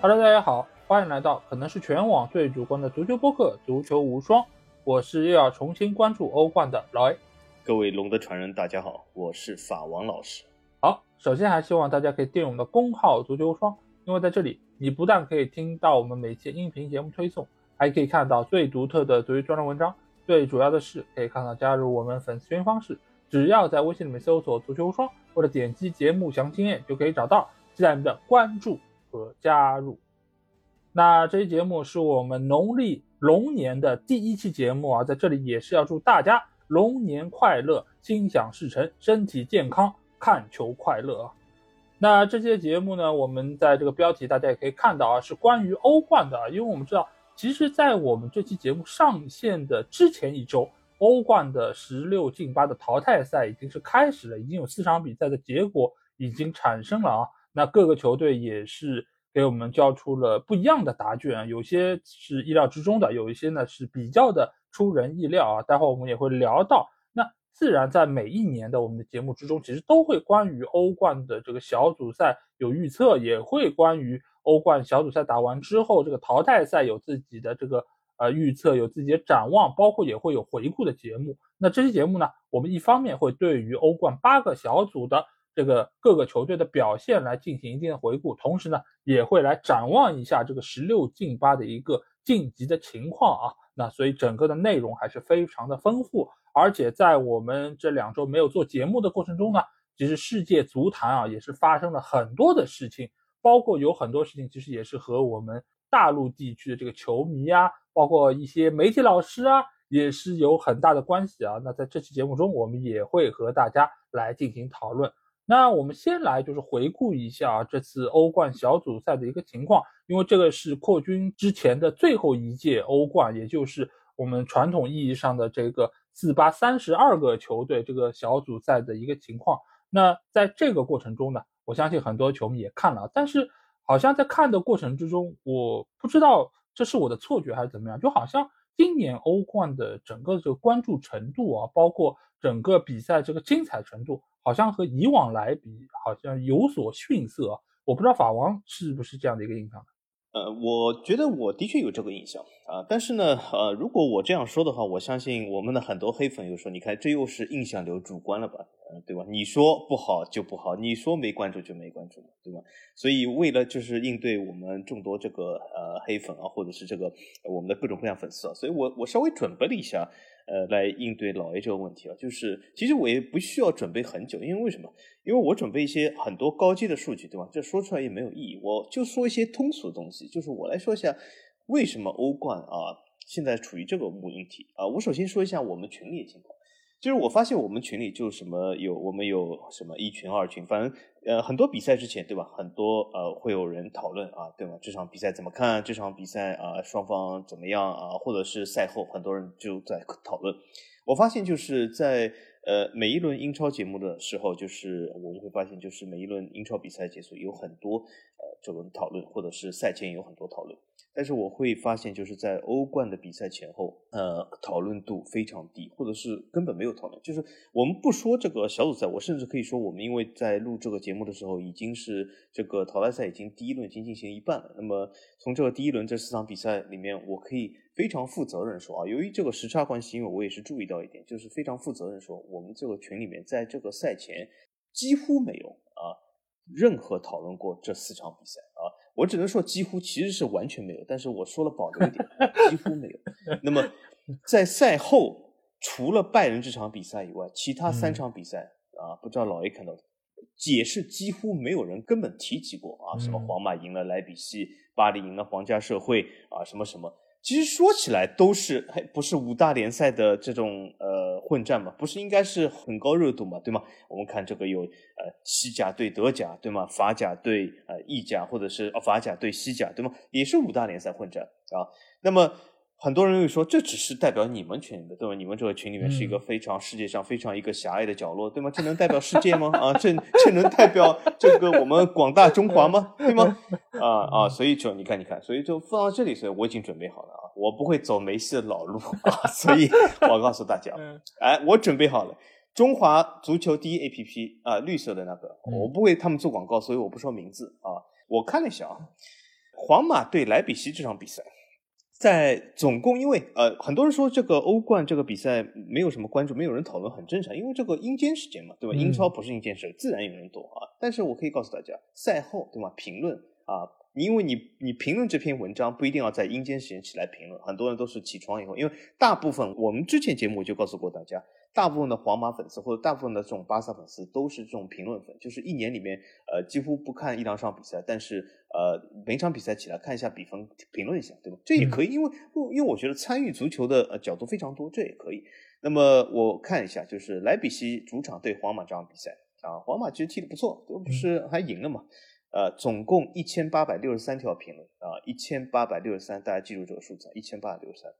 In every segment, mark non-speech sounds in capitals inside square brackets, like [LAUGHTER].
Hello，大家好，欢迎来到可能是全网最主观的足球播客《足球无双》，我是又要重新关注欧冠的老 A。各位龙的传人，大家好，我是法王老师。好，首先还希望大家可以订阅我们的公号“足球无双”，因为在这里你不但可以听到我们每期音频节目推送，还可以看到最独特的足球专栏文章。最主要的是，可以看到加入我们粉丝群方式，只要在微信里面搜索“足球无双”或者点击节目详情页就可以找到，期待你的关注。和加入，那这期节目是我们农历龙年的第一期节目啊，在这里也是要祝大家龙年快乐，心想事成，身体健康，看球快乐啊。那这期节目呢，我们在这个标题大家也可以看到啊，是关于欧冠的啊，因为我们知道，其实，在我们这期节目上线的之前一周，欧冠的十六进八的淘汰赛已经是开始了，已经有四场比赛的结果已经产生了啊。那各个球队也是给我们交出了不一样的答卷，有些是意料之中的，有一些呢是比较的出人意料啊。待会儿我们也会聊到。那自然在每一年的我们的节目之中，其实都会关于欧冠的这个小组赛有预测，也会关于欧冠小组赛打完之后这个淘汰赛有自己的这个呃预测，有自己的展望，包括也会有回顾的节目。那这期节目呢，我们一方面会对于欧冠八个小组的。这个各个球队的表现来进行一定的回顾，同时呢，也会来展望一下这个十六进八的一个晋级的情况啊。那所以整个的内容还是非常的丰富，而且在我们这两周没有做节目的过程中呢，其实世界足坛啊也是发生了很多的事情，包括有很多事情其实也是和我们大陆地区的这个球迷啊，包括一些媒体老师啊，也是有很大的关系啊。那在这期节目中，我们也会和大家来进行讨论。那我们先来就是回顾一下这次欧冠小组赛的一个情况，因为这个是扩军之前的最后一届欧冠，也就是我们传统意义上的这个四八三十二个球队这个小组赛的一个情况。那在这个过程中呢，我相信很多球迷也看了，但是好像在看的过程之中，我不知道这是我的错觉还是怎么样，就好像今年欧冠的整个这个关注程度啊，包括整个比赛这个精彩程度。好像和以往来比，好像有所逊色啊。我不知道法王是不是这样的一个印象。呃，我觉得我的确有这个印象啊。但是呢，呃，如果我这样说的话，我相信我们的很多黑粉又说：“你看，这又是印象流主观了吧？嗯，对吧？你说不好就不好，你说没关注就没关注嘛，对吧？所以为了就是应对我们众多这个呃黑粉啊，或者是这个我们的各种各样粉丝啊，所以我我稍微准备了一下。”呃，来应对老 A 这个问题啊，就是其实我也不需要准备很久，因为为什么？因为我准备一些很多高阶的数据，对吧？这说出来也没有意义，我就说一些通俗的东西，就是我来说一下为什么欧冠啊现在处于这个母婴体啊。我首先说一下我们群里的情况。就是我发现我们群里就什么有我们有什么一群二群，反正呃很多比赛之前对吧？很多呃会有人讨论啊，对吧？这场比赛怎么看？这场比赛啊双方怎么样啊？或者是赛后很多人就在讨论。我发现就是在呃每一轮英超节目的时候，就是我们会发现就是每一轮英超比赛结束有很多呃这种讨论，或者是赛前有很多讨论。但是我会发现，就是在欧冠的比赛前后，呃，讨论度非常低，或者是根本没有讨论。就是我们不说这个小组赛，我甚至可以说，我们因为在录这个节目的时候，已经是这个淘汰赛已经第一轮已经进行一半了。那么从这个第一轮这四场比赛里面，我可以非常负责任说啊，由于这个时差关系，因为我也是注意到一点，就是非常负责任说，我们这个群里面在这个赛前几乎没有啊任何讨论过这四场比赛啊。我只能说几乎其实是完全没有，但是我说了保留一点，几乎没有。那么在赛后，除了拜仁这场比赛以外，其他三场比赛啊，不知道老 A 看到的，解释几乎没有人根本提及过啊，什么皇马赢了莱比锡，巴黎赢了皇家社会啊，什么什么。其实说起来都是，还不是五大联赛的这种呃混战嘛？不是应该是很高热度嘛？对吗？我们看这个有呃西甲对德甲，对吗？法甲对呃意甲，或者是法甲对西甲，对吗？也是五大联赛混战啊。那么。很多人会说，这只是代表你们群的，对吧？你们这个群里面是一个非常世界上非常一个狭隘的角落，对吗？这能代表世界吗？啊，这这能代表 [LAUGHS] 这个我们广大中华吗？对吗？啊啊，所以就你看，你看，所以就放到这里，所以我已经准备好了啊，我不会走梅西的老路啊，[LAUGHS] 所以我告诉大家，哎，我准备好了，中华足球第一 APP 啊，绿色的那个，我不为他们做广告，所以我不说名字啊，我看了一下啊。皇马对莱比锡这场比赛，在总共因为呃很多人说这个欧冠这个比赛没有什么关注，没有人讨论，很正常，因为这个阴间时间嘛，对吧？英超不是阴间时，自然有人懂啊。但是我可以告诉大家，赛后对吧？评论啊，因为你你评论这篇文章不一定要在阴间时间起来评论，很多人都是起床以后，因为大部分我们之前节目就告诉过大家。大部分的皇马粉丝或者大部分的这种巴萨粉丝都是这种评论粉，就是一年里面呃几乎不看一两场比赛，但是呃每场比赛起来看一下比分，评论一下，对吧？这也可以，因为因为我觉得参与足球的呃角度非常多，这也可以。那么我看一下，就是莱比锡主场对皇马这场比赛啊，皇马其实踢得不错，都不是还赢了嘛？呃，总共一千八百六十三条评论啊，一千八百六十三，大家记住这个数字，一千八百六十三，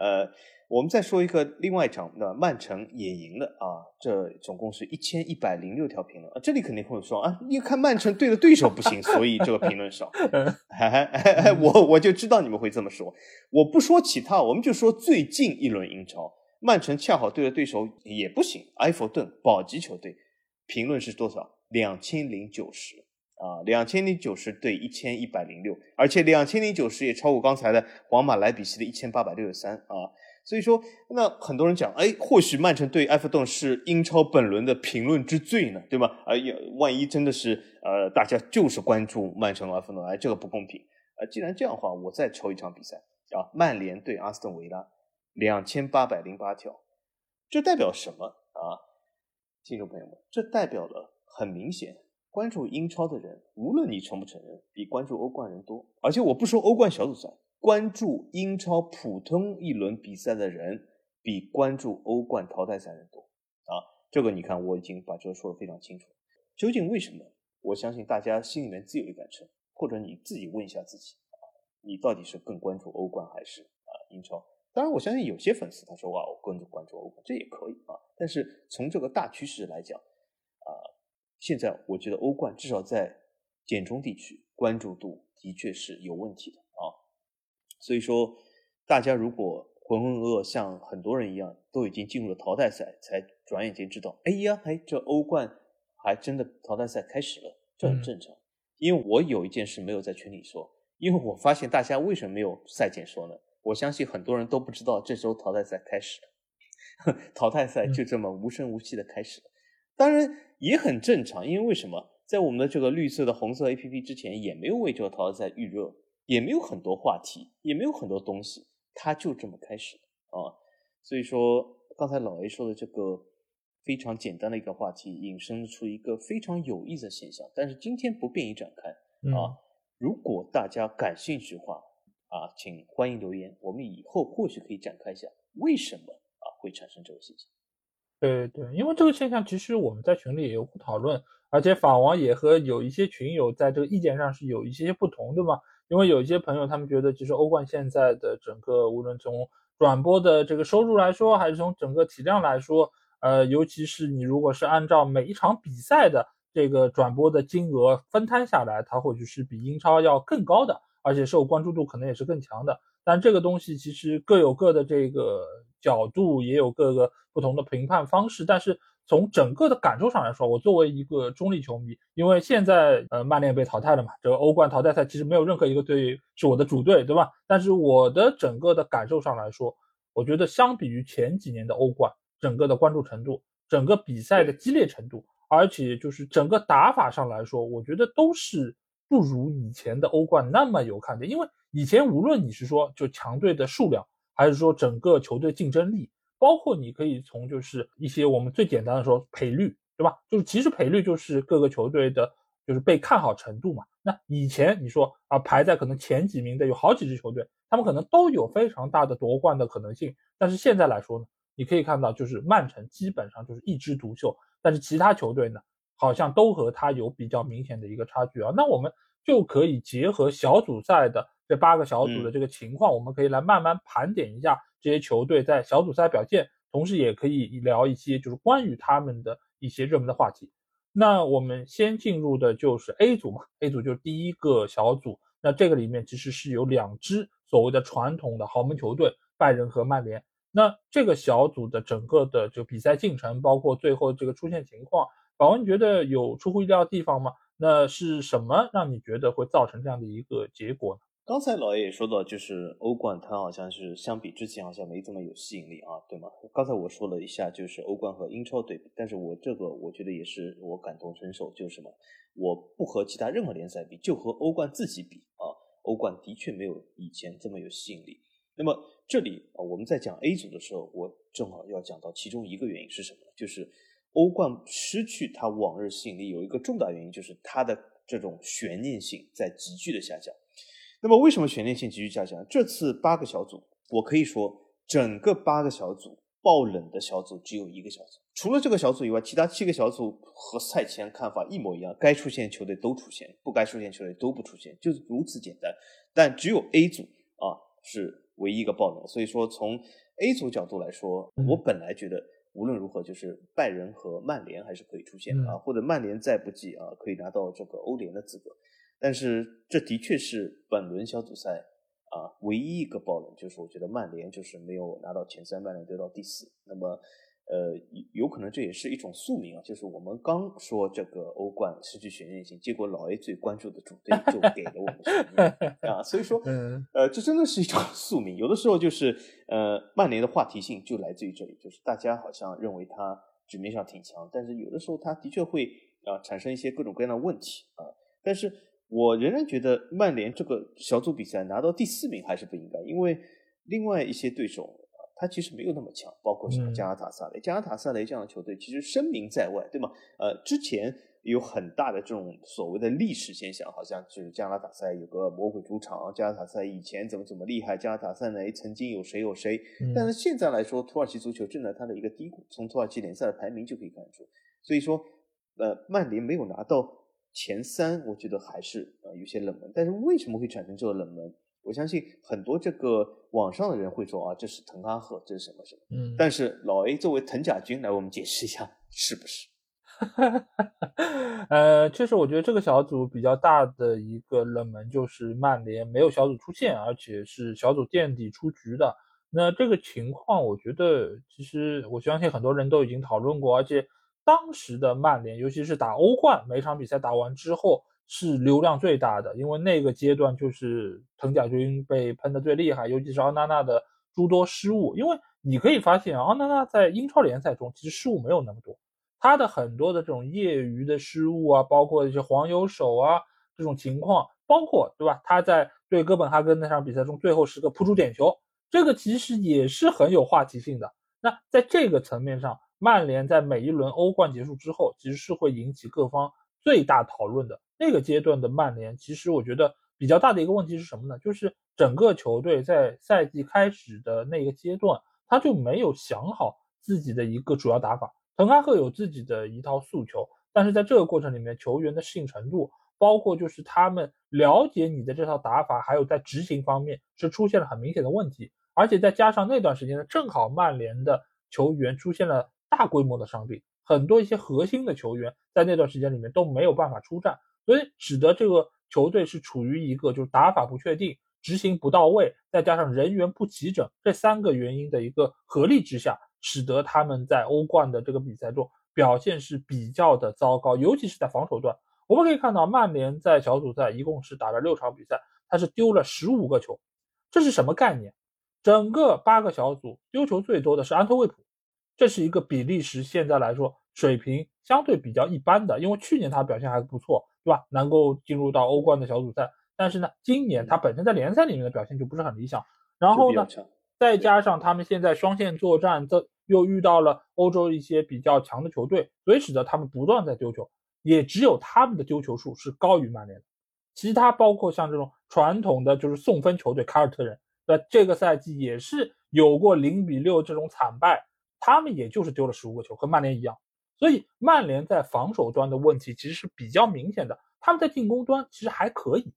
呃。我们再说一个另外一场，那曼城也赢了啊，这总共是一千一百零六条评论啊，这里肯定会说啊，你看曼城对的对手不行，所以这个评论少。[LAUGHS] [LAUGHS] 我我就知道你们会这么说，我不说其他，我们就说最近一轮英超，曼城恰好对的对手也不行，埃弗顿保级球队，评论是多少？两千零九十啊，两千零九十对一千一百零六，而且两千零九十也超过刚才的皇马莱比锡的一千八百六十三啊。所以说，那很多人讲，哎，或许曼城对埃弗顿是英超本轮的评论之最呢，对吗？哎呀，万一真的是，呃，大家就是关注曼城埃弗顿，哎，这个不公平。呃，既然这样的话，我再抽一场比赛啊，曼联对阿斯顿维拉，两千八百零八条，这代表什么啊？听众朋友们，这代表了很明显，关注英超的人，无论你承不承认，比关注欧冠人多。而且我不说欧冠小组赛。关注英超普通一轮比赛的人比关注欧冠淘汰赛人多啊！这个你看，我已经把这个说的非常清楚。究竟为什么？我相信大家心里面自有一杆秤，或者你自己问一下自己啊，你到底是更关注欧冠还是啊英超？当然，我相信有些粉丝他说哇，我更关注欧冠，这也可以啊。但是从这个大趋势来讲，现在我觉得欧冠至少在简中地区关注度的确是有问题的啊。所以说，大家如果浑浑噩噩，像很多人一样，都已经进入了淘汰赛，才转眼间知道，哎呀，哎，这欧冠还真的淘汰赛开始了，这很正常。因为我有一件事没有在群里说，因为我发现大家为什么没有赛前说呢？我相信很多人都不知道这周淘汰赛开始了，[LAUGHS] 淘汰赛就这么无声无息的开始了。当然也很正常，因为为什么在我们的这个绿色的红色 A P P 之前，也没有为这个淘汰赛预热。也没有很多话题，也没有很多东西，它就这么开始啊。所以说，刚才老 A 说的这个非常简单的一个话题，引申出一个非常有意思的现象。但是今天不便于展开啊。如果大家感兴趣的话啊，请欢迎留言，我们以后或许可以展开一下为什么啊会产生这个现象。对对，因为这个现象其实我们在群里也有讨论，而且法王也和有一些群友在这个意见上是有一些不同的嘛。因为有一些朋友，他们觉得其实欧冠现在的整个，无论从转播的这个收入来说，还是从整个体量来说，呃，尤其是你如果是按照每一场比赛的这个转播的金额分摊下来，它或许是比英超要更高的，而且受关注度可能也是更强的。但这个东西其实各有各的这个角度，也有各个不同的评判方式，但是。从整个的感受上来说，我作为一个中立球迷，因为现在呃曼联被淘汰了嘛，这个欧冠淘汰赛其实没有任何一个队是我的主队，对吧？但是我的整个的感受上来说，我觉得相比于前几年的欧冠，整个的关注程度、整个比赛的激烈程度，而且就是整个打法上来说，我觉得都是不如以前的欧冠那么有看点。因为以前无论你是说就强队的数量，还是说整个球队竞争力。包括你可以从就是一些我们最简单的说赔率，对吧？就是其实赔率就是各个球队的，就是被看好程度嘛。那以前你说啊，排在可能前几名的有好几支球队，他们可能都有非常大的夺冠的可能性。但是现在来说呢，你可以看到就是曼城基本上就是一枝独秀，但是其他球队呢，好像都和他有比较明显的一个差距啊。那我们就可以结合小组赛的这八个小组的这个情况，我们可以来慢慢盘点一下。这些球队在小组赛表现，同时也可以聊一些就是关于他们的一些热门的话题。那我们先进入的就是 A 组嘛，A 组就是第一个小组。那这个里面其实是有两支所谓的传统的豪门球队，拜仁和曼联。那这个小组的整个的这个比赛进程，包括最后这个出现情况，宝文觉得有出乎意料的地方吗？那是什么让你觉得会造成这样的一个结果呢？刚才老爷也说到，就是欧冠它好像是相比之前好像没这么有吸引力啊，对吗？刚才我说了一下，就是欧冠和英超对比，但是我这个我觉得也是我感同身受，就是什么，我不和其他任何联赛比，就和欧冠自己比啊，欧冠的确没有以前这么有吸引力。那么这里啊，我们在讲 A 组的时候，我正好要讲到其中一个原因是什么？就是欧冠失去它往日吸引力，有一个重大原因就是它的这种悬念性在急剧的下降。那么为什么悬念性急剧下降？这次八个小组，我可以说整个八个小组爆冷的小组只有一个小组，除了这个小组以外，其他七个小组和赛前看法一模一样，该出现球队都出现，不该出现球队都不出现，就是如此简单。但只有 A 组啊是唯一一个爆冷，所以说从 A 组角度来说，我本来觉得无论如何就是拜仁和曼联还是可以出现啊，或者曼联再不济啊，可以拿到这个欧联的资格。但是这的确是本轮小组赛啊唯一一个爆冷，就是我觉得曼联就是没有拿到前三，曼联得到第四。那么，呃，有可能这也是一种宿命啊，就是我们刚说这个欧冠失去悬念性，结果老 A 最关注的主队就给了我们悬念 [LAUGHS] 啊，所以说，呃，这真的是一种 [LAUGHS] 宿命。有的时候就是呃，曼联的话题性就来自于这里，就是大家好像认为他纸面上挺强，但是有的时候他的确会啊产生一些各种各样的问题啊，但是。我仍然觉得曼联这个小组比赛拿到第四名还是不应该，因为另外一些对手啊，他其实没有那么强，包括什么加拉塔萨雷、加拉塔萨雷这样的球队，其实声名在外，对吗？呃，之前有很大的这种所谓的历史现象，好像就是加拉塔萨有个魔鬼主场，加拉塔萨以前怎么怎么厉害，加拉塔萨雷曾经有谁有谁，但是现在来说，土耳其足球正在它的一个低谷，从土耳其联赛的排名就可以看出，所以说，呃，曼联没有拿到。前三我觉得还是呃有些冷门，但是为什么会产生这个冷门？我相信很多这个网上的人会说啊，这是滕哈赫，这是什么什么？嗯，但是老 A 作为滕甲军来，我们解释一下是不是？[LAUGHS] 呃，确实，我觉得这个小组比较大的一个冷门就是曼联没有小组出线，而且是小组垫底出局的。那这个情况，我觉得其实我相信很多人都已经讨论过，而且。当时的曼联，尤其是打欧冠，每场比赛打完之后是流量最大的，因为那个阶段就是藤甲军被喷的最厉害，尤其是奥纳纳的诸多失误。因为你可以发现，奥纳纳在英超联赛中其实失误没有那么多，他的很多的这种业余的失误啊，包括一些黄油手啊这种情况，包括对吧？他在对哥本哈根那场比赛中最后时刻扑出点球，这个其实也是很有话题性的。那在这个层面上。曼联在每一轮欧冠结束之后，其实是会引起各方最大讨论的那个阶段的曼联。其实我觉得比较大的一个问题是什么呢？就是整个球队在赛季开始的那个阶段，他就没有想好自己的一个主要打法。滕哈赫有自己的一套诉求，但是在这个过程里面，球员的适应程度，包括就是他们了解你的这套打法，还有在执行方面是出现了很明显的问题。而且再加上那段时间呢，正好曼联的球员出现了。大规模的伤病，很多一些核心的球员在那段时间里面都没有办法出战，所以使得这个球队是处于一个就是打法不确定、执行不到位，再加上人员不齐整这三个原因的一个合力之下，使得他们在欧冠的这个比赛中表现是比较的糟糕，尤其是在防守端。我们可以看到，曼联在小组赛一共是打了六场比赛，他是丢了十五个球，这是什么概念？整个八个小组丢球最多的是安特卫普。这是一个比利时现在来说水平相对比较一般的，因为去年他表现还不错，对吧？能够进入到欧冠的小组赛，但是呢，今年他本身在联赛里面的表现就不是很理想。然后呢，再加上他们现在双线作战，这又遇到了欧洲一些比较强的球队，所以使得他们不断在丢球，也只有他们的丢球数是高于曼联的。其他包括像这种传统的就是送分球队凯尔特人，那这个赛季也是有过零比六这种惨败。他们也就是丢了十五个球，和曼联一样，所以曼联在防守端的问题其实是比较明显的。他们在进攻端其实还可以，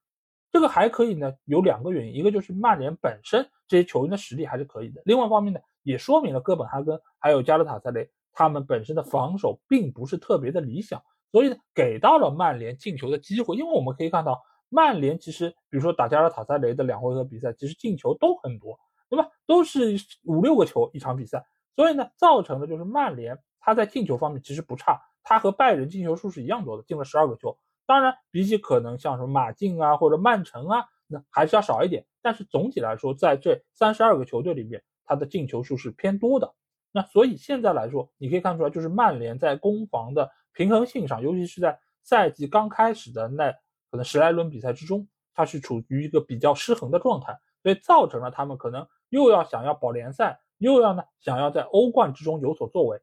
这个还可以呢，有两个原因，一个就是曼联本身这些球员的实力还是可以的，另外一方面呢，也说明了哥本哈根还有加勒塔萨雷他们本身的防守并不是特别的理想，所以呢，给到了曼联进球的机会。因为我们可以看到，曼联其实比如说打加勒塔萨雷的两回合比赛，其实进球都很多，对吧？都是五六个球一场比赛。所以呢，造成的就是曼联他在进球方面其实不差，他和拜仁进球数是一样多的，进了十二个球。当然，比起可能像什么马竞啊或者曼城啊，那还是要少一点。但是总体来说，在这三十二个球队里面，他的进球数是偏多的。那所以现在来说，你可以看出来，就是曼联在攻防的平衡性上，尤其是在赛季刚开始的那可能十来轮比赛之中，它是处于一个比较失衡的状态，所以造成了他们可能又要想要保联赛，又要呢想要在欧冠之中有所作为，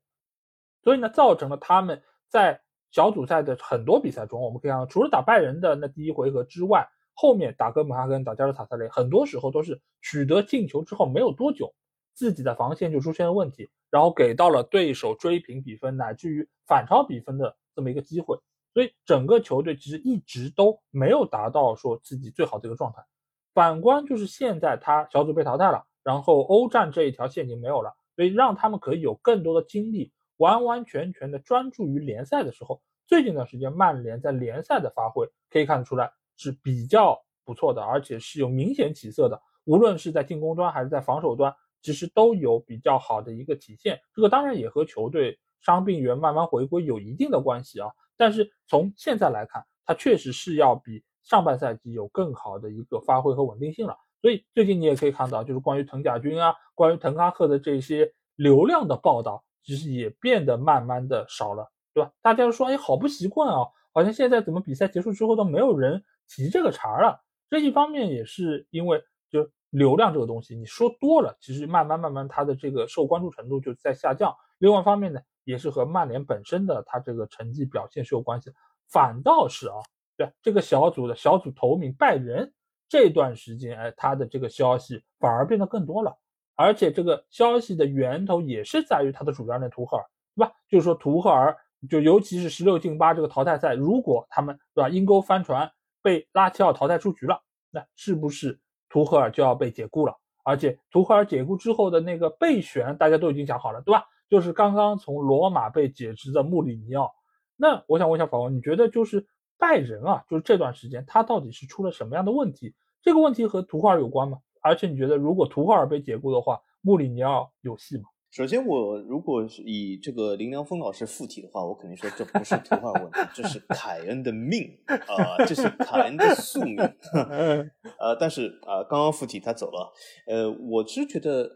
所以呢造成了他们在小组赛的很多比赛中，我们可以看到，除了打拜仁的那第一回合之外，后面打哥本哈根、打加尔塔萨雷，很多时候都是取得进球之后没有多久。自己的防线就出现了问题，然后给到了对手追平比分乃至于反超比分的这么一个机会，所以整个球队其实一直都没有达到说自己最好的一个状态。反观就是现在他小组被淘汰了，然后欧战这一条线已经没有了，所以让他们可以有更多的精力，完完全全的专注于联赛的时候，最近一段时间曼联在联赛的发挥可以看得出来是比较不错的，而且是有明显起色的，无论是在进攻端还是在防守端。其实都有比较好的一个体现，这个当然也和球队伤病员慢慢回归有一定的关系啊。但是从现在来看，他确实是要比上半赛季有更好的一个发挥和稳定性了。所以最近你也可以看到，就是关于滕贾军啊，关于滕哈赫的这些流量的报道，其实也变得慢慢的少了，对吧？大家说，哎，好不习惯啊，好像现在怎么比赛结束之后都没有人提这个茬了。这一方面也是因为就。流量这个东西，你说多了，其实慢慢慢慢，它的这个受关注程度就在下降。另外一方面呢，也是和曼联本身的它这个成绩表现是有关系的。反倒是啊，对这个小组的小组头名拜仁这段时间，哎，他的这个消息反而变得更多了，而且这个消息的源头也是在于他的主教练图赫尔，对吧？就是说图赫尔，就尤其是十六进八这个淘汰赛，如果他们对吧阴沟翻船被拉齐奥淘汰出局了，那是不是？图赫尔就要被解雇了，而且图赫尔解雇之后的那个备选，大家都已经想好了，对吧？就是刚刚从罗马被解职的穆里尼奥。那我想问一下法王，你觉得就是拜仁啊，就是这段时间他到底是出了什么样的问题？这个问题和图赫尔有关吗？而且你觉得如果图赫尔被解雇的话，穆里尼奥有戏吗？首先，我如果是以这个林良锋老师附体的话，我肯定说这不是图赫尔问题，这是凯恩的命啊，这是凯恩的宿命。[LAUGHS] 呃，但是啊，刚刚附体他走了，呃，我是觉得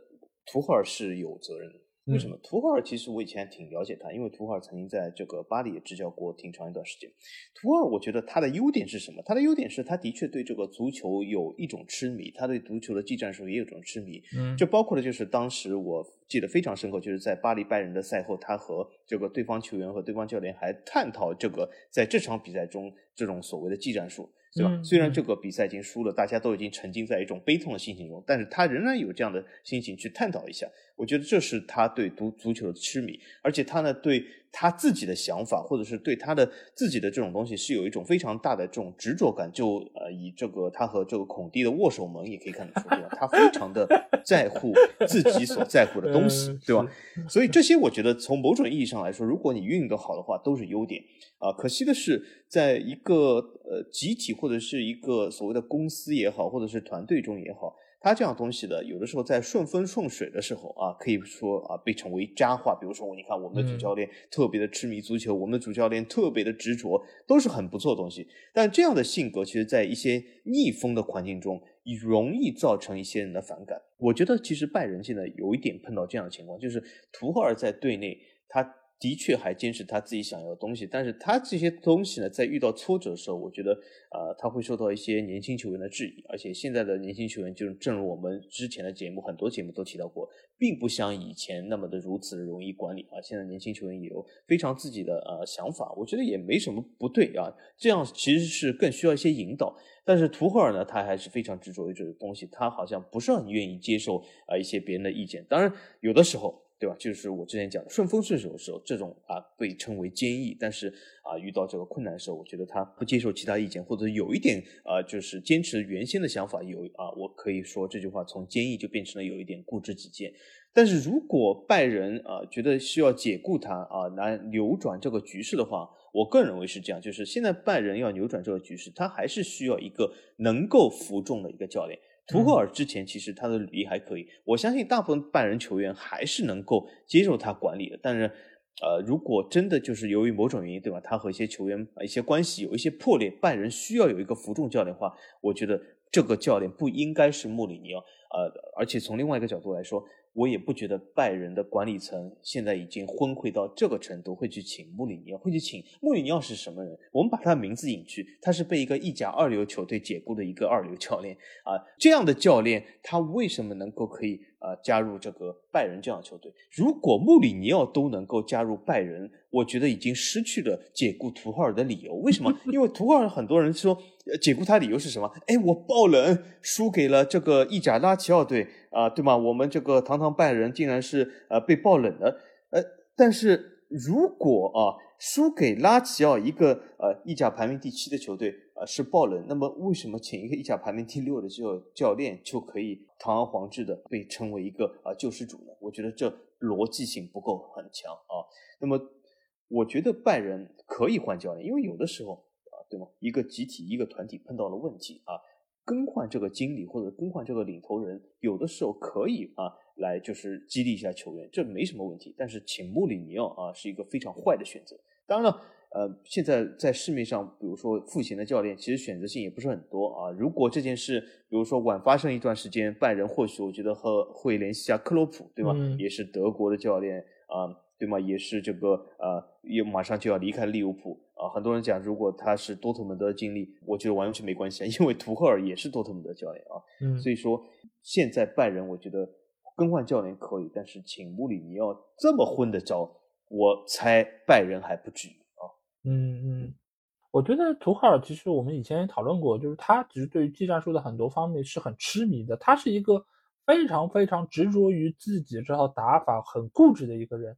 图赫尔是有责任的。为什么？图赫尔其实我以前挺了解他，因为图赫尔曾经在这个巴黎也执教过挺长一段时间。图赫尔，我觉得他的优点是什么？他的优点是他的确对这个足球有一种痴迷，他对足球的技战术也有一种痴迷。嗯，就包括的就是当时我记得非常深刻，就是在巴黎拜仁的赛后，他和这个对方球员和对方教练还探讨这个在这场比赛中这种所谓的技战术。对吧？虽然这个比赛已经输了，大家都已经沉浸在一种悲痛的心情中，但是他仍然有这样的心情去探讨一下。我觉得这是他对足足球的痴迷，而且他呢对他自己的想法，或者是对他的自己的这种东西，是有一种非常大的这种执着感。就呃，以这个他和这个孔蒂的握手门也可以看得出，对吧？他非常的 [LAUGHS] 在乎自己所在乎的东西，对吧？所以这些我觉得从某种意义上来说，如果你运得好的话，都是优点。啊，可惜的是，在一个呃集体或者是一个所谓的公司也好，或者是团队中也好，它这样东西的，有的时候在顺风顺水的时候啊，可以说啊被称为佳话。比如说，你看我们的主教练特别的痴迷足球，我们的主教练特别的执着，都是很不错的东西。但这样的性格，其实在一些逆风的环境中，容易造成一些人的反感。我觉得其实拜仁现在有一点碰到这样的情况，就是图赫尔在队内他。的确还坚持他自己想要的东西，但是他这些东西呢，在遇到挫折的时候，我觉得，呃，他会受到一些年轻球员的质疑，而且现在的年轻球员，就是正如我们之前的节目很多节目都提到过，并不像以前那么的如此容易管理啊。现在年轻球员也有非常自己的呃想法，我觉得也没什么不对啊。这样其实是更需要一些引导。但是图赫尔呢，他还是非常执着于这个东西，他好像不是很愿意接受啊一些别人的意见。当然，有的时候。对吧？就是我之前讲的顺风顺水的时候，这种啊被称为坚毅；但是啊遇到这个困难的时候，我觉得他不接受其他意见，或者有一点啊就是坚持原先的想法，有啊我可以说这句话从坚毅就变成了有一点固执己见。但是如果拜仁啊觉得需要解雇他啊来扭转这个局势的话，我个人认为是这样，就是现在拜仁要扭转这个局势，他还是需要一个能够服众的一个教练。图赫尔之前其实他的履历还可以，我相信大部分拜仁球员还是能够接受他管理的。但是呃，如果真的就是由于某种原因，对吧？他和一些球员一些关系有一些破裂，拜仁需要有一个服众教练的话，我觉得这个教练不应该是穆里尼奥。呃，而且从另外一个角度来说。我也不觉得拜仁的管理层现在已经昏聩到这个程度，会去请穆里尼奥，会去请穆里尼奥是什么人？我们把他的名字隐去，他是被一个意甲二流球队解雇的一个二流教练啊。这样的教练，他为什么能够可以啊加入这个拜仁这样的球队？如果穆里尼奥都能够加入拜仁，我觉得已经失去了解雇图赫尔的理由。为什么？因为图赫尔很多人说解雇他理由是什么？哎，我爆冷输给了这个意甲拉齐奥队。啊，对吗？我们这个堂堂拜仁竟然是呃被爆冷的，呃，但是如果啊输给拉齐奥一个呃意甲排名第七的球队是爆冷，那么为什么请一个意甲排名第六的教教练就可以堂而皇之的被称为一个啊救世主呢？我觉得这逻辑性不够很强啊。那么我觉得拜仁可以换教练，因为有的时候啊，对吗？一个集体一个团体碰到了问题啊。更换这个经理或者更换这个领头人，有的时候可以啊，来就是激励一下球员，这没什么问题。但是请穆里尼奥啊，是一个非常坏的选择。当然了，呃，现在在市面上，比如说复贤的教练，其实选择性也不是很多啊。如果这件事，比如说晚发生一段时间，拜仁或许我觉得和会联系一下克洛普，对吗？也是德国的教练啊。对吗？也是这个呃，也马上就要离开利物浦啊。很多人讲，如果他是多特蒙德的经历，我觉得完全没关系啊，[LAUGHS] 因为图赫尔也是多特蒙德教练啊。嗯，所以说现在拜仁，我觉得更换教练可以，但是请穆里尼奥这么混的招，我猜拜仁还不至于啊。嗯嗯，我觉得图赫尔其实我们以前也讨论过，就是他其实对于技战术的很多方面是很痴迷的，他是一个非常非常执着于自己这套打法、很固执的一个人。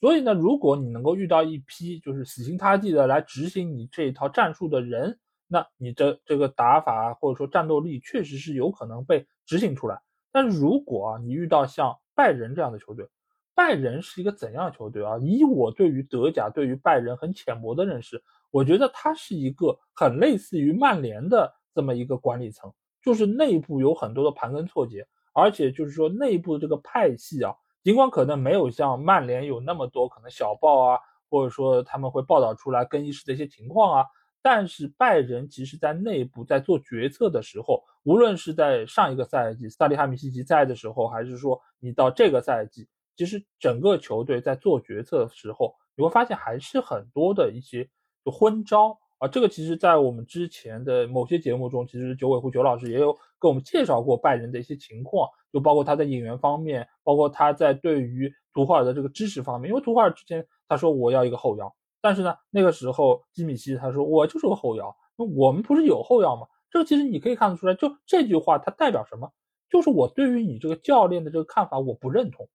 所以呢，如果你能够遇到一批就是死心塌地的来执行你这一套战术的人，那你的这个打法或者说战斗力确实是有可能被执行出来。但是如果，你遇到像拜仁这样的球队，拜仁是一个怎样的球队啊？以我对于德甲、对于拜仁很浅薄的认识，我觉得它是一个很类似于曼联的这么一个管理层，就是内部有很多的盘根错节，而且就是说内部的这个派系啊。尽管可能没有像曼联有那么多可能小报啊，或者说他们会报道出来更衣室的一些情况啊，但是拜仁其实在内部在做决策的时候，无论是在上一个赛季萨利哈米西奇在的时候，还是说你到这个赛季，其实整个球队在做决策的时候，你会发现还是很多的一些就昏招啊。这个其实在我们之前的某些节目中，其实九尾狐九老师也有跟我们介绍过拜仁的一些情况。就包括他在演员方面，包括他在对于图赫尔的这个支持方面，因为图赫尔之前他说我要一个后腰，但是呢，那个时候基米希他说我就是个后腰，那我们不是有后腰吗？这个其实你可以看得出来，就这句话它代表什么？就是我对于你这个教练的这个看法我不认同。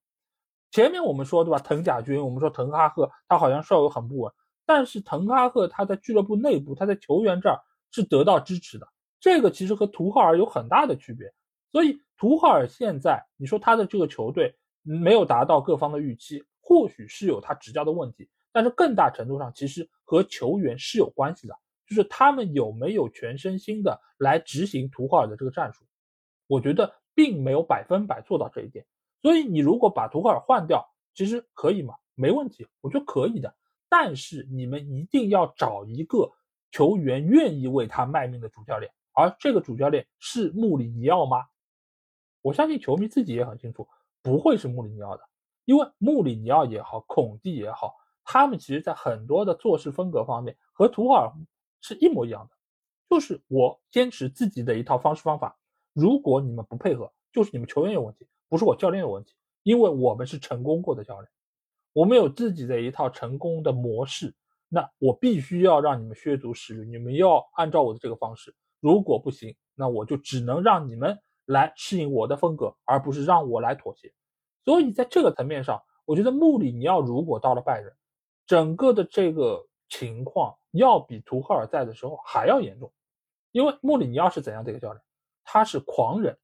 前面我们说对吧？滕贾军，我们说滕哈赫他好像稍微很不稳，但是滕哈赫他在俱乐部内部，他在球员这儿是得到支持的，这个其实和图赫尔有很大的区别，所以。图赫尔现在，你说他的这个球队没有达到各方的预期，或许是有他执教的问题，但是更大程度上其实和球员是有关系的，就是他们有没有全身心的来执行图赫尔的这个战术，我觉得并没有百分百做到这一点。所以你如果把图赫尔换掉，其实可以吗？没问题，我觉得可以的。但是你们一定要找一个球员愿意为他卖命的主教练，而这个主教练是穆里尼奥吗？我相信球迷自己也很清楚，不会是穆里尼奥的，因为穆里尼奥也好，孔蒂也好，他们其实在很多的做事风格方面和图赫尔是一模一样的，就是我坚持自己的一套方式方法。如果你们不配合，就是你们球员有问题，不是我教练有问题，因为我们是成功过的教练，我们有自己的一套成功的模式，那我必须要让你们削足适履，你们要按照我的这个方式。如果不行，那我就只能让你们。来适应我的风格，而不是让我来妥协。所以在这个层面上，我觉得穆里尼奥如果到了拜仁，整个的这个情况要比图赫尔在的时候还要严重。因为穆里尼奥是怎样的一个教练？他是狂人，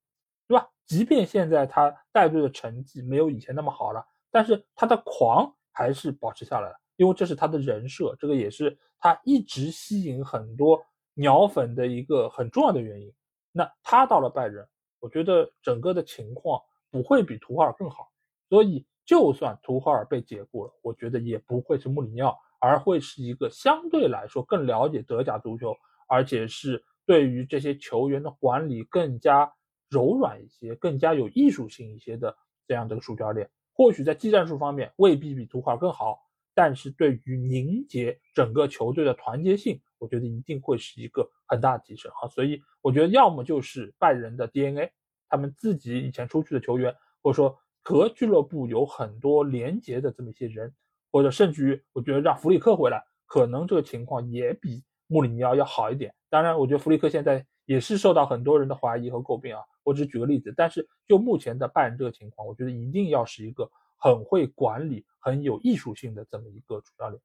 对吧？即便现在他带队的成绩没有以前那么好了，但是他的狂还是保持下来了，因为这是他的人设，这个也是他一直吸引很多鸟粉的一个很重要的原因。那他到了拜仁。我觉得整个的情况不会比图赫尔更好，所以就算图赫尔被解雇了，我觉得也不会是穆里尼奥，而会是一个相对来说更了解德甲足球，而且是对于这些球员的管理更加柔软一些、更加有艺术性一些的这样的一个主教练。或许在技战术方面未必比图赫尔更好，但是对于凝结整个球队的团结性，我觉得一定会是一个很大的提升啊。所以我觉得要么就是拜仁的 DNA，他们自己以前出去的球员，或者说。和俱乐部有很多连结的这么一些人，或者甚至于，我觉得让弗里克回来，可能这个情况也比穆里尼奥要好一点。当然，我觉得弗里克现在也是受到很多人的怀疑和诟病啊。我只举个例子，但是就目前的拜仁这个情况，我觉得一定要是一个很会管理、很有艺术性的这么一个主教练。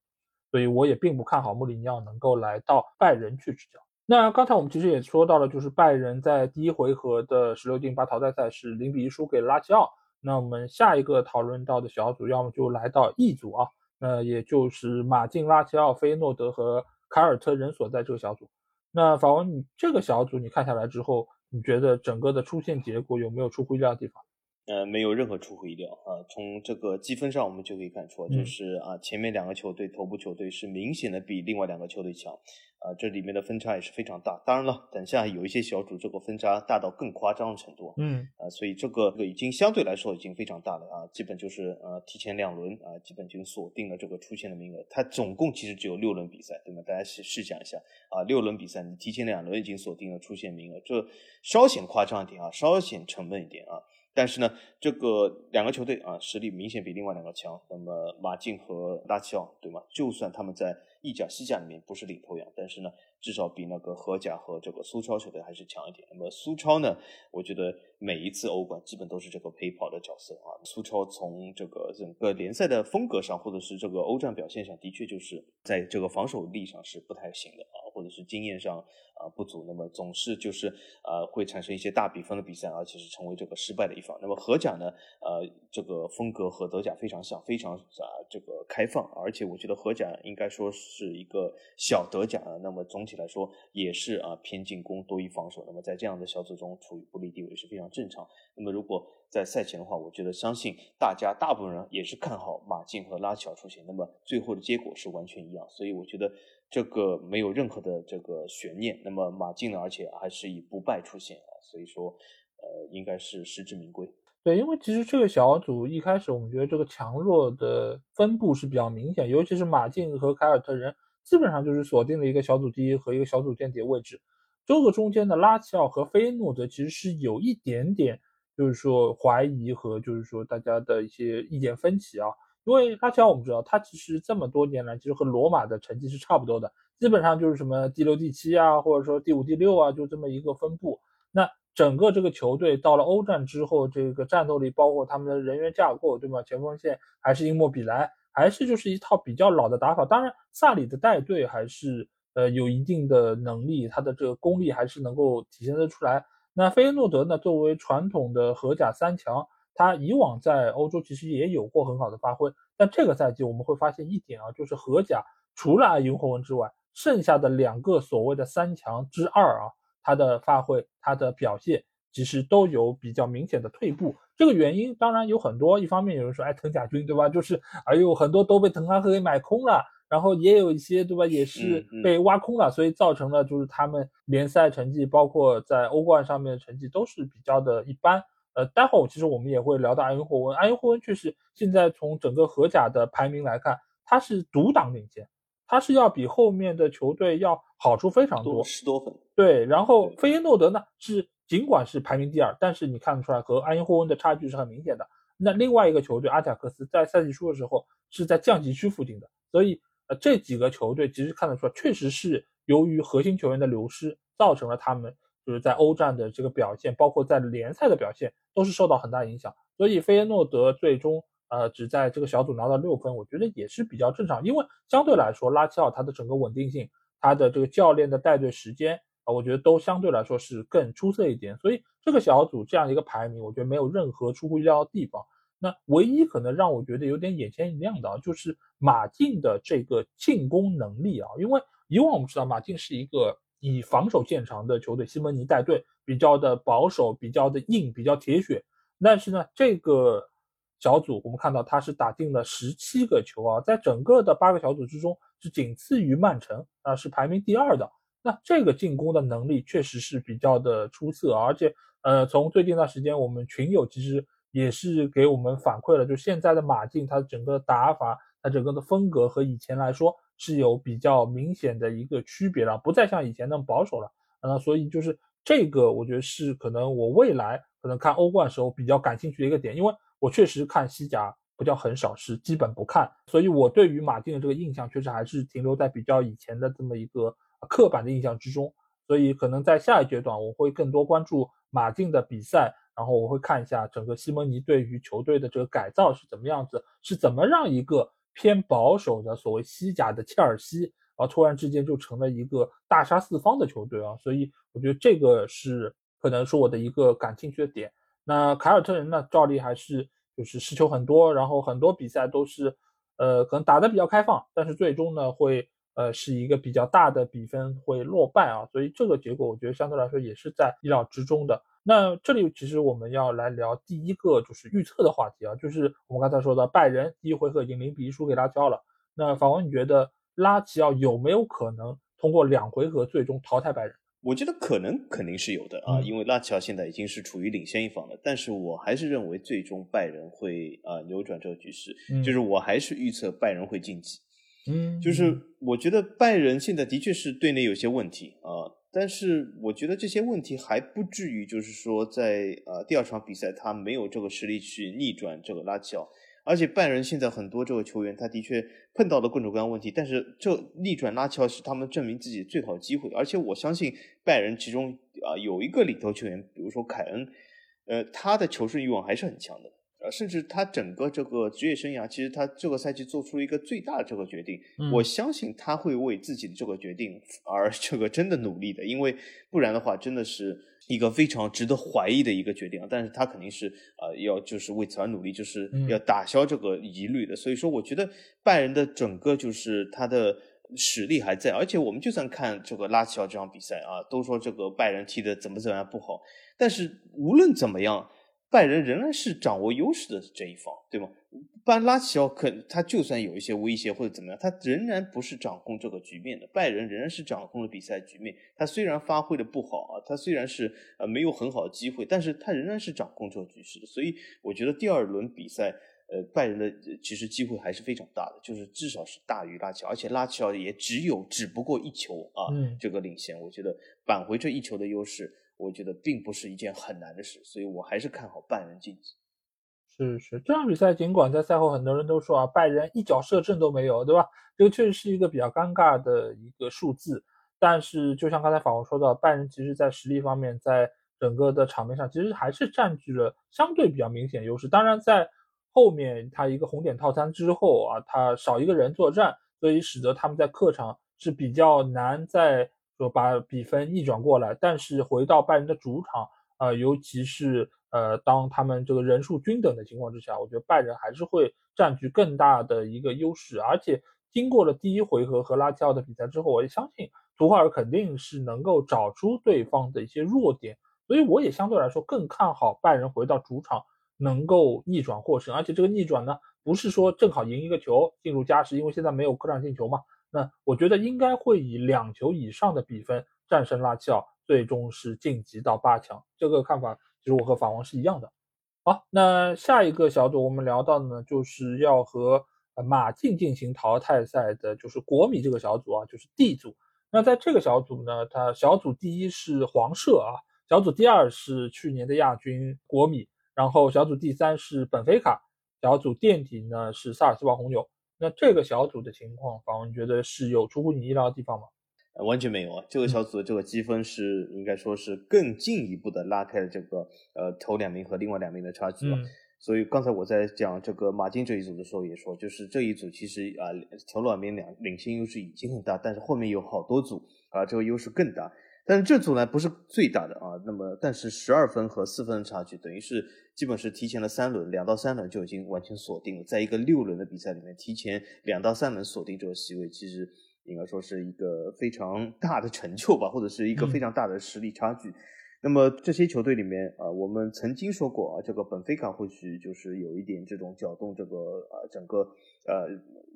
所以我也并不看好穆里尼奥能够来到拜仁去执教。那刚才我们其实也说到了，就是拜仁在第一回合的十六进八淘汰赛是零比一输给拉齐奥。那我们下一个讨论到的小组，要么就来到 E 组啊，那也就是马竞、拉齐奥、菲诺德和凯尔特人所在这个小组。那法文，你这个小组你看下来之后，你觉得整个的出线结果有没有出乎意料的地方？呃，没有任何出乎意料啊！从这个积分上，我们就可以看出，就是啊，前面两个球队头部球队是明显的比另外两个球队强啊，这里面的分差也是非常大。当然了，等下有一些小组这个分差大到更夸张的程度，嗯啊，所以这个已经相对来说已经非常大了啊，基本就是呃提前两轮啊，基本就锁定了这个出线的名额。它总共其实只有六轮比赛，对吗？大家试试想一下啊，六轮比赛你提前两轮已经锁定了出线名额，这稍显夸张一点啊，稍显沉闷一点啊。但是呢，这个两个球队啊，实力明显比另外两个强。那么马竞和拉齐奥，对吗？就算他们在意甲、西甲里面不是领头羊，但是呢。至少比那个荷甲和这个苏超球队还是强一点。那么苏超呢？我觉得每一次欧冠基本都是这个陪跑的角色啊。苏超从这个整个联赛的风格上，或者是这个欧战表现上，的确就是在这个防守力上是不太行的啊，或者是经验上啊不足。那么总是就是啊会产生一些大比分的比赛，而且是成为这个失败的一方。那么荷甲呢？呃，这个风格和德甲非常像，非常啊这个开放，而且我觉得荷甲应该说是是一个小德甲啊。那么总体来说也是啊偏进攻多于防守，那么在这样的小组中处于不利地位是非常正常。那么如果在赛前的话，我觉得相信大家大部分人也是看好马竞和拉齐奥出现，那么最后的结果是完全一样，所以我觉得这个没有任何的这个悬念。那么马竞呢，而且还是以不败出现啊，所以说呃应该是实至名归。对，因为其实这个小组一开始我们觉得这个强弱的分布是比较明显，尤其是马竞和凯尔特人。基本上就是锁定了一个小组第一和一个小组垫底位置，这个中间的拉齐奥和菲诺德其实是有一点点，就是说怀疑和就是说大家的一些意见分歧啊。因为拉齐奥我们知道他其实这么多年来其实和罗马的成绩是差不多的，基本上就是什么第六、第七啊，或者说第五、第六啊，就这么一个分布。那整个这个球队到了欧战之后，这个战斗力包括他们的人员架构，对吗？前锋线还是英莫比莱。还是就是一套比较老的打法，当然萨里的带队还是呃有一定的能力，他的这个功力还是能够体现得出来。那菲耶诺德呢，作为传统的荷甲三强，他以往在欧洲其实也有过很好的发挥，但这个赛季我们会发现一点啊，就是荷甲除了埃因霍温之外，剩下的两个所谓的三强之二啊，他的发挥、他的表现其实都有比较明显的退步。这个原因当然有很多，一方面有人说，哎，滕甲军对吧？就是哎呦，很多都被滕哈赫给买空了，然后也有一些对吧，也是被挖空了，所以造成了就是他们联赛成绩，包括在欧冠上面的成绩都是比较的一般。呃，待会儿其实我们也会聊到埃因霍温，埃因霍温确实现在从整个荷甲的排名来看，他是独挡领先，他是要比后面的球队要好出非常多，十多分。对，然后菲耶诺德呢是。尽管是排名第二，但是你看得出来和埃因霍温的差距是很明显的。那另外一个球队阿贾克斯在赛季初的时候是在降级区附近的，所以呃这几个球队其实看得出来，确实是由于核心球员的流失，造成了他们就是在欧战的这个表现，包括在联赛的表现都是受到很大影响。所以费耶诺德最终呃只在这个小组拿到六分，我觉得也是比较正常，因为相对来说拉齐奥他的整个稳定性，他的这个教练的带队时间啊。我觉得都相对来说是更出色一点，所以这个小组这样一个排名，我觉得没有任何出乎意料的地方。那唯一可能让我觉得有点眼前一亮的啊，就是马竞的这个进攻能力啊。因为以往我们知道马竞是一个以防守见长的球队，西蒙尼带队比较的保守，比较的硬，比较铁血。但是呢，这个小组，我们看到他是打进了十七个球啊，在整个的八个小组之中是仅次于曼城啊，是排名第二的。那这个进攻的能力确实是比较的出色，而且呃，从最近一段时间，我们群友其实也是给我们反馈了，就现在的马竞他整个打法，他整个的风格和以前来说是有比较明显的一个区别了，不再像以前那么保守了。呃，所以就是这个，我觉得是可能我未来可能看欧冠时候比较感兴趣的一个点，因为。我确实看西甲不叫很少，是基本不看，所以我对于马竞的这个印象确实还是停留在比较以前的这么一个刻板的印象之中。所以可能在下一阶段，我会更多关注马竞的比赛，然后我会看一下整个西蒙尼对于球队的这个改造是怎么样子，是怎么让一个偏保守的所谓西甲的切尔西，啊突然之间就成了一个大杀四方的球队啊。所以我觉得这个是可能是我的一个感兴趣的点。那凯尔特人呢？照例还是就是失球很多，然后很多比赛都是，呃，可能打的比较开放，但是最终呢会呃是一个比较大的比分会落败啊，所以这个结果我觉得相对来说也是在意料之中的。那这里其实我们要来聊第一个就是预测的话题啊，就是我们刚才说的拜仁第一回合已经零比一输给拉齐奥了。那法王，你觉得拉齐奥有没有可能通过两回合最终淘汰拜仁？我觉得可能肯定是有的啊，因为拉齐奥现在已经是处于领先一方了。但是我还是认为最终拜仁会啊扭转这个局势，就是我还是预测拜仁会晋级。嗯，就是我觉得拜仁现在的确是队内有些问题啊，但是我觉得这些问题还不至于就是说在呃第二场比赛他没有这个实力去逆转这个拉齐奥。而且拜仁现在很多这个球员，他的确碰到了各种各样问题，但是这逆转拉乔是他们证明自己最好的机会。而且我相信拜仁其中啊有一个领头球员，比如说凯恩，呃，他的求胜欲望还是很强的，呃，甚至他整个这个职业生涯，其实他这个赛季做出了一个最大的这个决定。我相信他会为自己的这个决定而这个真的努力的，因为不然的话，真的是。一个非常值得怀疑的一个决定啊，但是他肯定是呃要就是为此而努力，就是要打消这个疑虑的。所以说，我觉得拜仁的整个就是他的实力还在，而且我们就算看这个拉齐奥这场比赛啊，都说这个拜仁踢的怎么怎么样不好，但是无论怎么样。拜仁仍然是掌握优势的这一方，对吗？班拉齐奥可他就算有一些威胁或者怎么样，他仍然不是掌控这个局面的。拜仁仍然是掌控了比赛局面。他虽然发挥的不好啊，他虽然是呃没有很好的机会，但是他仍然是掌控这个局势的。所以我觉得第二轮比赛，呃，拜仁的其实机会还是非常大的，就是至少是大于拉齐奥，而且拉齐奥也只有只不过一球啊，这个领先。我觉得扳回这一球的优势。我觉得并不是一件很难的事，所以我还是看好拜仁晋级。是是，这场比赛尽管在赛后很多人都说啊，拜仁一脚射正都没有，对吧？这个确实是一个比较尴尬的一个数字。但是就像刚才法国说的，拜仁其实在实力方面，在整个的场面上，其实还是占据了相对比较明显优势。当然，在后面他一个红点套餐之后啊，他少一个人作战，所以使得他们在客场是比较难在。说把比分逆转过来，但是回到拜仁的主场，呃，尤其是呃，当他们这个人数均等的情况之下，我觉得拜仁还是会占据更大的一个优势。而且经过了第一回合和拉齐奥的比赛之后，我也相信图赫尔肯定是能够找出对方的一些弱点，所以我也相对来说更看好拜仁回到主场能够逆转获胜。而且这个逆转呢，不是说正好赢一个球进入加时，因为现在没有客场进球嘛。那我觉得应该会以两球以上的比分战胜拉齐奥，最终是晋级到八强。这个看法其实我和法王是一样的。好，那下一个小组我们聊到的呢，就是要和马竞进行淘汰赛的，就是国米这个小组啊，就是 D 组。那在这个小组呢，它小组第一是黄社啊，小组第二是去年的亚军国米，然后小组第三是本菲卡，小组垫底呢是萨尔斯堡红牛。那这个小组的情况，方文觉得是有出乎你意料的地方吗？完全没有啊！这个小组的这个积分是应该说是更进一步的拉开了这个呃头两名和另外两名的差距了。所以刚才我在讲这个马竞这一组的时候也说，就是这一组其实啊头两名两领先优势已经很大，但是后面有好多组啊这个优势更大。但是这组呢不是最大的啊，那么但是十二分和四分的差距，等于是基本是提前了三轮，两到三轮就已经完全锁定了。在一个六轮的比赛里面，提前两到三轮锁定这个席位，其实应该说是一个非常大的成就吧，或者是一个非常大的实力差距。那么这些球队里面啊，我们曾经说过啊，这个本菲卡或许就是有一点这种搅动这个呃整个呃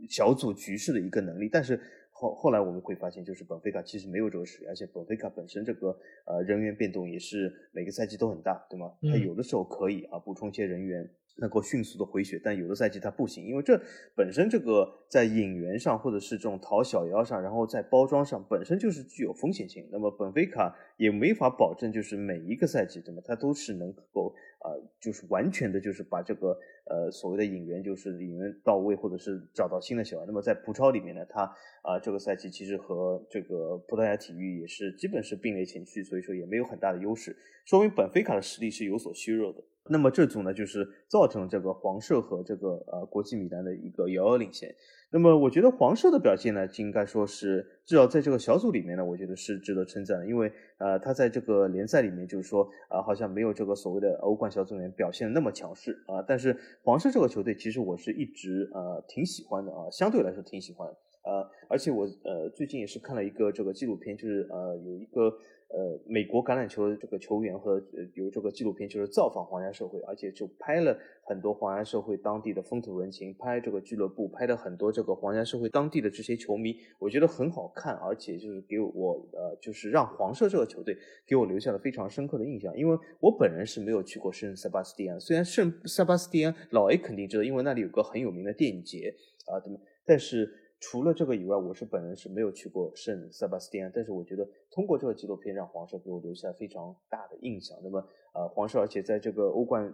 小组局势的一个能力，但是后后来我们会发现，就是本菲卡其实没有这个实力，而且本菲卡本身这个呃人员变动也是每个赛季都很大，对吗？他有的时候可以啊补充一些人员。能够迅速的回血，但有的赛季它不行，因为这本身这个在引援上或者是这种讨小妖上，然后在包装上本身就是具有风险性。那么本菲卡也没法保证，就是每一个赛季，怎么？它都是能够啊，就是完全的，就是把这个呃所谓的引援，就是引援到位，或者是找到新的小孩。那么在葡超里面呢，它啊这个赛季其实和这个葡萄牙体育也是基本是并列前序，所以说也没有很大的优势，说明本菲卡的实力是有所削弱的。那么这组呢，就是造成这个黄社和这个呃国际米兰的一个遥遥领先。那么我觉得黄社的表现呢，应该说是至少在这个小组里面呢，我觉得是值得称赞的，因为呃他在这个联赛里面就是说啊好像没有这个所谓的欧冠小组里面表现的那么强势啊。但是黄社这个球队其实我是一直呃挺喜欢的啊，相对来说挺喜欢呃，而且我呃最近也是看了一个这个纪录片，就是呃有一个。呃，美国橄榄球这个球员和有这个纪录片，就是造访皇家社会，而且就拍了很多皇家社会当地的风土人情，拍这个俱乐部，拍了很多这个皇家社会当地的这些球迷，我觉得很好看，而且就是给我呃，就是让黄色这个球队给我留下了非常深刻的印象，因为我本人是没有去过圣塞巴斯蒂安，虽然圣塞巴斯蒂安老 A 肯定知道，因为那里有个很有名的电影节啊，对吗？但是。除了这个以外，我是本人是没有去过圣塞巴斯蒂安，但是我觉得通过这个纪录片，让黄社给我留下非常大的印象。那么，呃，黄社而且在这个欧冠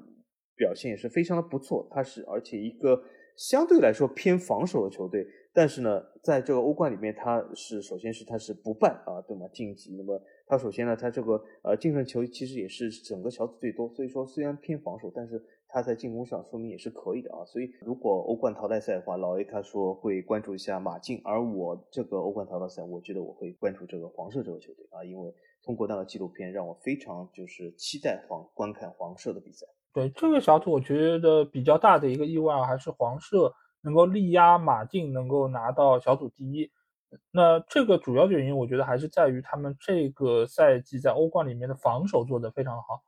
表现也是非常的不错，他是而且一个相对来说偏防守的球队，但是呢，在这个欧冠里面，他是首先是他是不败啊，对吗？晋级。那么他首先呢，他这个呃净胜球其实也是整个小组最多，所以说虽然偏防守，但是。他在进攻上说明也是可以的啊，所以如果欧冠淘汰赛的话，老 A 他说会关注一下马竞，而我这个欧冠淘汰赛，我觉得我会关注这个黄色这个球队啊，因为通过那个纪录片让我非常就是期待黄观看黄色的比赛。对这个小组，我觉得比较大的一个意外还是黄色能够力压马竞，能够拿到小组第一。那这个主要的原因，我觉得还是在于他们这个赛季在欧冠里面的防守做得非常好。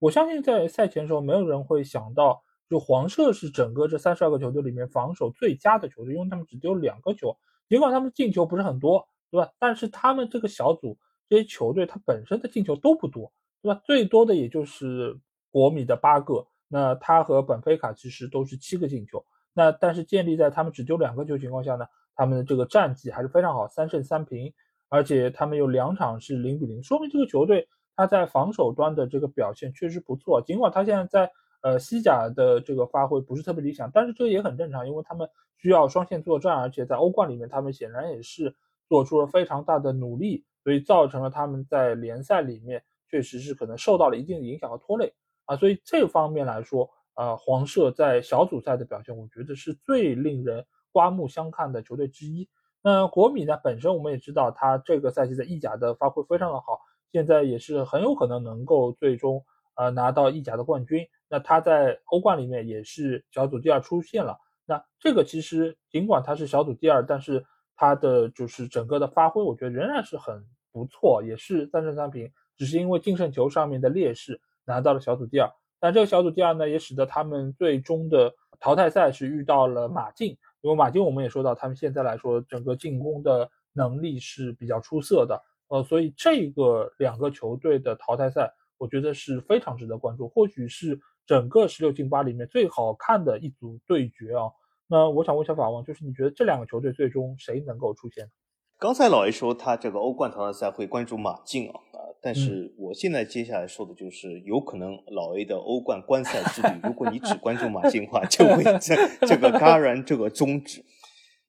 我相信在赛前的时候，没有人会想到，就黄社是整个这三十二个球队里面防守最佳的球队，因为他们只丢两个球，尽管他们进球不是很多，对吧？但是他们这个小组这些球队，它本身的进球都不多，对吧？最多的也就是国米的八个，那他和本菲卡其实都是七个进球，那但是建立在他们只丢两个球情况下呢，他们的这个战绩还是非常好，三胜三平，而且他们有两场是零比零，说明这个球队。他在防守端的这个表现确实不错，尽管他现在在呃西甲的这个发挥不是特别理想，但是这也很正常，因为他们需要双线作战，而且在欧冠里面他们显然也是做出了非常大的努力，所以造成了他们在联赛里面确实是可能受到了一定的影响和拖累啊，所以这方面来说，呃，黄社在小组赛的表现，我觉得是最令人刮目相看的球队之一。那国米呢，本身我们也知道，他这个赛季在意甲的发挥非常的好。现在也是很有可能能够最终呃拿到意甲的冠军。那他在欧冠里面也是小组第二出现了。那这个其实尽管他是小组第二，但是他的就是整个的发挥，我觉得仍然是很不错，也是三胜三平。只是因为净胜球上面的劣势拿到了小组第二。但这个小组第二呢，也使得他们最终的淘汰赛是遇到了马竞。因为马竞我们也说到，他们现在来说整个进攻的能力是比较出色的。呃，所以这个两个球队的淘汰赛，我觉得是非常值得关注，或许是整个十六进八里面最好看的一组对决啊。那我想问一下法王，就是你觉得这两个球队最终谁能够出现？刚才老 A 说他这个欧冠淘汰赛会关注马竞啊，啊，但是我现在接下来说的就是有可能老 A 的欧冠观赛之旅，如果你只关注马竞的话，就会这这个戛然这个终止。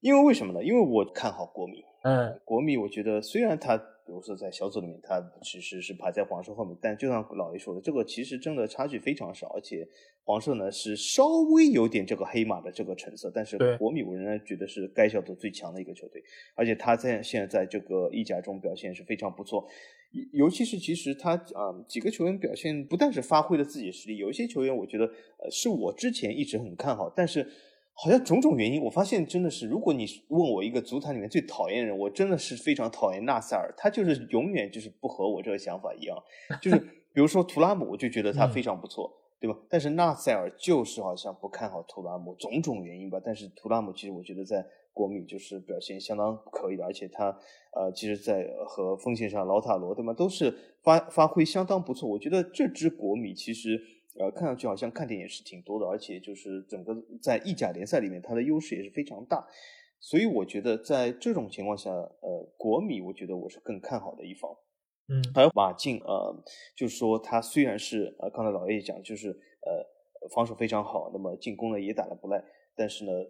因为为什么呢？因为我看好国米，嗯，国米我觉得虽然他。比如说在小组里面，他其实是排在黄色后面，但就像老爷说的，这个其实真的差距非常少，而且黄色呢是稍微有点这个黑马的这个成色，但是国米我仍然觉得是该小组最强的一个球队，而且他在现在在这个意甲中表现是非常不错，尤其是其实他啊几个球员表现不但是发挥了自己的实力，有一些球员我觉得呃是我之前一直很看好，但是。好像种种原因，我发现真的是，如果你问我一个足坛里面最讨厌人，我真的是非常讨厌纳塞尔，他就是永远就是不和我这个想法一样，就是比如说图拉姆，我就觉得他非常不错，对吧？但是纳塞尔就是好像不看好图拉姆，种种原因吧。但是图拉姆其实我觉得在国米就是表现相当可以的，而且他呃，其实在和锋线上老塔罗对吗，都是发发挥相当不错。我觉得这支国米其实呃，看上去好像看点也是挺多的，而且就是整个在意甲联赛里面，它的优势也是非常大。所以我觉得在这种情况下，呃，国米我觉得我是更看好的一方。嗯，还有马竞，呃，就是说他虽然是呃，刚才老叶讲，就是呃，防守非常好，那么进攻呢也打得不赖，但是呢，呃，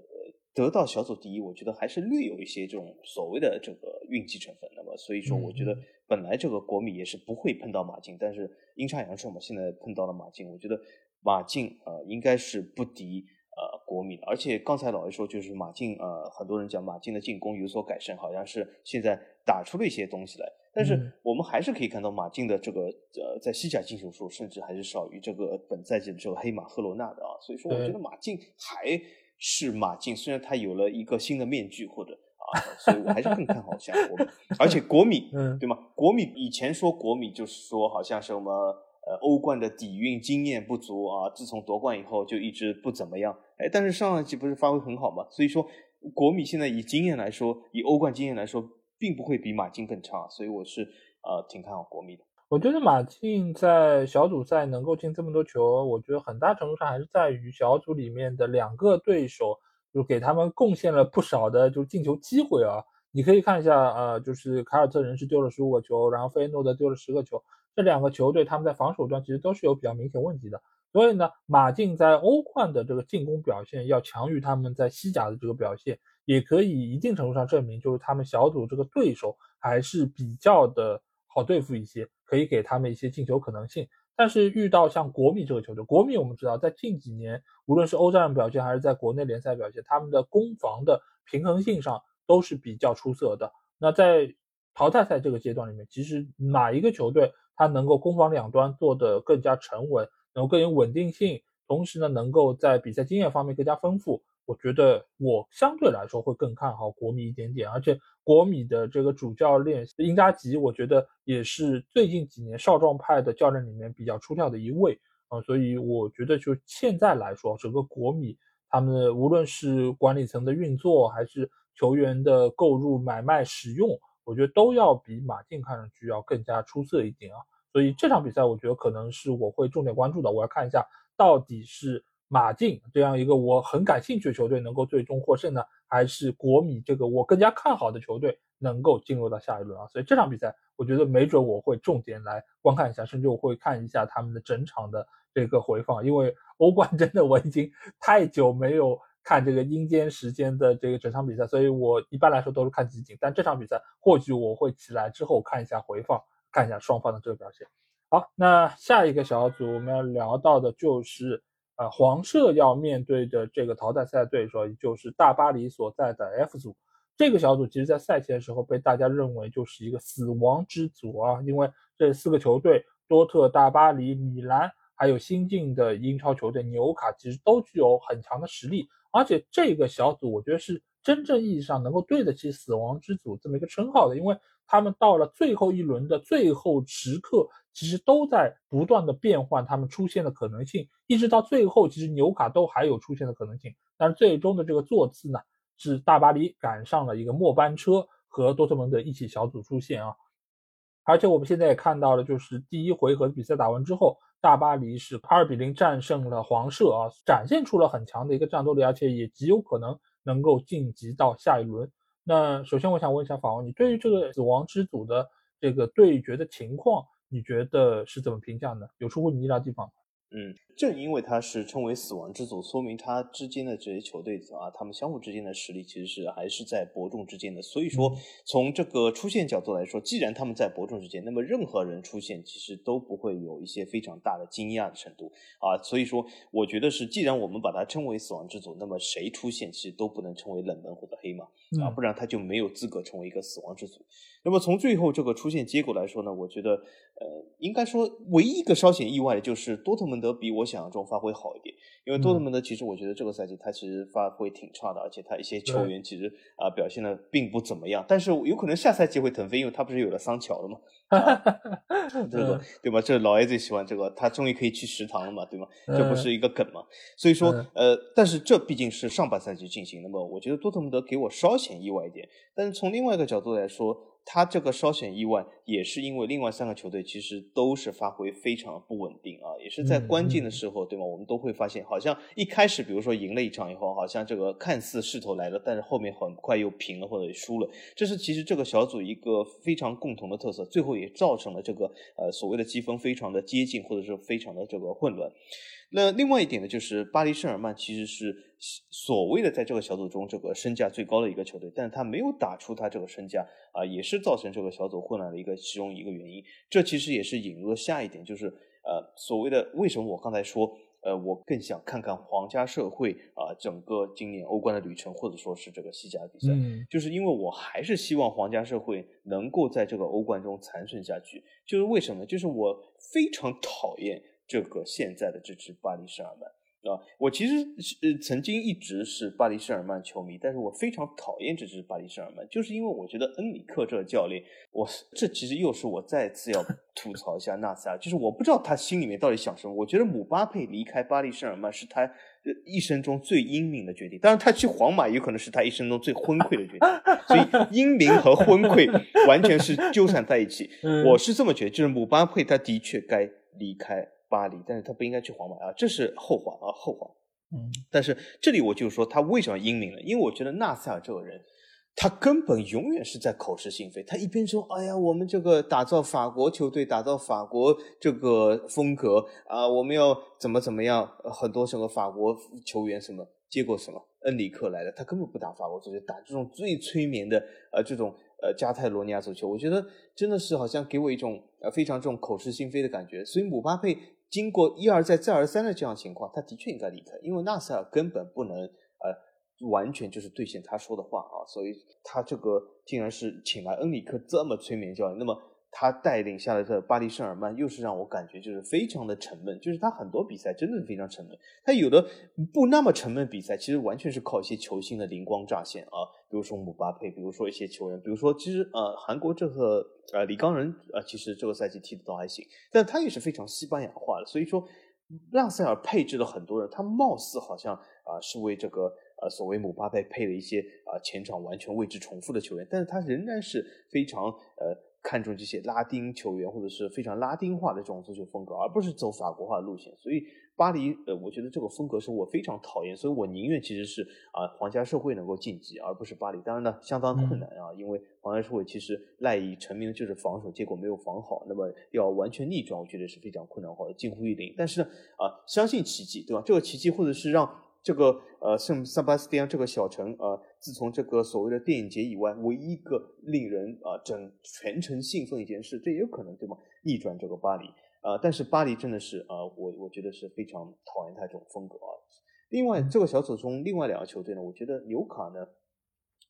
得到小组第一，我觉得还是略有一些这种所谓的这个运气成分。那么所以说，我觉得本来这个国米也是不会碰到马竞，但是阴差阳错嘛，现在碰到了马竞，我觉得马竞呃应该是不敌。呃，国米的，而且刚才老爷说，就是马竞，呃，很多人讲马竞的进攻有所改善，好像是现在打出了一些东西来。但是我们还是可以看到马竞的这个，呃，在西甲进球数甚至还是少于这个本赛季的这个黑马赫罗纳的啊。所以说，我觉得马竞还是马竞，虽然他有了一个新的面具或者啊，所以我还是更看好像国米。而且国米，[LAUGHS] 对吗？国米以前说国米就是说好像是我们。呃，欧冠的底蕴经验不足啊，自从夺冠以后就一直不怎么样。哎，但是上一季不是发挥很好嘛？所以说，国米现在以经验来说，以欧冠经验来说，并不会比马竞更差。所以我是呃挺看好国米的。我觉得马竞在小组赛能够进这么多球，我觉得很大程度上还是在于小组里面的两个对手，就给他们贡献了不少的就进球机会啊。你可以看一下，呃，就是凯尔特人是丢了十五个球，然后费耶诺德丢了十个球。这两个球队他们在防守端其实都是有比较明显问题的，所以呢，马竞在欧冠的这个进攻表现要强于他们在西甲的这个表现，也可以一定程度上证明，就是他们小组这个对手还是比较的好对付一些，可以给他们一些进球可能性。但是遇到像国米这个球队，国米我们知道在近几年无论是欧战表现还是在国内联赛表现，他们的攻防的平衡性上都是比较出色的。那在淘汰赛这个阶段里面，其实哪一个球队？他能够攻防两端做得更加沉稳，能够更有稳定性，同时呢，能够在比赛经验方面更加丰富。我觉得我相对来说会更看好国米一点点，而且国米的这个主教练英扎吉，我觉得也是最近几年少壮派的教练里面比较出挑的一位啊，所以我觉得就现在来说，整个国米他们无论是管理层的运作，还是球员的购入、买卖、使用。我觉得都要比马竞看上去要更加出色一点啊，所以这场比赛我觉得可能是我会重点关注的。我要看一下到底是马竞这样一个我很感兴趣的球队能够最终获胜呢，还是国米这个我更加看好的球队能够进入到下一轮啊？所以这场比赛我觉得没准我会重点来观看一下，甚至我会看一下他们的整场的这个回放，因为欧冠 [LAUGHS] 真的我已经太久没有。看这个阴间时间的这个整场比赛，所以我一般来说都是看集锦。但这场比赛或许我会起来之后看一下回放，看一下双方的这个表现。好，那下一个小组我们要聊到的就是呃黄社要面对的这个淘汰赛对手，就是大巴黎所在的 F 组。这个小组其实，在赛前的时候被大家认为就是一个死亡之组啊，因为这四个球队多特、大巴黎、米兰，还有新晋的英超球队纽卡，其实都具有很强的实力。而且这个小组，我觉得是真正意义上能够对得起“死亡之组”这么一个称号的，因为他们到了最后一轮的最后时刻，其实都在不断的变换他们出现的可能性，一直到最后，其实纽卡都还有出现的可能性。但是最终的这个座次呢，是大巴黎赶上了一个末班车，和多特蒙德一起小组出现啊。而且我们现在也看到了，就是第一回合比赛打完之后。大巴黎是二比零战胜了黄社啊，展现出了很强的一个战斗力，而且也极有可能能够晋级到下一轮。那首先我想问一下法王，你对于这个死亡之组的这个对决的情况，你觉得是怎么评价呢？有出乎你意料的地方吗？嗯，正因为它是称为死亡之组，说明它之间的这些球队啊，他们相互之间的实力其实是还是在伯仲之间的。所以说，从这个出现角度来说，既然他们在伯仲之间，那么任何人出现其实都不会有一些非常大的惊讶的程度啊。所以说，我觉得是，既然我们把它称为死亡之组，那么谁出现其实都不能称为冷门或者黑马啊，不然他就没有资格成为一个死亡之组。那么从最后这个出现结果来说呢，我觉得呃，应该说唯一一个稍显意外的就是多特蒙。德比我想象中发挥好一点，因为多特蒙德其实我觉得这个赛季他其实发挥挺差的，而且他一些球员其实啊表现的并不怎么样，但是有可能下赛季会腾飞，因为他不是有了桑乔了吗？[LAUGHS] 这个对吧？这老 A 最喜欢这个，他终于可以去食堂了嘛，对吗？这不是一个梗嘛？所以说，呃，但是这毕竟是上半赛季进行，那么我觉得多特蒙德给我稍显意外一点，但是从另外一个角度来说。他这个稍显意外，也是因为另外三个球队其实都是发挥非常不稳定啊，也是在关键的时候，对吗？我们都会发现，好像一开始，比如说赢了一场以后，好像这个看似势头来了，但是后面很快又平了或者输了。这是其实这个小组一个非常共同的特色，最后也造成了这个呃所谓的积分非常的接近，或者是非常的这个混乱。那另外一点呢，就是巴黎圣日耳曼其实是所谓的在这个小组中这个身价最高的一个球队，但是他没有打出他这个身价啊，也是造成这个小组混乱的一个其中一个原因。这其实也是引入了下一点，就是呃所谓的为什么我刚才说呃我更想看看皇家社会啊整个今年欧冠的旅程，或者说是这个西甲的比赛，就是因为我还是希望皇家社会能够在这个欧冠中残存下去。就是为什么？就是我非常讨厌。这个现在的这支巴黎圣日耳曼啊，我其实是曾经一直是巴黎圣日耳曼球迷，但是我非常讨厌这支巴黎圣日耳曼，就是因为我觉得恩里克这个教练，我这其实又是我再次要吐槽一下纳赛尔，就是我不知道他心里面到底想什么。我觉得姆巴佩离开巴黎圣日耳曼是他一生中最英明的决定，当然他去皇马有可能是他一生中最昏聩的决定，所以英明和昏聩完全是纠缠在一起。我是这么觉得，就是姆巴佩他的确该离开。巴黎，但是他不应该去皇马啊，这是后话啊，后话。嗯，但是这里我就说他为什么英明了？因为我觉得纳赛尔这个人，他根本永远是在口是心非。他一边说，哎呀，我们这个打造法国球队，打造法国这个风格啊，我们要怎么怎么样，很多什么法国球员什么，结果什么，恩里克来了，他根本不打法国足球，打这种最催眠的呃这种。呃，加泰罗尼亚足球，我觉得真的是好像给我一种呃非常这种口是心非的感觉。所以姆巴佩经过一而再再而三的这样情况，他的确应该离开，因为纳赛尔根本不能呃完全就是兑现他说的话啊。所以他这个竟然是请来恩里克这么催眠教练，那么。他带领下来的巴黎圣尔曼又是让我感觉就是非常的沉闷，就是他很多比赛真的非常沉闷。他有的不那么沉闷比赛，其实完全是靠一些球星的灵光乍现啊，比如说姆巴佩，比如说一些球员，比如说其实呃韩国这个呃李刚仁呃其实这个赛季踢的都还行，但他也是非常西班牙化的。所以说纳塞尔配置了很多人，他貌似好像啊是为这个呃所谓姆巴佩配了一些啊前场完全位置重复的球员，但是他仍然是非常呃。看重这些拉丁球员或者是非常拉丁化的这种足球风格，而不是走法国化的路线。所以巴黎，呃，我觉得这个风格是我非常讨厌，所以我宁愿其实是啊皇家社会能够晋级，而不是巴黎。当然呢，相当困难啊，因为皇家社会其实赖以成名的就是防守，结果没有防好，那么要完全逆转，我觉得是非常困难或者近乎于零。但是呢，啊，相信奇迹，对吧？这个奇迹或者是让。这个呃圣塞巴斯蒂安这个小城啊，自从这个所谓的电影节以外，唯一一个令人啊整全城兴奋一件事，这也有可能对吗？逆转这个巴黎啊，但是巴黎真的是啊，我我觉得是非常讨厌他这种风格啊。另外，这个小组中另外两个球队呢，我觉得纽卡呢，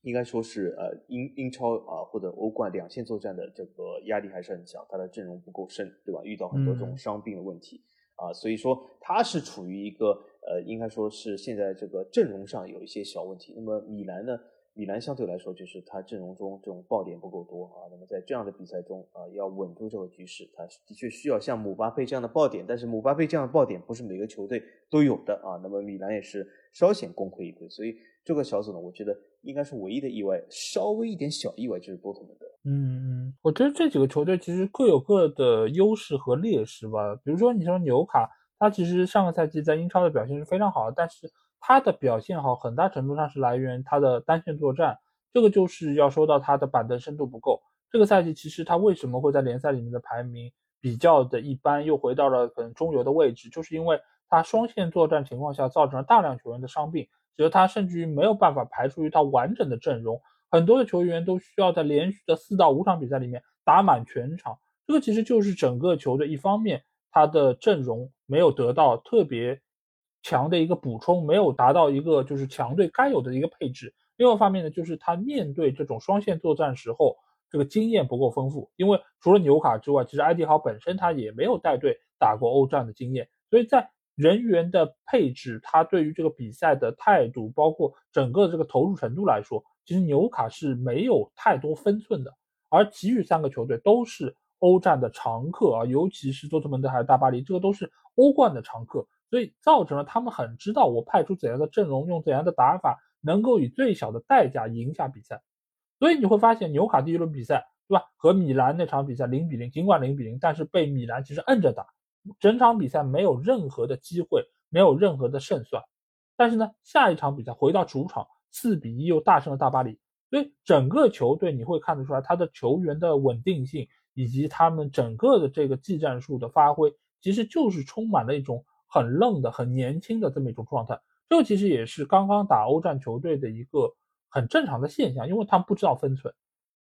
应该说是呃英英超啊或者欧冠两线作战的这个压力还是很强，他的阵容不够深，对吧？遇到很多这种伤病的问题啊，所以说他是处于一个。呃，应该说是现在这个阵容上有一些小问题。那么米兰呢？米兰相对来说就是他阵容中这种爆点不够多啊。那么在这样的比赛中啊，要稳住这个局势，他的确需要像姆巴佩这样的爆点。但是姆巴佩这样的爆点不是每个球队都有的啊。那么米兰也是稍显功亏一篑。所以这个小组呢，我觉得应该是唯一的意外，稍微一点小意外就是多特蒙德。嗯嗯，我觉得这几个球队其实各有各的优势和劣势吧。比如说你说纽卡。他其实上个赛季在英超的表现是非常好的，但是他的表现好很大程度上是来源他的单线作战，这个就是要说到他的板凳深度不够。这个赛季其实他为什么会在联赛里面的排名比较的一般，又回到了可能中游的位置，就是因为他双线作战情况下造成了大量球员的伤病，使得他甚至于没有办法排出一套完整的阵容，很多的球员都需要在连续的四到五场比赛里面打满全场，这个其实就是整个球队一方面。他的阵容没有得到特别强的一个补充，没有达到一个就是强队该有的一个配置。另外一方面呢，就是他面对这种双线作战时候，这个经验不够丰富。因为除了纽卡之外，其实埃迪豪本身他也没有带队打过欧战的经验，所以在人员的配置，他对于这个比赛的态度，包括整个这个投入程度来说，其实纽卡是没有太多分寸的。而其余三个球队都是欧战的常客啊，尤其是多特蒙德还有大巴黎，这个都是欧冠的常客，所以造成了他们很知道我派出怎样的阵容，用怎样的打法，能够以最小的代价赢下比赛。所以你会发现纽卡第一轮比赛，对吧？和米兰那场比赛零比零，尽管零比零，但是被米兰其实摁着打，整场比赛没有任何的机会，没有任何的胜算。但是呢，下一场比赛回到主场，四比一又大胜了大巴黎。所以整个球队你会看得出来，他的球员的稳定性以及他们整个的这个技战术的发挥，其实就是充满了一种很愣的、很年轻的这么一种状态。这其实也是刚刚打欧战球队的一个很正常的现象，因为他们不知道分寸。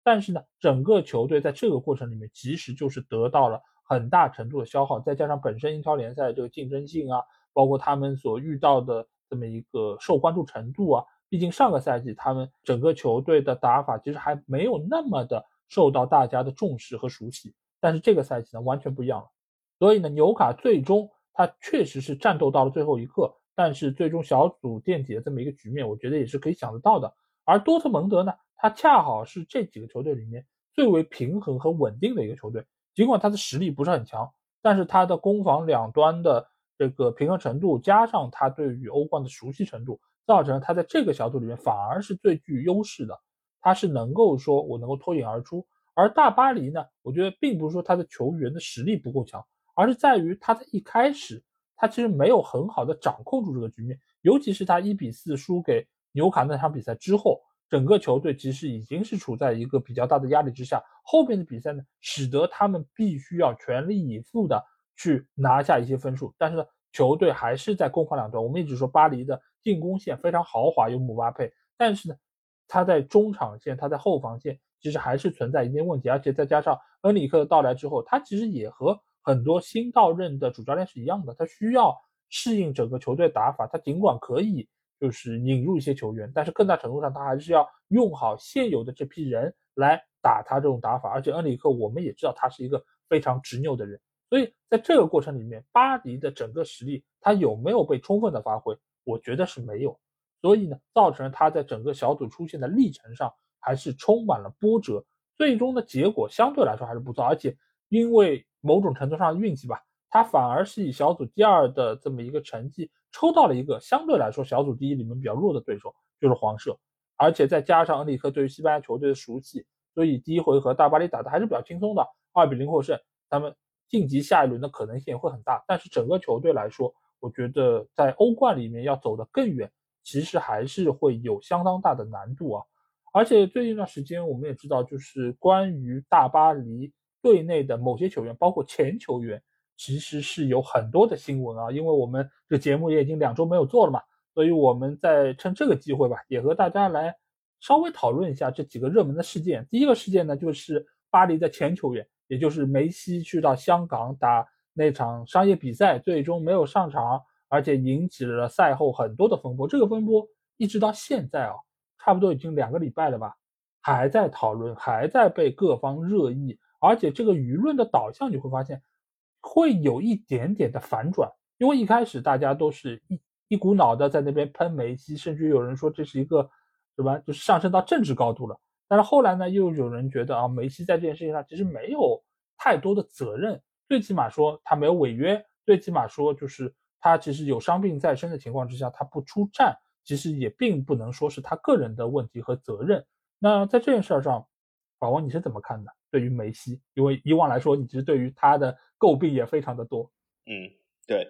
但是呢，整个球队在这个过程里面，其实就是得到了很大程度的消耗，再加上本身英超联赛这个竞争性啊，包括他们所遇到的这么一个受关注程度啊。毕竟上个赛季他们整个球队的打法其实还没有那么的受到大家的重视和熟悉，但是这个赛季呢完全不一样了。所以呢，纽卡最终他确实是战斗到了最后一刻，但是最终小组垫底的这么一个局面，我觉得也是可以想得到的。而多特蒙德呢，他恰好是这几个球队里面最为平衡和稳定的一个球队，尽管他的实力不是很强，但是他的攻防两端的这个平衡程度，加上他对于欧冠的熟悉程度。造成了他在这个小组里面反而是最具优势的，他是能够说我能够脱颖而出。而大巴黎呢，我觉得并不是说他的球员的实力不够强，而是在于他在一开始他其实没有很好的掌控住这个局面，尤其是他一比四输给纽卡那场比赛之后，整个球队其实已经是处在一个比较大的压力之下。后边的比赛呢，使得他们必须要全力以赴的去拿下一些分数，但是呢，球队还是在攻防两端。我们一直说巴黎的。进攻线非常豪华，有姆巴佩，但是呢，他在中场线，他在后防线，其实还是存在一定问题，而且再加上恩里克的到来之后，他其实也和很多新到任的主教练是一样的，他需要适应整个球队打法。他尽管可以就是引入一些球员，但是更大程度上他还是要用好现有的这批人来打他这种打法。而且恩里克我们也知道他是一个非常执拗的人，所以在这个过程里面，巴黎的整个实力他有没有被充分的发挥？我觉得是没有，所以呢，造成了他在整个小组出现的历程上还是充满了波折，最终的结果相对来说还是不错，而且因为某种程度上的运气吧，他反而是以小组第二的这么一个成绩抽到了一个相对来说小组第一里面比较弱的对手，就是黄社，而且再加上恩里克对于西班牙球队的熟悉，所以第一回合大巴黎打的还是比较轻松的，二比零获胜，他们晋级下一轮的可能性也会很大，但是整个球队来说。我觉得在欧冠里面要走得更远，其实还是会有相当大的难度啊。而且最近一段时间，我们也知道，就是关于大巴黎队内的某些球员，包括前球员，其实是有很多的新闻啊。因为我们这节目也已经两周没有做了嘛，所以我们在趁这个机会吧，也和大家来稍微讨论一下这几个热门的事件。第一个事件呢，就是巴黎的前球员，也就是梅西去到香港打。那场商业比赛最终没有上场，而且引起了赛后很多的风波。这个风波一直到现在啊，差不多已经两个礼拜了吧，还在讨论，还在被各方热议。而且这个舆论的导向你会发现，会有一点点的反转。因为一开始大家都是一一股脑的在那边喷梅西，甚至有人说这是一个，是吧？就是上升到政治高度了。但是后来呢，又有人觉得啊，梅西在这件事情上其实没有太多的责任。最起码说他没有违约，最起码说就是他其实有伤病在身的情况之下，他不出战，其实也并不能说是他个人的问题和责任。那在这件事儿上，宝宝你是怎么看的？对于梅西，因为以往来说，你其实对于他的诟病也非常的多。嗯，对。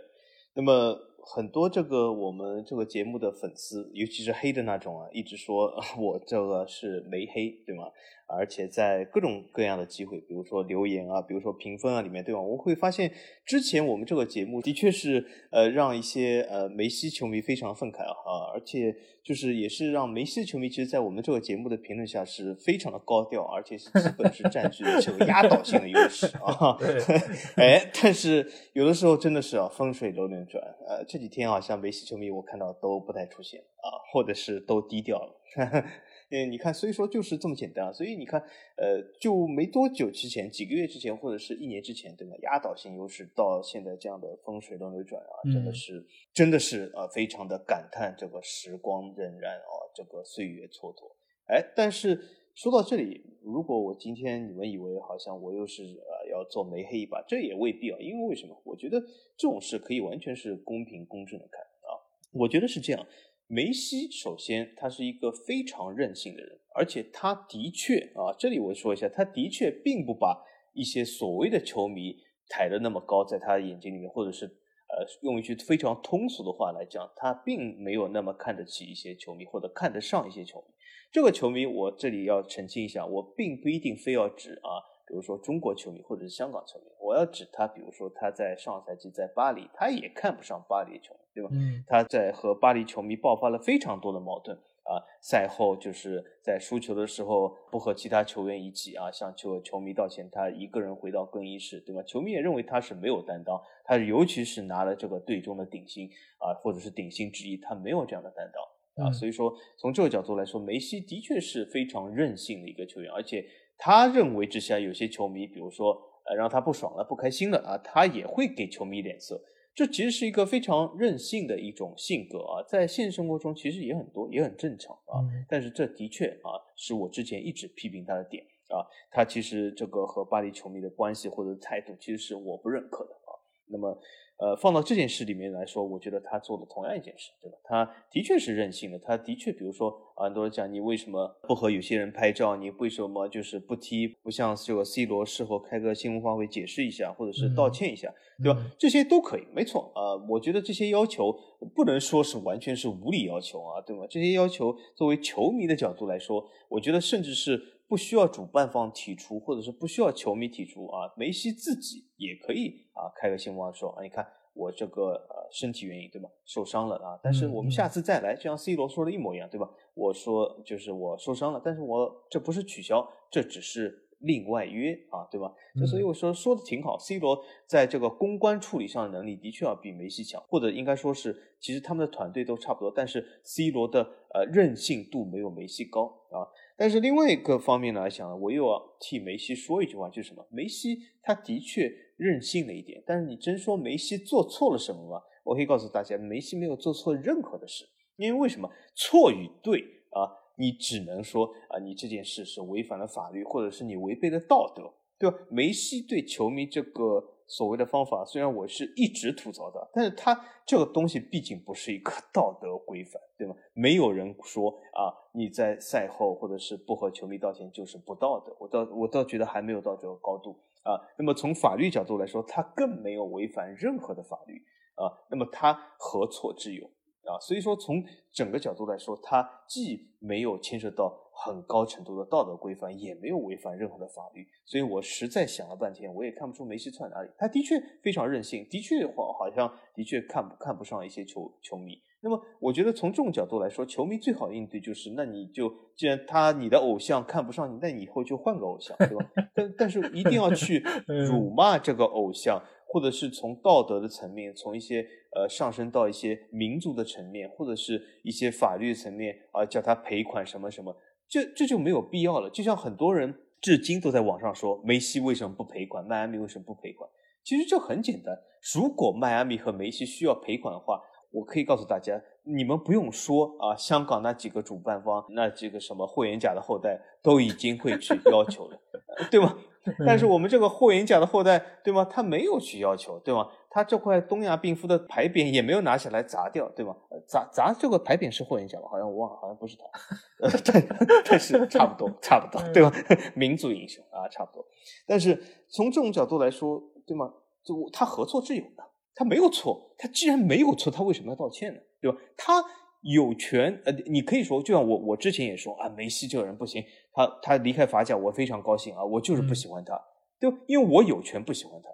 那么。很多这个我们这个节目的粉丝，尤其是黑的那种啊，一直说 [LAUGHS] 我这个是没黑，对吗？而且在各种各样的机会，比如说留言啊，比如说评分啊里面，对吧？我会发现之前我们这个节目的确是呃让一些呃梅西球迷非常愤慨啊，而且就是也是让梅西球迷其实，在我们这个节目的评论下是非常的高调，而且是基本是占据了这个压倒性的优势啊。[LAUGHS] [LAUGHS] 哎，但是有的时候真的是啊，风水轮流转，呃这。几天好，像梅西球迷我看到都不太出现啊，或者是都低调了。[LAUGHS] 嗯，你看，所以说就是这么简单啊。所以你看，呃，就没多久之前，几个月之前，或者是一年之前，对吧？压倒性优势到现在这样的风水轮流转啊，真的是，真的是啊，非常的感叹这个时光荏苒啊，这个岁月蹉跎。哎，但是说到这里，如果我今天你们以为好像我又是呃要做煤黑一把，这也未必啊。因为为什么？我觉得这种事可以完全是公平公正的看啊。我觉得是这样。梅西首先他是一个非常任性的人，而且他的确啊，这里我说一下，他的确并不把一些所谓的球迷抬得那么高，在他眼睛里面，或者是呃用一句非常通俗的话来讲，他并没有那么看得起一些球迷，或者看得上一些球迷。这个球迷我这里要澄清一下，我并不一定非要指啊。比如说中国球迷或者是香港球迷，我要指他，比如说他在上赛季在巴黎，他也看不上巴黎的球迷，对吧？嗯，他在和巴黎球迷爆发了非常多的矛盾啊。赛后就是在输球的时候不和其他球员一起啊向球球迷道歉，他一个人回到更衣室，对吧？球迷也认为他是没有担当，他尤其是拿了这个队中的顶薪啊，或者是顶薪之一，他没有这样的担当啊。所以说从这个角度来说，梅西的确是非常任性的一个球员，而且。他认为之下，有些球迷，比如说，呃，让他不爽了、不开心了啊，他也会给球迷脸色。这其实是一个非常任性的一种性格啊，在现实生活中其实也很多，也很正常啊。但是这的确啊，是我之前一直批评他的点啊。他其实这个和巴黎球迷的关系或者态度，其实是我不认可的啊。那么。呃，放到这件事里面来说，我觉得他做的同样一件事，对吧？他的确是任性的，他的确，比如说，很多人讲你为什么不和有些人拍照，你为什么就是不踢，不像这个 C 罗事后开个新闻发布会解释一下，或者是道歉一下，对吧？这些都可以，没错啊。我觉得这些要求不能说是完全是无理要求啊，对吗？这些要求作为球迷的角度来说，我觉得甚至是。不需要主办方提出，或者是不需要球迷提出啊，梅西自己也可以啊开个新闻说啊，你看我这个呃身体原因对吧，受伤了啊，但是我们下次再来，就像 C 罗说的一模一样对吧？我说就是我受伤了，但是我这不是取消，这只是另外约啊，对吧？就所以我说说的挺好，C 罗在这个公关处理上的能力的确要比梅西强，或者应该说是其实他们的团队都差不多，但是 C 罗的呃韧性度没有梅西高啊。但是另外一个方面来讲，我又要替梅西说一句话，就是什么？梅西他的确任性了一点，但是你真说梅西做错了什么吗？我可以告诉大家，梅西没有做错任何的事。因为为什么？错与对啊，你只能说啊，你这件事是违反了法律，或者是你违背了道德，对吧？梅西对球迷这个。所谓的方法，虽然我是一直吐槽的，但是他这个东西毕竟不是一个 [LAUGHS] 道德规范，对吗？没有人说啊，你在赛后或者是不和球迷道歉就是不道德，我倒我倒觉得还没有到这个高度啊。那么从法律角度来说，他更没有违反任何的法律啊，那么他何错之有啊？所以说从整个角度来说，他既没有牵涉到。很高程度的道德规范，也没有违反任何的法律，所以我实在想了半天，我也看不出梅西错哪里。他的确非常任性，的确好好像的确看不看不上一些球球迷。那么我觉得从这种角度来说，球迷最好的应对就是，那你就既然他你的偶像看不上你，那你以后就换个偶像，对吧？但但是一定要去 [LAUGHS] 辱骂这个偶像。或者是从道德的层面，从一些呃上升到一些民族的层面，或者是一些法律层面啊，叫他赔款什么什么。这这就没有必要了。就像很多人至今都在网上说，梅西为什么不赔款？迈阿密为什么不赔款？其实就很简单。如果迈阿密和梅西需要赔款的话，我可以告诉大家，你们不用说啊，香港那几个主办方，那几个什么霍元甲的后代都已经会去要求了，[LAUGHS] 对吗？但是我们这个霍元甲的后代，对吗？他没有去要求，对吗？他这块东亚病夫的牌匾也没有拿下来砸掉，对吗？砸砸这个牌匾是霍元甲吧？好像我忘了，好像不是他。[LAUGHS] 呃，但，[LAUGHS] 但是差不多，差不多，对吧？[LAUGHS] 民族英雄啊，差不多。但是从这种角度来说，对吗？就他何错之有呢？他没有错，他既然没有错，他为什么要道歉呢？对吧？他。有权，呃，你可以说，就像我，我之前也说啊，梅西这个人不行，他他离开法甲，我非常高兴啊，我就是不喜欢他，对吧？因为我有权不喜欢他，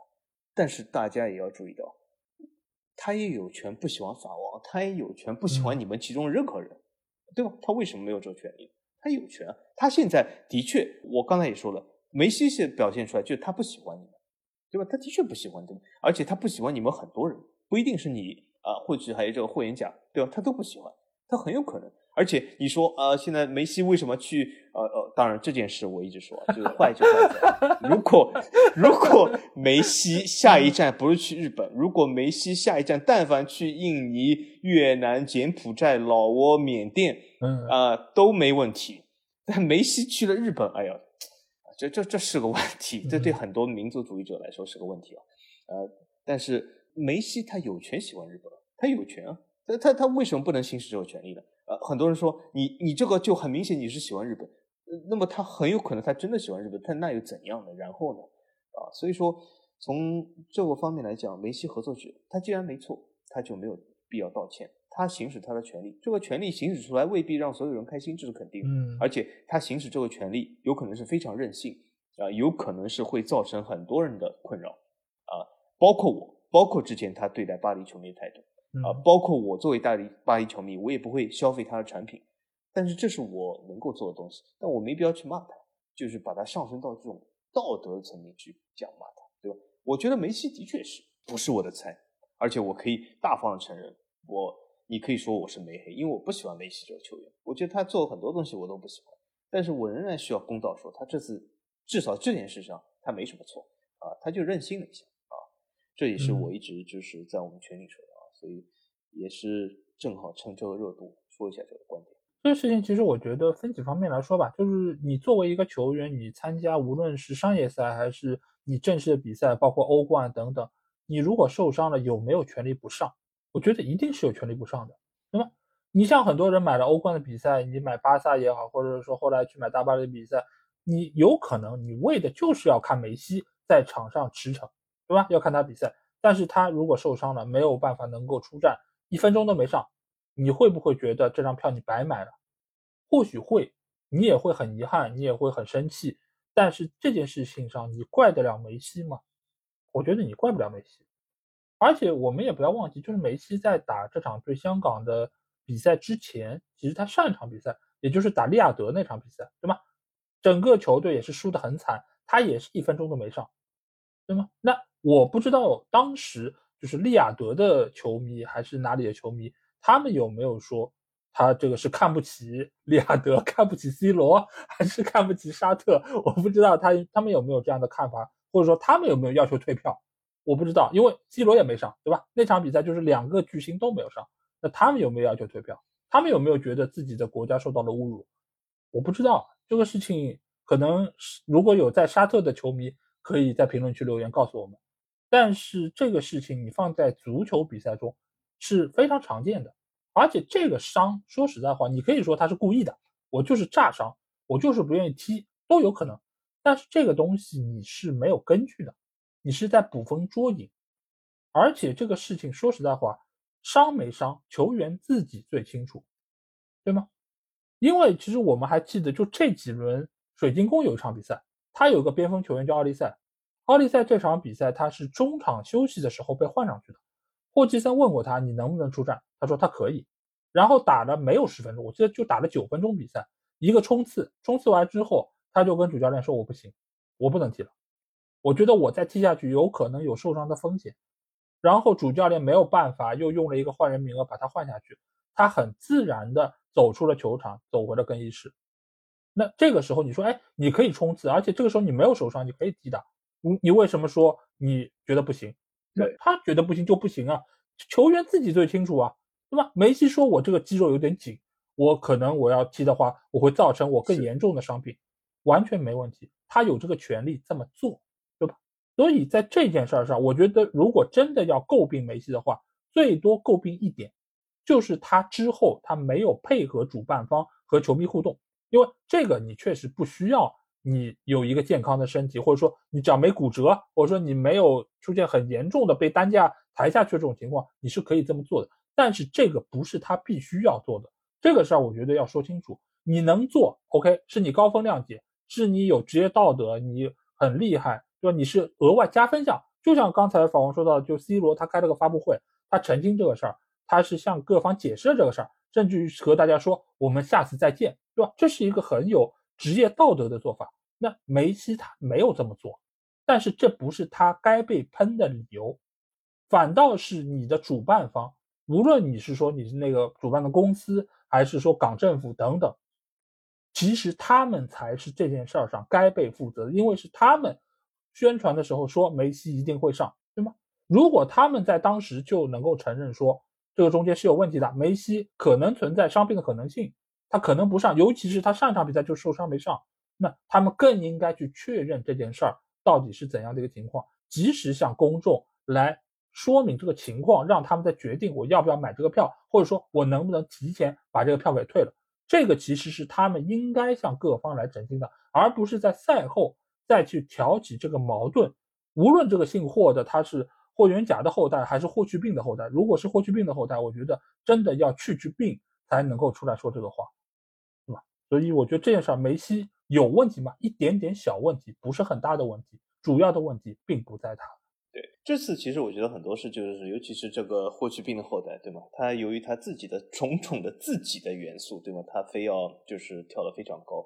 但是大家也要注意到，他也有权不喜欢法王，他也有权不喜欢你们其中任何人，对吧？他为什么没有这个权利？他有权啊，他现在的确，我刚才也说了，梅西现表现出来就是他不喜欢你们，对吧？他的确不喜欢，你们？而且他不喜欢你们很多人，不一定是你。啊，或许还有这个霍元甲，对吧？他都不喜欢，他很有可能。而且你说啊，现在梅西为什么去？呃呃，当然这件事我一直说，就是坏就坏在，如果如果梅西下一站不是去日本，如果梅西下一站但凡去印尼、越南、柬埔寨、老挝、缅甸，嗯啊都没问题。但梅西去了日本，哎呀，这这这是个问题，这对很多民族主义者来说是个问题啊。呃，但是梅西他有权喜欢日本，他有权啊，他他他为什么不能行使这个权利呢？呃，很多人说你你这个就很明显你是喜欢日本，那么他很有可能他真的喜欢日本，但那又怎样呢？然后呢？啊，所以说从这个方面来讲，梅西合作者他既然没错，他就没有必要道歉，他行使他的权利，这个权利行使出来未必让所有人开心，这是肯定的，嗯，而且他行使这个权利有可能是非常任性啊，有可能是会造成很多人的困扰啊，包括我，包括之前他对待巴黎球迷的态度。啊，包括我作为大黎巴黎球迷，我也不会消费他的产品，但是这是我能够做的东西，但我没必要去骂他，就是把他上升到这种道德层面去讲骂他，对吧？我觉得梅西的确是不是我的菜，而且我可以大方的承认，我你可以说我是梅黑，因为我不喜欢梅西这个球员，我觉得他做很多东西我都不喜欢，但是我仍然需要公道说，他这次至少这件事上他没什么错啊，他就任性了一下啊，这也是我一直就是在我们群里说的啊。所以也是正好趁这个热度说一下这个观点。这个事情其实我觉得分几方面来说吧，就是你作为一个球员，你参加无论是商业赛还是你正式的比赛，包括欧冠等等，你如果受伤了，有没有权利不上？我觉得一定是有权利不上的，那么？你像很多人买了欧冠的比赛，你买巴萨也好，或者说后来去买大巴黎的比赛，你有可能你为的就是要看梅西在场上驰骋，对吧？要看他比赛。但是他如果受伤了，没有办法能够出战，一分钟都没上，你会不会觉得这张票你白买了？或许会，你也会很遗憾，你也会很生气。但是这件事情上，你怪得了梅西吗？我觉得你怪不了梅西。而且我们也不要忘记，就是梅西在打这场对香港的比赛之前，其实他上一场比赛，也就是打利雅得那场比赛，对吗？整个球队也是输得很惨，他也是一分钟都没上，对吗？那。我不知道当时就是利雅得的球迷还是哪里的球迷，他们有没有说他这个是看不起 [LAUGHS] 利雅得，看不起 C 罗，还是看不起沙特？[LAUGHS] 我不知道他他们有没有这样的看法，或者说他们有没有要求退票？我不知道，因为 C 罗也没上，对吧？那场比赛就是两个巨星都没有上，那他们有没有要求退票？他们有没有觉得自己的国家受到了侮辱？我不知道这个事情，可能是如果有在沙特的球迷，可以在评论区留言告诉我们。但是这个事情你放在足球比赛中是非常常见的，而且这个伤说实在话，你可以说他是故意的，我就是炸伤，我就是不愿意踢都有可能。但是这个东西你是没有根据的，你是在捕风捉影。而且这个事情说实在话，伤没伤，球员自己最清楚，对吗？因为其实我们还记得，就这几轮水晶宫有一场比赛，他有个边锋球员叫奥利塞。奥利赛这场比赛他是中场休息的时候被换上去的。霍奇森问过他，你能不能出战？他说他可以。然后打了没有十分钟，我记得就打了九分钟比赛，一个冲刺，冲刺完之后，他就跟主教练说：“我不行，我不能踢了。我觉得我再踢下去有可能有受伤的风险。”然后主教练没有办法，又用了一个换人名额把他换下去。他很自然的走出了球场，走回了更衣室。那这个时候你说，哎，你可以冲刺，而且这个时候你没有受伤，你可以踢的。你你为什么说你觉得不行？对他觉得不行就不行啊，球员自己最清楚啊，对吧？梅西说我这个肌肉有点紧，我可能我要踢的话，我会造成我更严重的伤病，完全没问题，他有这个权利这么做，对吧？所以在这件事上，我觉得如果真的要诟病梅西的话，最多诟病一点，就是他之后他没有配合主办方和球迷互动，因为这个你确实不需要。你有一个健康的身体，或者说你脚没骨折，或者说你没有出现很严重的被担架抬下去这种情况，你是可以这么做的。但是这个不是他必须要做的，这个事儿我觉得要说清楚。你能做，OK，是你高风亮节，是你有职业道德，你很厉害，对吧？你是额外加分项。就像刚才法王说到，就 C 罗他开了个发布会，他澄清这个事儿，他是向各方解释了这个事儿，甚至于和大家说我们下次再见，对吧？这是一个很有职业道德的做法。那梅西他没有这么做，但是这不是他该被喷的理由，反倒是你的主办方，无论你是说你是那个主办的公司，还是说港政府等等，其实他们才是这件事儿上该被负责的，因为是他们宣传的时候说梅西一定会上，对吗？如果他们在当时就能够承认说这个中间是有问题的，梅西可能存在伤病的可能性，他可能不上，尤其是他上场比赛就受伤没上，那他们更应该去确认这件事儿到底是怎样的一个情况，及时向公众来说明这个情况，让他们再决定我要不要买这个票，或者说我能不能提前把这个票给退了。这个其实是他们应该向各方来澄清的，而不是在赛后再去挑起这个矛盾。无论这个姓霍的他是。霍元甲的后代还是霍去病的后代？如果是霍去病的后代，我觉得真的要去去病才能够出来说这个话，所以我觉得这件事儿梅西有问题吗？一点点小问题，不是很大的问题。主要的问题并不在他。对，这次其实我觉得很多事就是，尤其是这个霍去病的后代，对吗？他由于他自己的种种的自己的元素，对吗？他非要就是跳得非常高，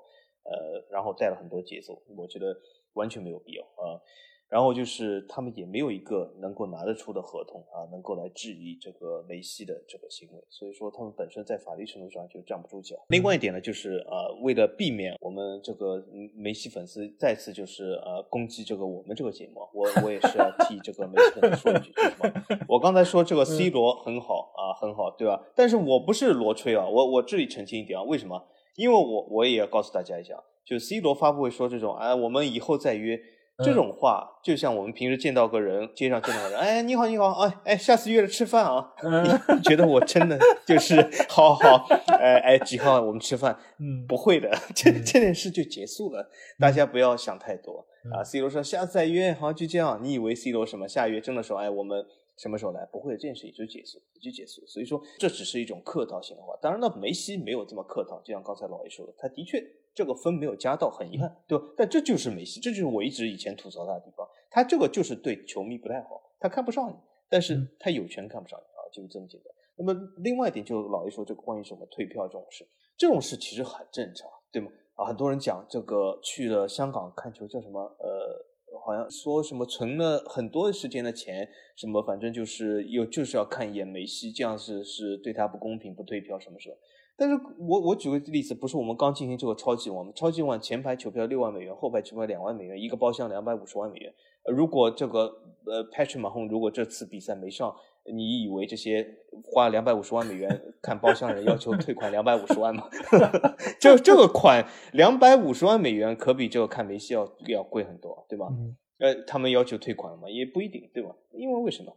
呃，然后带了很多节奏，我觉得完全没有必要啊。然后就是他们也没有一个能够拿得出的合同啊，能够来质疑这个梅西的这个行为，所以说他们本身在法律程度上就站不住脚。另外一点呢，就是呃，为了避免我们这个梅西粉丝再次就是呃攻击这个我们这个节目，我我也是要替这个梅西粉丝说一句？我刚才说这个 C 罗很好啊，很好，对吧？但是我不是罗吹啊，我我这里澄清一点啊，为什么？因为我我也要告诉大家一下，就 C 罗发布会说这种，哎，我们以后再约。这种话就像我们平时见到个人，街上见到个人，哎，你好，你好，哎，哎，下次约着吃饭啊？你觉得我真的就是好好，哎哎，几号我们吃饭？嗯，不会的，这这件事就结束了，大家不要想太多啊。C 罗说下次再约，好就这样。你以为 C 罗什么下约真的说，哎，我们什么时候来？不会，这件事也就结束，也就结束。所以说这只是一种客套性的话。当然了，梅西没有这么客套，就像刚才老爷说的，他的确。这个分没有加到，很遗憾，对吧？但这就是梅西，这就是我一直以前吐槽他的地方。他这个就是对球迷不太好，他看不上你，但是他有权看不上你啊，就是这么简单。那么另外一点，就老爷说这个关于什么退票这种事，这种事其实很正常，对吗？啊，很多人讲这个去了香港看球叫什么？呃，好像说什么存了很多时间的钱，什么反正就是又就是要看一眼梅西，这样是是对他不公平，不退票什么时候？但是我我举个例子，不是我们刚进行这个超级碗超级碗前排球票六万美元，后排球票两万美元，一个包厢两百五十万美元。如果这个呃 Patrick Mahomes 如果这次比赛没上，你以为这些花两百五十万美元看包厢的人要求退款两百五十万吗？[LAUGHS] 这这个款两百五十万美元可比这个看梅西要要贵很多，对吧？呃，他们要求退款吗？也不一定，对吧？因为为什么？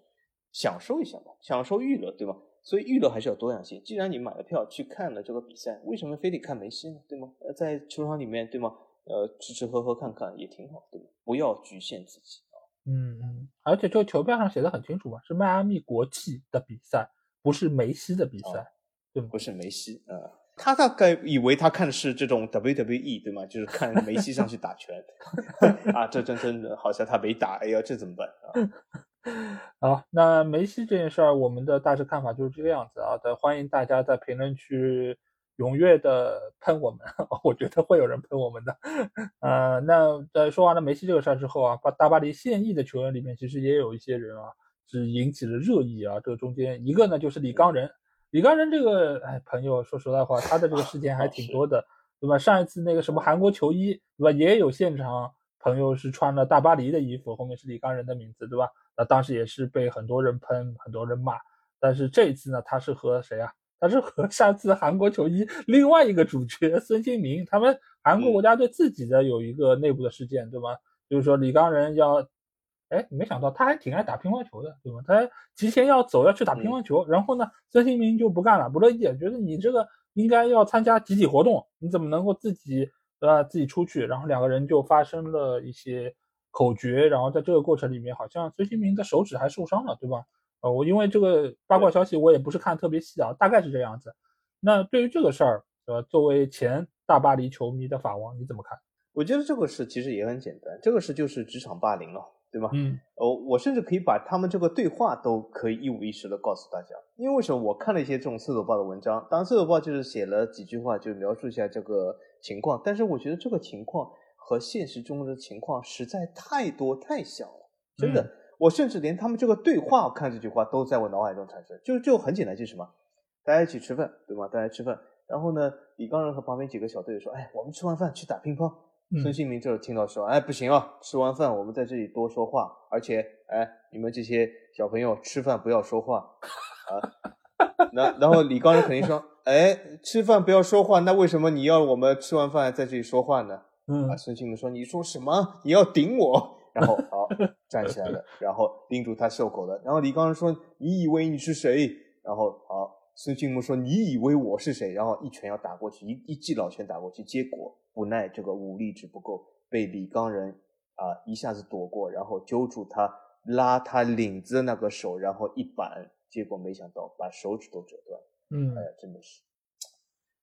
享受一下嘛，享受娱乐，对吧？所以娱乐还是要多样性。既然你买了票去看了这个比赛，为什么非得看梅西呢？对吗？呃，在球场里面，对吗？呃，吃吃喝喝看看也挺好，对吗？不要局限自己啊。嗯嗯。而且这个球票上写的很清楚嘛，是迈阿密国际的比赛，不是梅西的比赛，对吗？不是梅西啊，他大概以为他看的是这种 WWE，对吗？就是看梅西上去打拳 [LAUGHS] 啊，这真真的好像他没打，哎呀，这怎么办啊？[LAUGHS] 好，那梅西这件事儿，我们的大致看法就是这个样子啊。的欢迎大家在评论区踊跃的喷我们，[LAUGHS] 我觉得会有人喷我们的。呃，那在说完了梅西这个事儿之后啊，把大巴黎现役的球员里面，其实也有一些人啊是引起了热议啊。这个中间一个呢就是李刚仁，李刚仁这个哎朋友，说实在话，他的这个事件还挺多的，对吧？上一次那个什么韩国球衣，对吧？也有现场朋友是穿了大巴黎的衣服，后面是李刚仁的名字，对吧？那当时也是被很多人喷，很多人骂。但是这一次呢，他是和谁啊？他是和 [LAUGHS] 上次韩国球衣另外一个主角孙兴民，他们韩国国家队自己的有一个内部的事件，对吧？就是说李刚仁要，哎，没想到他还挺爱打乒乓球的，对吧？他提前要走要去打乒乓球，然后呢，孙兴民就不干了，不乐意，觉得你这个应该要参加集体活动，你怎么能够自己对吧？自己出去？然后两个人就发生了一些。口角，然后在这个过程里面，好像孙兴民的手指还受伤了，对吧？呃，我因为这个八卦消息，我也不是看特别细啊，大概是这样子。那对于这个事儿，呃，作为前大巴黎球迷的法王，你怎么看？我觉得这个事其实也很简单，这个事就是职场霸凌了，对吧？嗯。哦，我甚至可以把他们这个对话都可以一五一十的告诉大家，因为为什么？我看了一些这种厕所报的文章，当然厕所报就是写了几句话，就描述一下这个情况，但是我觉得这个情况。和现实中的情况实在太多太像了，真的，我甚至连他们这个对话，看这句话都在我脑海中产生，就就很简单，就是什么，大家一起吃饭，对吗？大家吃饭，然后呢，李刚仁和旁边几个小队友说：“哎，我们吃完饭去打乒乓。”嗯孙兴民这听到说：“哎，不行啊，吃完饭我们在这里多说话，而且，哎，你们这些小朋友吃饭不要说话 [LAUGHS] 啊。”然然后李刚仁肯定说：“哎，吃饭不要说话，那为什么你要我们吃完饭在这里说话呢？”嗯啊，孙兴民说：“你说什么？你要顶我？” [LAUGHS] 然后好站起来了，[LAUGHS] 然后拎住他袖口了。然后李刚仁说：“你以为你是谁？”然后好，孙兴民说：“你以为我是谁？”然后一拳要打过去，一一记老拳打过去，结果不耐这个武力值不够，被李刚人啊一下子躲过，然后揪住他拉他领子的那个手，然后一板，结果没想到把手指都折断。嗯哎呀，真的是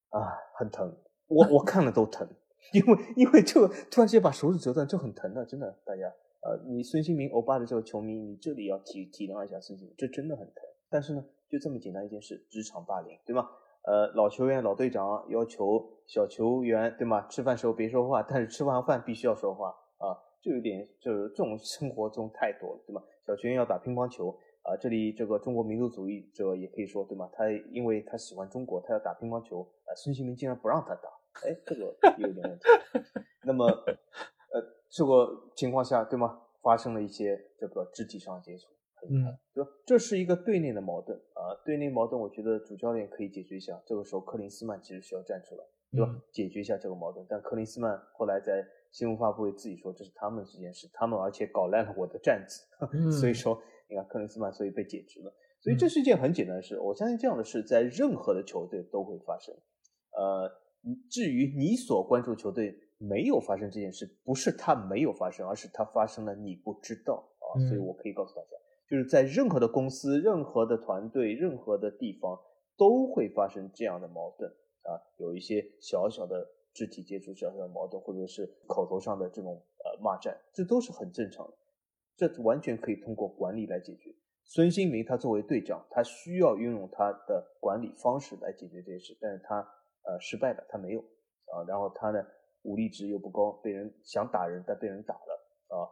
啊，很疼，我我看了都疼，因为因为这个突然间把手指折断，就很疼的，真的，大家呃，你孙兴民欧巴的这个球迷，你这里要体体谅一下孙兴民，这真的很疼。但是呢，就这么简单一件事，职场霸凌，对吗？呃，老球员、老队长要求小球员，对吗？吃饭时候别说话，但是吃完饭必须要说话啊，就有点就是这种生活中太多了，对吗？小球员要打乒乓球。啊，这里这个中国民族主义者也可以说，对吗？他因为他喜欢中国，他要打乒乓球，啊，孙兴民竟然不让他打，哎，这个也有点问题。[LAUGHS] 那么，呃，这个情况下，对吗？发生了一些这个肢体上的接触，很遗憾，对吧？这是一个队内的矛盾啊，队内矛盾，我觉得主教练可以解决一下。这个时候，克林斯曼其实需要站出来，对吧？嗯解决一下这个矛盾。但克林斯曼后来在新闻发布会自己说，这是他们之间事，他们而且搞烂了我的站子，[LAUGHS] 嗯所以说。你看克林斯曼，所以被解职了。所以这是一件很简单的事，我相信这样的事在任何的球队都会发生。呃，至于你所关注球队没有发生这件事，不是它没有发生，而是它发生了你不知道啊。嗯所以我可以告诉大家，就是在任何的公司、任何的团队、任何的地方都会发生这样的矛盾啊，有一些小小的肢体接触、小小的矛盾，或者是口头上的这种呃骂战，这都是很正常的。这完全可以通过管理来解决。孙兴民他作为队长，他需要运用他的管理方式来解决这件事，但是他呃失败了，他没有啊，然后他呢武力值又不高，被人想打人，但被人打了啊。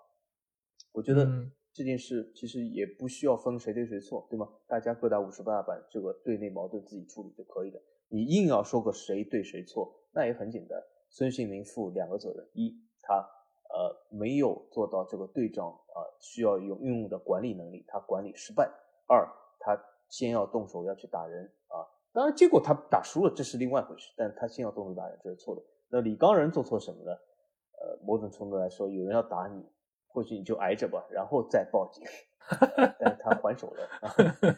我觉得嗯这件事其实也不需要分谁对谁错，对吗？大家各打五十大板，这个队内矛盾自己处理就可以了。你硬要说个谁对谁错，那也很简单，孙兴民负两个责任：一，他呃，没有做到这个队长啊、需要有运用的管理能力，他管理失败；二，他先要动手要去打人啊，当然结果他打输了，这是另外一回事，但他先要动手打人，这是错的。那李刚仁做错什么呢？呃，某种程度来说，有人要打你，或许你就挨着吧，然后再报警。[LAUGHS] 但是他还手了啊，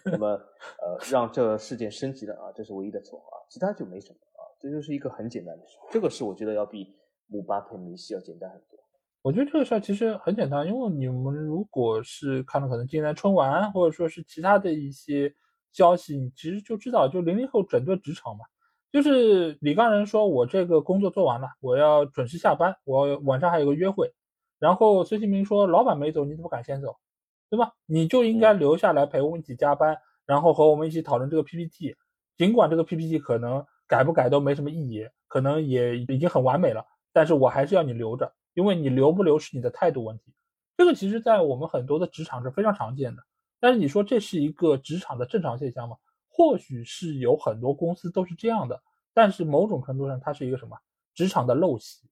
那么呃，让这事件升级了啊，这是唯一的错啊，其他就没什么啊，这就是一个很简单的事。这个事我觉得要比姆巴佩、梅西要简单很。我觉得这个事儿其实很简单，因为你们如果是看了可能今年春晚，或者说是其他的一些消息，你其实就知道，就零零后整顿职场嘛，就是李刚仁说我这个工作做完了，我要准时下班，我晚上还有个约会，然后孙兴民说老板没走，你怎么敢先走，对吧？你就应该留下来陪我们一起加班，然后和我们一起讨论这个 PPT，尽管这个 PPT 可能改不改都没什么意义，可能也已经很完美了，但是我还是要你留着。因为你留不留是你的态度问题，这个其实在我们很多的职场是非常常见的。但是你说这是一个职场的正常现象吗？或许是有很多公司都是这样的，但是某种程度上它是一个什么职场的陋习，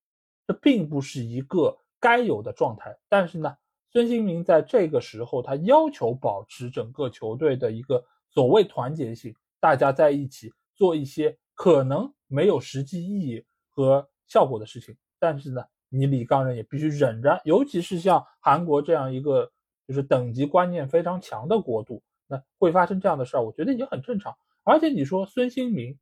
这并不是一个该有的状态。但是呢，孙兴民在这个时候他要求保持整个球队的一个所谓团结性，大家在一起做一些可能没有实际意义和效果的事情，但是呢。你李刚仁也必须忍着，尤其是像韩国这样一个就是等级观念非常强的国度，那会发生这样的事儿，我觉得已经很正常。而且你说孙兴民，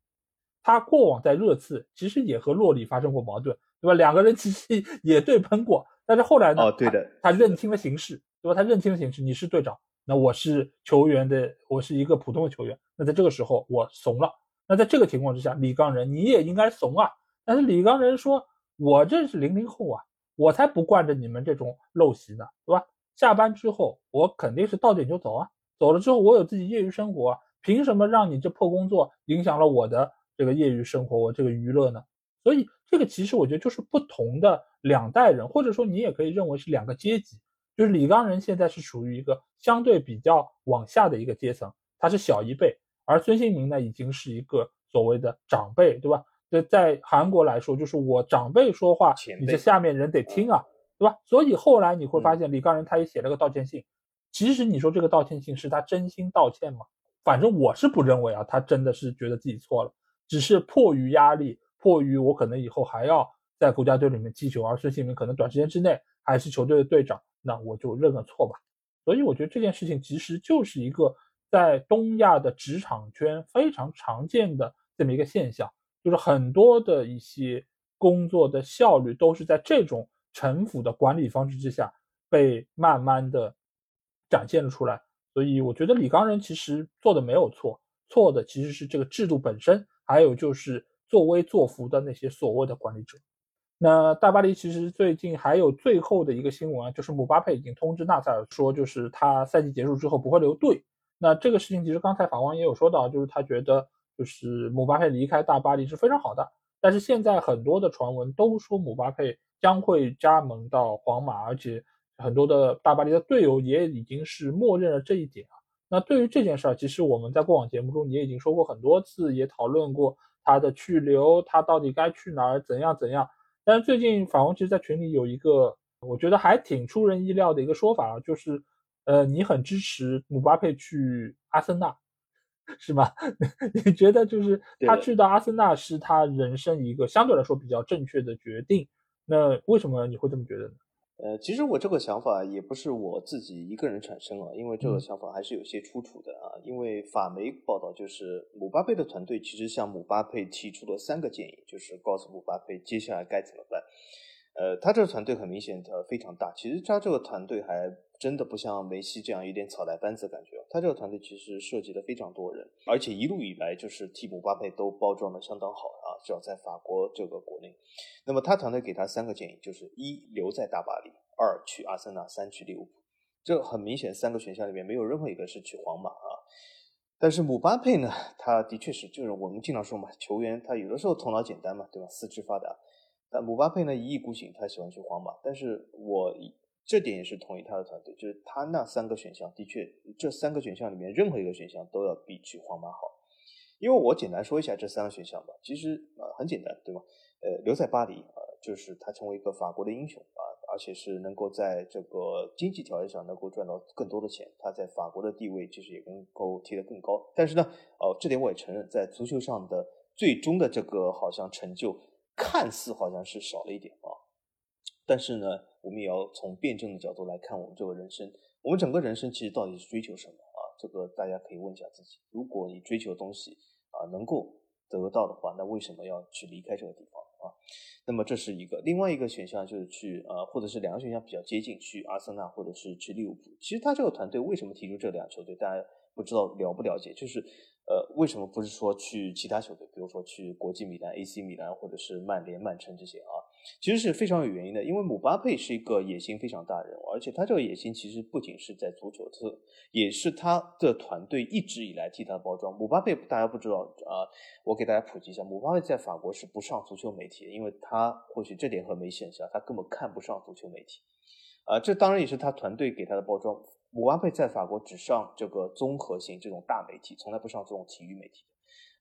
他过往在热刺其实也和洛里发生过矛盾，对吧？两个人其实也对喷过，但是后来呢？哦，对的他，他认清了形势，对吧？他认清了形势，你是队长，那我是球员的，我是一个普通的球员，那在这个时候我怂了。那在这个情况之下，李刚仁你也应该怂啊。但是李刚仁说。我这是零零后啊，我才不惯着你们这种陋习呢，对吧？下班之后我肯定是到点就走啊，走了之后我有自己业余生活，凭什么让你这破工作影响了我的这个业余生活，我这个娱乐呢？所以这个其实我觉得就是不同的两代人，或者说你也可以认为是两个阶级，就是李刚仁现在是属于一个相对比较往下的一个阶层，他是小一辈，而孙兴民呢已经是一个所谓的长辈，对吧？这在韩国来说，就是我长辈说话，你这下面人得听啊，对吧？所以后来你会发现，李刚仁他也写了个道歉信。其实你说这个道歉信是他真心道歉吗？反正我是不认为啊，他真的是觉得自己错了，只是迫于压力，迫于我可能以后还要在国家队里面踢球，而孙兴民可能短时间之内还是球队的队长，那我就认个错吧。所以我觉得这件事情其实就是一个在东亚的职场圈非常常见的这么一个现象。就是很多的一些工作的效率都是在这种城府的管理方式之下被慢慢的展现了出来，所以我觉得李刚仁其实做的没有错，错的其实是这个制度本身，还有就是作威作福的那些所谓的管理者。那大巴黎其实最近还有最后的一个新闻，就是姆巴佩已经通知纳赛尔说，就是他赛季结束之后不会留队。那这个事情其实刚才法官也有说到，就是他觉得。就是姆巴佩离开大巴黎是非常好的，但是现在很多的传闻都说姆巴佩将会加盟到皇马，而且很多的大巴黎的队友也已经是默认了这一点啊。那对于这件事儿，其实我们在过往节目中也已经说过很多次，也讨论过他的去留，他到底该去哪儿，怎样怎样。但是最近法王其实，在群里有一个我觉得还挺出人意料的一个说法啊，就是，呃，你很支持姆巴佩去阿森纳。是吗？[LAUGHS] 你觉得就是他去到阿森纳是他人生一个相对来说比较正确的决定？那为什么你会这么觉得呢？呃，其实我这个想法也不是我自己一个人产生啊，因为这个想法还是有些出处的啊。因为法媒报道就是姆巴佩的团队其实向姆巴佩提出了三个建议，就是告诉姆巴佩接下来该怎么办。呃，他这个团队很明显他非常大，其实他这个团队还。真的不像梅西这样有点草台班子的感觉，他这个团队其实涉及了非常多人，而且一路以来就是替姆巴佩都包装的相当好啊，至少在法国这个国内。那么他团队给他三个建议，就是一留在大巴黎，二去阿森纳，三去利物浦。这很明显，三个选项里面没有任何一个是去皇马啊。但是姆巴佩呢，他的确是就是我们经常说嘛，球员他有的时候头脑简单嘛，对吧？四肢发达。但姆巴佩呢一意孤行，他喜欢去皇马。但是我。这点也是同意他的团队，就是他那三个选项的确，这三个选项里面任何一个选项都要比去皇马好。因为我简单说一下这三个选项吧，其实呃很简单，对吧？呃，留在巴黎啊，就是他成为一个法国的英雄啊，而且是能够在这个经济条件上能够赚到更多的钱，他在法国的地位其实也能够提得更高。但是呢，哦，这点我也承认，在足球上的最终的这个好像成就，看似好像是少了一点啊。但是呢，我们也要从辩证的角度来看我们这个人生。我们整个人生其实到底是追求什么啊？这个大家可以问一下自己。如果你追求东西啊能够得到的话，那为什么要去离开这个地方啊？那么这是一个。另外一个选项就是去呃，或者是两个选项比较接近，去阿森纳或者是去利物浦。其实他这个团队为什么提出这两球队？大家不知道了不了解？就是呃，为什么不是说去其他球队？比如说去国际米兰、AC 米兰或者是曼联、曼城这些啊？其实是非常有原因的，因为姆巴佩是一个野心非常大的人物，而且他这个野心其实不仅是在足球，这也是他的团队一直以来替他包装。姆巴佩大家不知道啊，我给大家普及一下，姆巴佩在法国是不上足球媒体，因为他或许这点和梅西很像，他根本看不上足球媒体，啊，这当然也是他团队给他的包装。姆巴佩在法国只上这个综合性这种大媒体，从来不上这种体育媒体。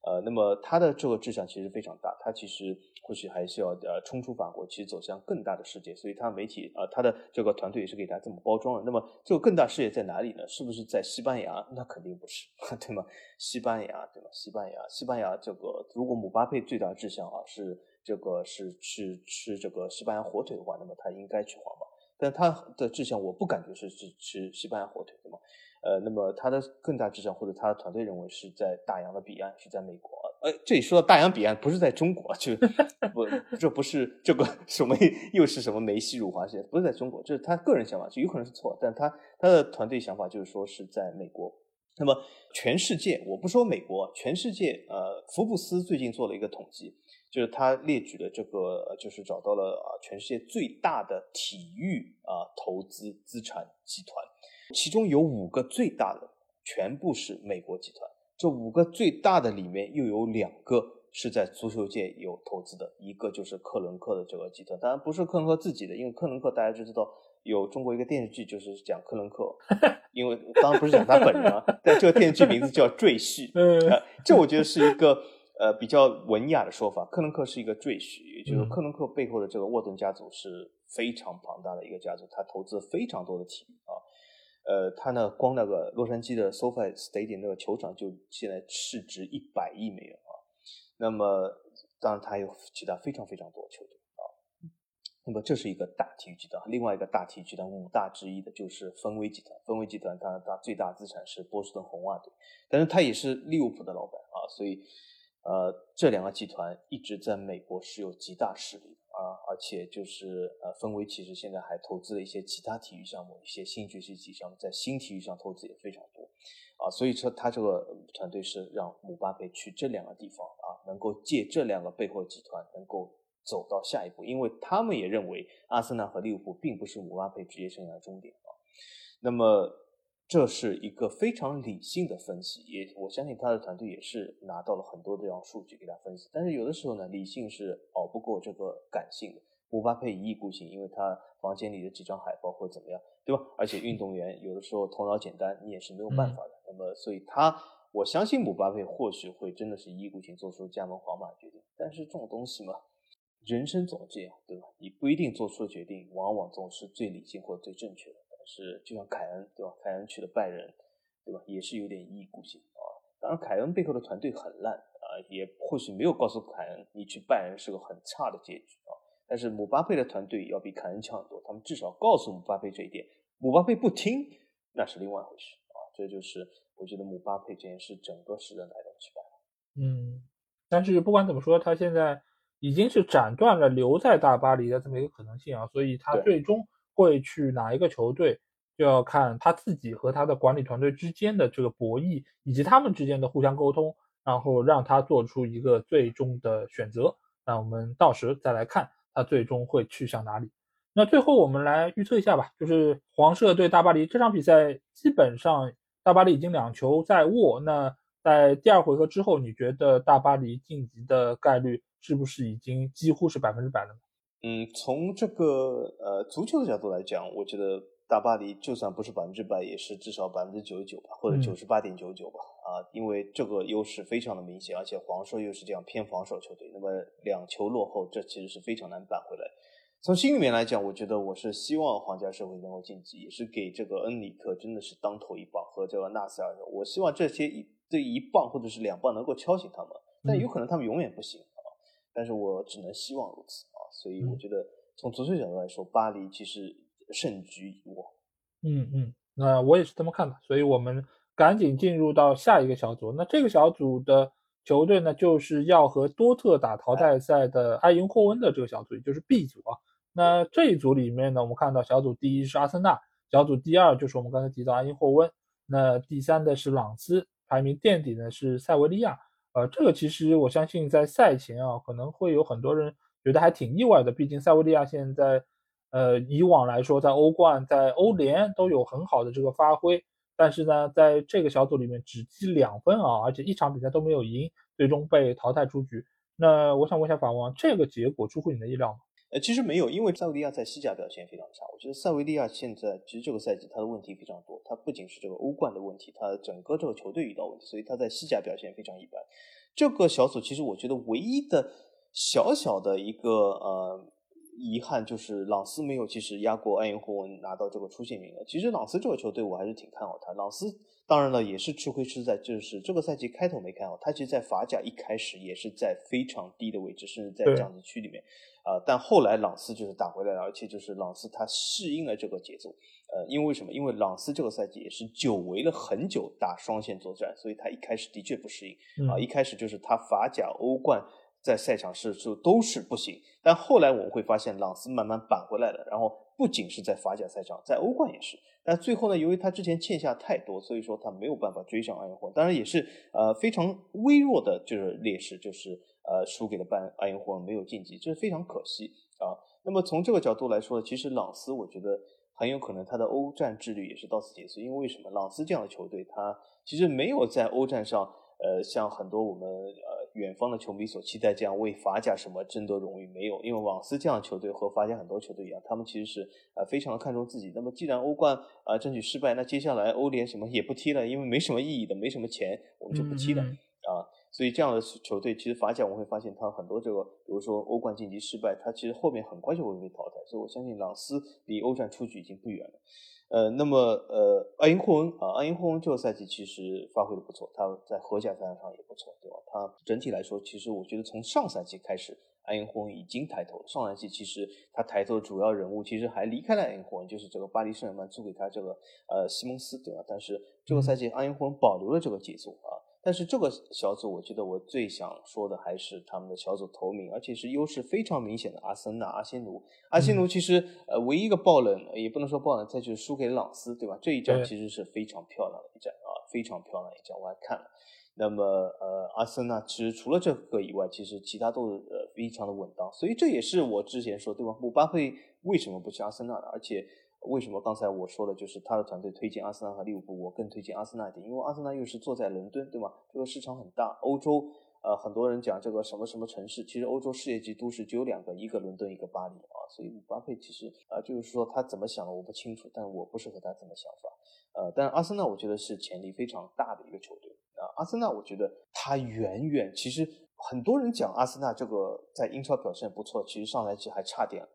呃，那么他的这个志向其实非常大，他其实或许还是要呃冲出法国，其实走向更大的世界。所以他媒体啊，他的这个团队也是给他这么包装的。那么这个更大世界在哪里呢？是不是在西班牙？那肯定不是，[LAUGHS] 对吗？西班牙，对吗？西班牙，西班牙这个如果姆巴佩最大志向啊是这个是去吃这个西班牙火腿的话，那么他应该去皇马。但他的志向我不感觉是是吃西班牙火腿，对吗？呃，那么他的更大志向，或者他的团队认为是在大洋的彼岸，是在美国。呃，这里说到大洋彼岸，不是在中国，就 [LAUGHS] 不，这不是这个什么又是什么梅西辱华事件，不是在中国，这是他个人想法，就有可能是错，但他他的团队想法就是说是在美国。那么全世界，我不说美国，全世界，呃，福布斯最近做了一个统计，就是他列举了这个，就是找到了啊，全世界最大的体育啊投资资产集团。其中有五个最大的，全部是美国集团。这五个最大的里面，又有两个是在足球界有投资的，一个就是克伦克的这个集团，当然不是克伦克自己的，因为克伦克大家就知道有中国一个电视剧就是讲克伦克，[LAUGHS] 因为当然不是讲他本人啊，但这个电视剧名字叫《赘婿 [LAUGHS]》。嗯，这我觉得是一个呃比较文雅的说法，克伦克是一个赘婿，也就是克伦克背后的这个沃顿家族是非常庞大的一个家族，他投资非常多的体育啊。呃，他呢，光那个洛杉矶的 SoFi Stadium 那个球场就现在市值一百亿美元啊。那么，当然他有其他非常非常多的球队啊。那么这是一个大体育集团，另外一个大体育集团五大之一的就是芬威集团。芬威集团它它最大资产是波士顿红袜队，但是他也是利物浦的老板啊，所以呃，这两个集团一直在美国是有极大势力的。啊，而且就是呃，分威其实现在还投资了一些其他体育项目，一些新崛起项目，在新体育上投资也非常多，啊，所以说他这个团队是让姆巴佩去这两个地方啊，能够借这两个背后集团能够走到下一步，因为他们也认为阿森纳和利物浦并不是姆巴佩职业生涯的终点啊，那么。这是一个非常理性的分析，也我相信他的团队也是拿到了很多这样数据给他分析。但是有的时候呢，理性是熬不过这个感性的。姆巴佩一意孤行，因为他房间里的几张海报或怎么样，对吧？而且运动员有的时候头脑简单，你也是没有办法的。那么，所以他我相信姆巴佩或许会真的是一意孤行做出加盟皇马的决定。但是这种东西嘛，人生总这样，对吧？你不一定做出的决定，往往总是最理性或最正确的。是，就像凯恩，对吧？凯恩去了拜仁，对吧？也是有点一意孤行啊。当然，凯恩背后的团队很烂啊，也或许没有告诉凯恩，你去拜仁是个很差的结局啊。但是姆巴佩的团队要比凯恩强很多，他们至少告诉姆巴佩这一点。姆巴佩不听，那是另外一回事啊。这就是我觉得姆巴佩这件事整个事的来龙去脉。嗯，但是不管怎么说，他现在已经是斩断了留在大巴黎的这么一个可能性啊，所以他最终。会去哪一个球队，就要看他自己和他的管理团队之间的这个博弈，以及他们之间的互相沟通，然后让他做出一个最终的选择。那我们到时再来看他最终会去向哪里。那最后我们来预测一下吧，就是黄社对大巴黎这场比赛，基本上大巴黎已经两球在握。那在第二回合之后，你觉得大巴黎晋级的概率是不是已经几乎是百分之百了？嗯，从这个呃足球的角度来讲，我觉得大巴黎就算不是百分之百，也是至少百分之九十九吧，或者九十八点九九吧。啊，因为这个优势非常的明显，而且黄硕又是这样偏防守球队，那么两球落后，这其实是非常难扳回来。从心里面来讲，我觉得我是希望皇家社会能够晋级，也是给这个恩里克真的是当头一棒和这个纳塞尔，我希望这些一这一棒或者是两棒能够敲醒他们，但有可能他们永远不行啊。但是我只能希望如此啊。所以我觉得，从足球角度来说，巴黎其实胜局已握。嗯嗯，那我也是这么看的。所以我们赶紧进入到下一个小组。那这个小组的球队呢，就是要和多特打淘汰赛的埃因霍温的这个小组，也就是 B 组啊。那这一组里面呢，我们看到小组第一是阿森纳，小组第二就是我们刚才提到埃因霍温，那第三的是朗斯，排名垫底呢是塞维利亚。呃，这个其实我相信在赛前啊，可能会有很多人。觉得还挺意外的，毕竟塞维利亚现在，呃，以往来说在欧冠、在欧联都有很好的这个发挥，但是呢，在这个小组里面只积两分啊，而且一场比赛都没有赢，最终被淘汰出局。那我想问一下法王，这个结果出乎你的意料吗？呃，其实没有，因为塞维利亚在西甲表现非常差。我觉得塞维利亚现在其实这个赛季他的问题非常多，他不仅是这个欧冠的问题，他整个这个球队遇到问题，所以他在西甲表现非常一般。这个小组其实我觉得唯一的。小小的一个呃遗憾就是朗斯没有其实压过埃因霍温拿到这个出线名额。其实朗斯这个球队我还是挺看好他。朗斯当然了也是吃亏吃在就是这个赛季开头没看好他，其实，在法甲一开始也是在非常低的位置，甚至在降级区里面啊。但后来朗斯就是打回来了，而且就是朗斯他适应了这个节奏。呃，因为什么？因为朗斯这个赛季也是久违了很久打双线作战，所以他一开始的确不适应啊。一开始就是他法甲、欧冠。在赛场是就都是不行，但后来我们会发现朗斯慢慢扳回来了，然后不仅是在法甲赛场，在欧冠也是。但最后呢，由于他之前欠下太多，所以说他没有办法追上埃因霍。当然也是呃非常微弱的，就是劣势，就是呃输给了班埃因霍，没有晋级，这是非常可惜啊。那么从这个角度来说，其实朗斯我觉得很有可能他的欧战之旅也是到此结束，因为为什么？朗斯这样的球队，他其实没有在欧战上。呃，像很多我们呃远方的球迷所期待这样为法甲什么争夺荣誉没有，因为网斯这样的球队和法甲很多球队一样，他们其实是呃非常的看重自己。那么既然欧冠啊争取失败，那接下来欧联什么也不踢了，因为没什么意义的，没什么钱，我们就不踢了啊。所以这样的球队，其实法甲我们会发现他很多这个，比如说欧冠晋级失败，他其实后面很快就会被淘汰。所以我相信朗斯离欧战出局已经不远了。呃，那么呃，埃因霍恩啊，埃因霍恩这个赛季其实发挥的不错，他在荷甲赛场上也不错，对吧？他整体来说，其实我觉得从上赛季开始，埃因霍恩已经抬头了。上赛季其实他抬头的主要人物其实还离开了埃因霍恩，就是这个巴黎圣日耳曼租给他这个呃西蒙斯，对吧？但是这个赛季埃因霍恩保留了这个节奏啊。但是这个小组，我觉得我最想说的还是他们的小组头名，而且是优势非常明显的阿森纳、阿仙奴。阿仙奴其实呃唯一一个爆冷，也不能说爆冷，再就是输给了朗斯，对吧？这一战其实是非常漂亮的一战啊，非常漂亮一战，我还看了。那么呃，阿森纳其实除了这个以外，其实其他都呃非常的稳当，所以这也是我之前说对吧？姆巴佩为什么不去阿森纳的？而且。为什么刚才我说的就是他的团队推荐阿森纳和利物浦，我更推荐阿森纳一点，因为阿森纳又是坐在伦敦，对吗？这个市场很大。欧洲，呃，很多人讲这个什么什么城市，其实欧洲世界级都市只有两个，一个伦敦，一个巴黎啊。所以姆巴佩其实啊，就是说他怎么想的我不清楚，但我不是和他这么想法。呃，但阿森纳我觉得是潜力非常大的一个球队啊。阿森纳我觉得他远远，其实很多人讲阿森纳这个在英超表现不错，其实上赛季还差点。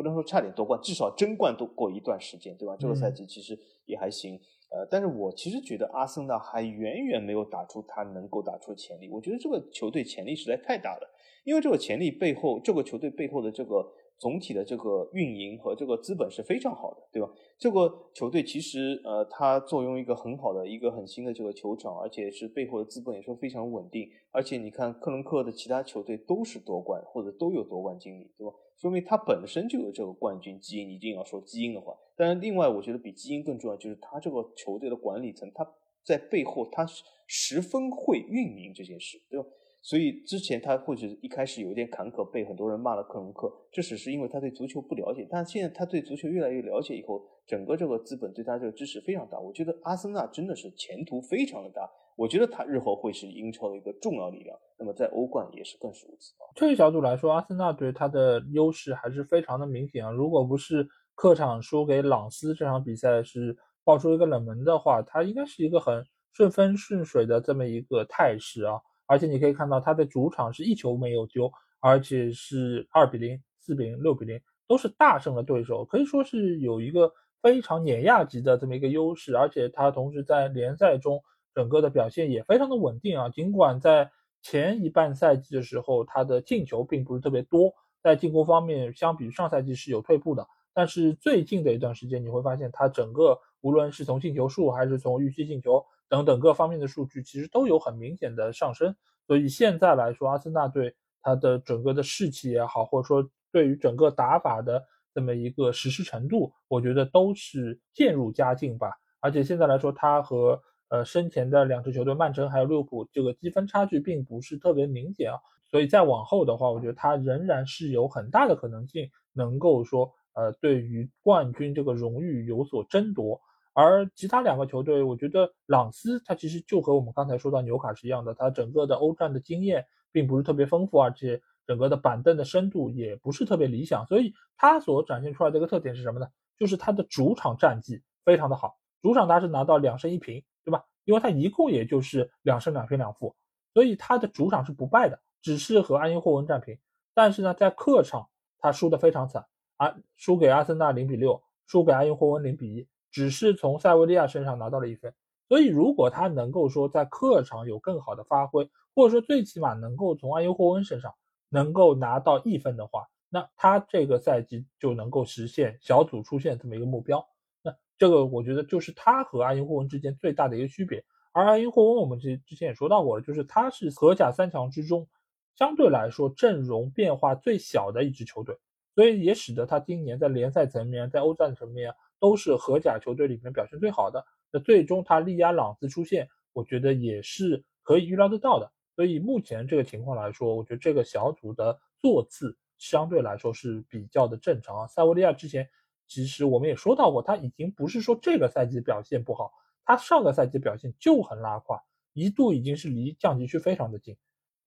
不能说差点夺冠，至少争冠都过一段时间，对吧？这个赛季其实也还行，呃，但是我其实觉得阿森纳还远远没有打出他能够打出潜力。我觉得这个球队潜力实在太大了，因为这个潜力背后，这个球队背后的这个。总体的这个运营和这个资本是非常好的，对吧？这个球队其实呃，它坐拥一个很好的一个很新的这个球场，而且是背后的资本也是非常稳定。而且你看克伦克的其他球队都是夺冠或者都有夺冠经历，对吧？说明他本身就有这个冠军基因。你一定要说基因的话，当然另外我觉得比基因更重要就是他这个球队的管理层，他在背后他十分会运营这件事，对吧？所以之前他或许一开始有点坎坷，被很多人骂了克隆克，这只是因为他对足球不了解。但现在他对足球越来越了解以后，整个这个资本对他这个支持非常大。我觉得阿森纳真的是前途非常的大，我觉得他日后会是英超的一个重要力量。那么在欧冠也是更是如此。这个角度来说，阿森纳对他的优势还是非常的明显啊。如果不是客场输给朗斯这场比赛是爆出一个冷门的话，他应该是一个很顺风顺水的这么一个态势啊。而且你可以看到，他在主场是一球没有丢，而且是二比零、四比零、六比零，都是大胜的对手，可以说是有一个非常碾压级的这么一个优势。而且他同时在联赛中整个的表现也非常的稳定啊。尽管在前一半赛季的时候，他的进球并不是特别多，在进攻方面相比上赛季是有退步的，但是最近的一段时间，你会发现他整个无论是从进球数还是从预期进球。等等各方面的数据其实都有很明显的上升，所以现在来说，阿森纳队他的整个的士气也好，或者说对于整个打法的这么一个实施程度，我觉得都是渐入佳境吧。而且现在来说，他和呃身前的两支球队曼城还有利物浦这个积分差距并不是特别明显啊，所以再往后的话，我觉得他仍然是有很大的可能性能够说呃对于冠军这个荣誉有所争夺。而其他两个球队，我觉得朗斯他其实就和我们刚才说到纽卡是一样的，他整个的欧战的经验并不是特别丰富，而且整个的板凳的深度也不是特别理想，所以他所展现出来的一个特点是什么呢？就是他的主场战绩非常的好，主场他是拿到两胜一平，对吧？因为他一共也就是两胜两平两负，所以他的主场是不败的，只是和安因霍温战平，但是呢，在客场他输的非常惨，啊，输给阿森纳零比六，输给安因霍温零比一。只是从塞维利亚身上拿到了一分，所以如果他能够说在客场有更好的发挥，或者说最起码能够从阿尤霍恩身上能够拿到一分的话，那他这个赛季就能够实现小组出线这么一个目标。那这个我觉得就是他和阿因霍恩之间最大的一个区别。而阿因霍恩我们之之前也说到过了，就是他是荷甲三强之中相对来说阵容变化最小的一支球队，所以也使得他今年在联赛层面、在欧战层面。都是荷甲球队里面表现最好的，那最终他力压朗斯出线，我觉得也是可以预料得到的。所以目前这个情况来说，我觉得这个小组的座次相对来说是比较的正常。塞维利亚之前其实我们也说到过，他已经不是说这个赛季表现不好，他上个赛季表现就很拉胯，一度已经是离降级区非常的近。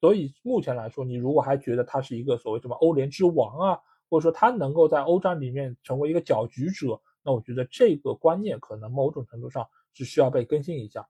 所以目前来说，你如果还觉得他是一个所谓什么欧联之王啊，或者说他能够在欧战里面成为一个搅局者。那我觉得这个观念可能某种程度上是需要被更新一下。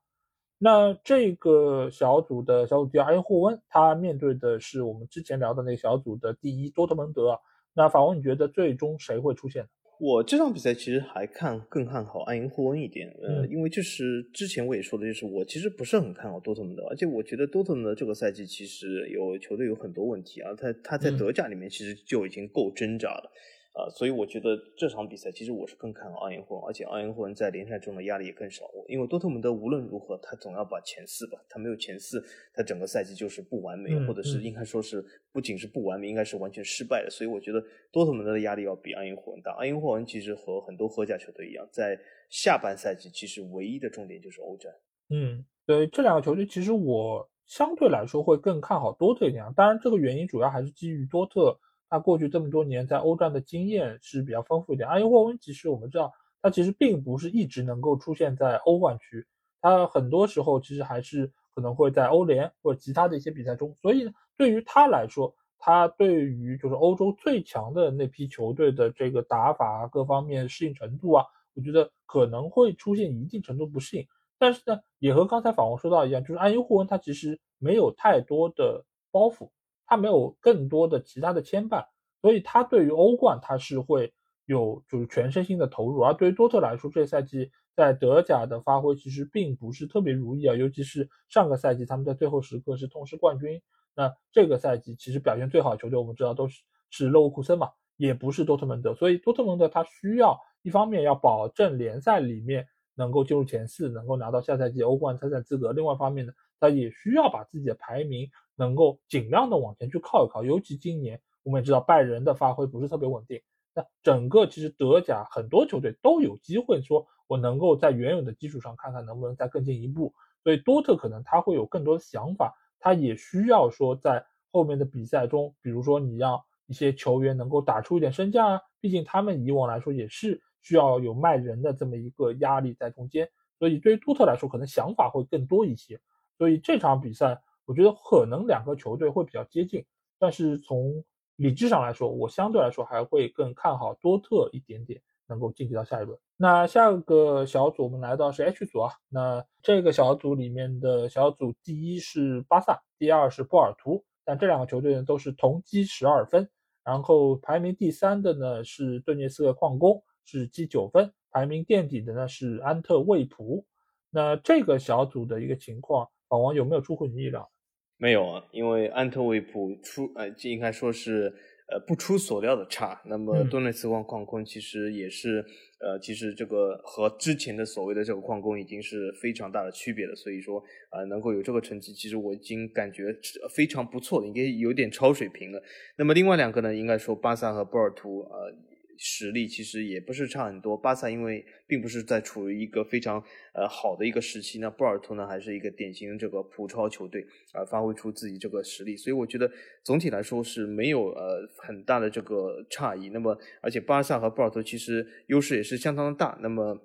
那这个小组的小组第二，埃因霍温，他面对的是我们之前聊的那个小组的第一多特蒙德。那法王，你觉得最终谁会出现？我这场比赛其实还看更看好埃因霍温一点，呃，因为就是之前我也说的，就是我其实不是很看好多特蒙德，而且我觉得多特蒙德这个赛季其实有球队有很多问题啊，他他在德甲里面其实就已经够挣扎了。啊，所以我觉得这场比赛其实我是更看好奥因霍恩，而且奥因霍恩在联赛中的压力也更少。因为多特蒙德无论如何，他总要把前四吧，他没有前四，他整个赛季就是不完美，或者是应该说是不仅是不完美，应该是完全失败的。所以我觉得多特蒙德的压力要比奥因霍恩大。奥因霍恩其实和很多荷甲球队一样，在下半赛季其实唯一的重点就是欧战。嗯，对，这两个球队其实我相对来说会更看好多特一点。当然，这个原因主要还是基于多特。他过去这么多年在欧战的经验是比较丰富一点。阿尤霍温其实我们知道，他其实并不是一直能够出现在欧冠区，他很多时候其实还是可能会在欧联或者其他的一些比赛中。所以对于他来说，他对于就是欧洲最强的那批球队的这个打法各方面适应程度啊，我觉得可能会出现一定程度不适应。但是呢，也和刚才访问说到一样，就是阿因霍温他其实没有太多的包袱。他没有更多的其他的牵绊，所以他对于欧冠他是会有就是全身心的投入。而对于多特来说，这赛季在德甲的发挥其实并不是特别如意啊，尤其是上个赛季他们在最后时刻是痛失冠军。那这个赛季其实表现最好的球队我们知道都是是勒沃库森嘛，也不是多特蒙德。所以多特蒙德他需要一方面要保证联赛里面能够进入前四，能够拿到下赛季欧冠参赛资格；另外一方面呢，他也需要把自己的排名。能够尽量的往前去靠一靠，尤其今年我们也知道拜仁的发挥不是特别稳定，那整个其实德甲很多球队都有机会说，我能够在原有的基础上看看能不能再更进一步。所以多特可能他会有更多的想法，他也需要说在后面的比赛中，比如说你让一些球员能够打出一点身价啊，毕竟他们以往来说也是需要有卖人的这么一个压力在中间，所以对于多特来说可能想法会更多一些。所以这场比赛。我觉得可能两个球队会比较接近，但是从理智上来说，我相对来说还会更看好多特一点点能够晋级到下一轮。那下个小组我们来到是 H 组啊，那这个小组里面的小组第一是巴萨，第二是波尔图，但这两个球队呢都是同积十二分，然后排名第三的呢是顿涅斯克矿工，是积九分，排名垫底的呢是安特卫普。那这个小组的一个情况，老王有没有出乎你意料？没有啊，因为安特卫普出，呃，应该说是，呃，不出所料的差。那么顿内茨矿矿工其实也是，呃，其实这个和之前的所谓的这个矿工已经是非常大的区别了。所以说，啊，能够有这个成绩，其实我已经感觉非常不错了，应该有点超水平了。那么另外两个呢，应该说巴萨和波尔图，呃。实力其实也不是差很多。巴萨因为并不是在处于一个非常呃好的一个时期，那波尔图呢还是一个典型这个普超球队啊，发挥出自己这个实力，所以我觉得总体来说是没有呃很大的这个差异。那么而且巴萨和波尔图其实优势也是相当的大。那么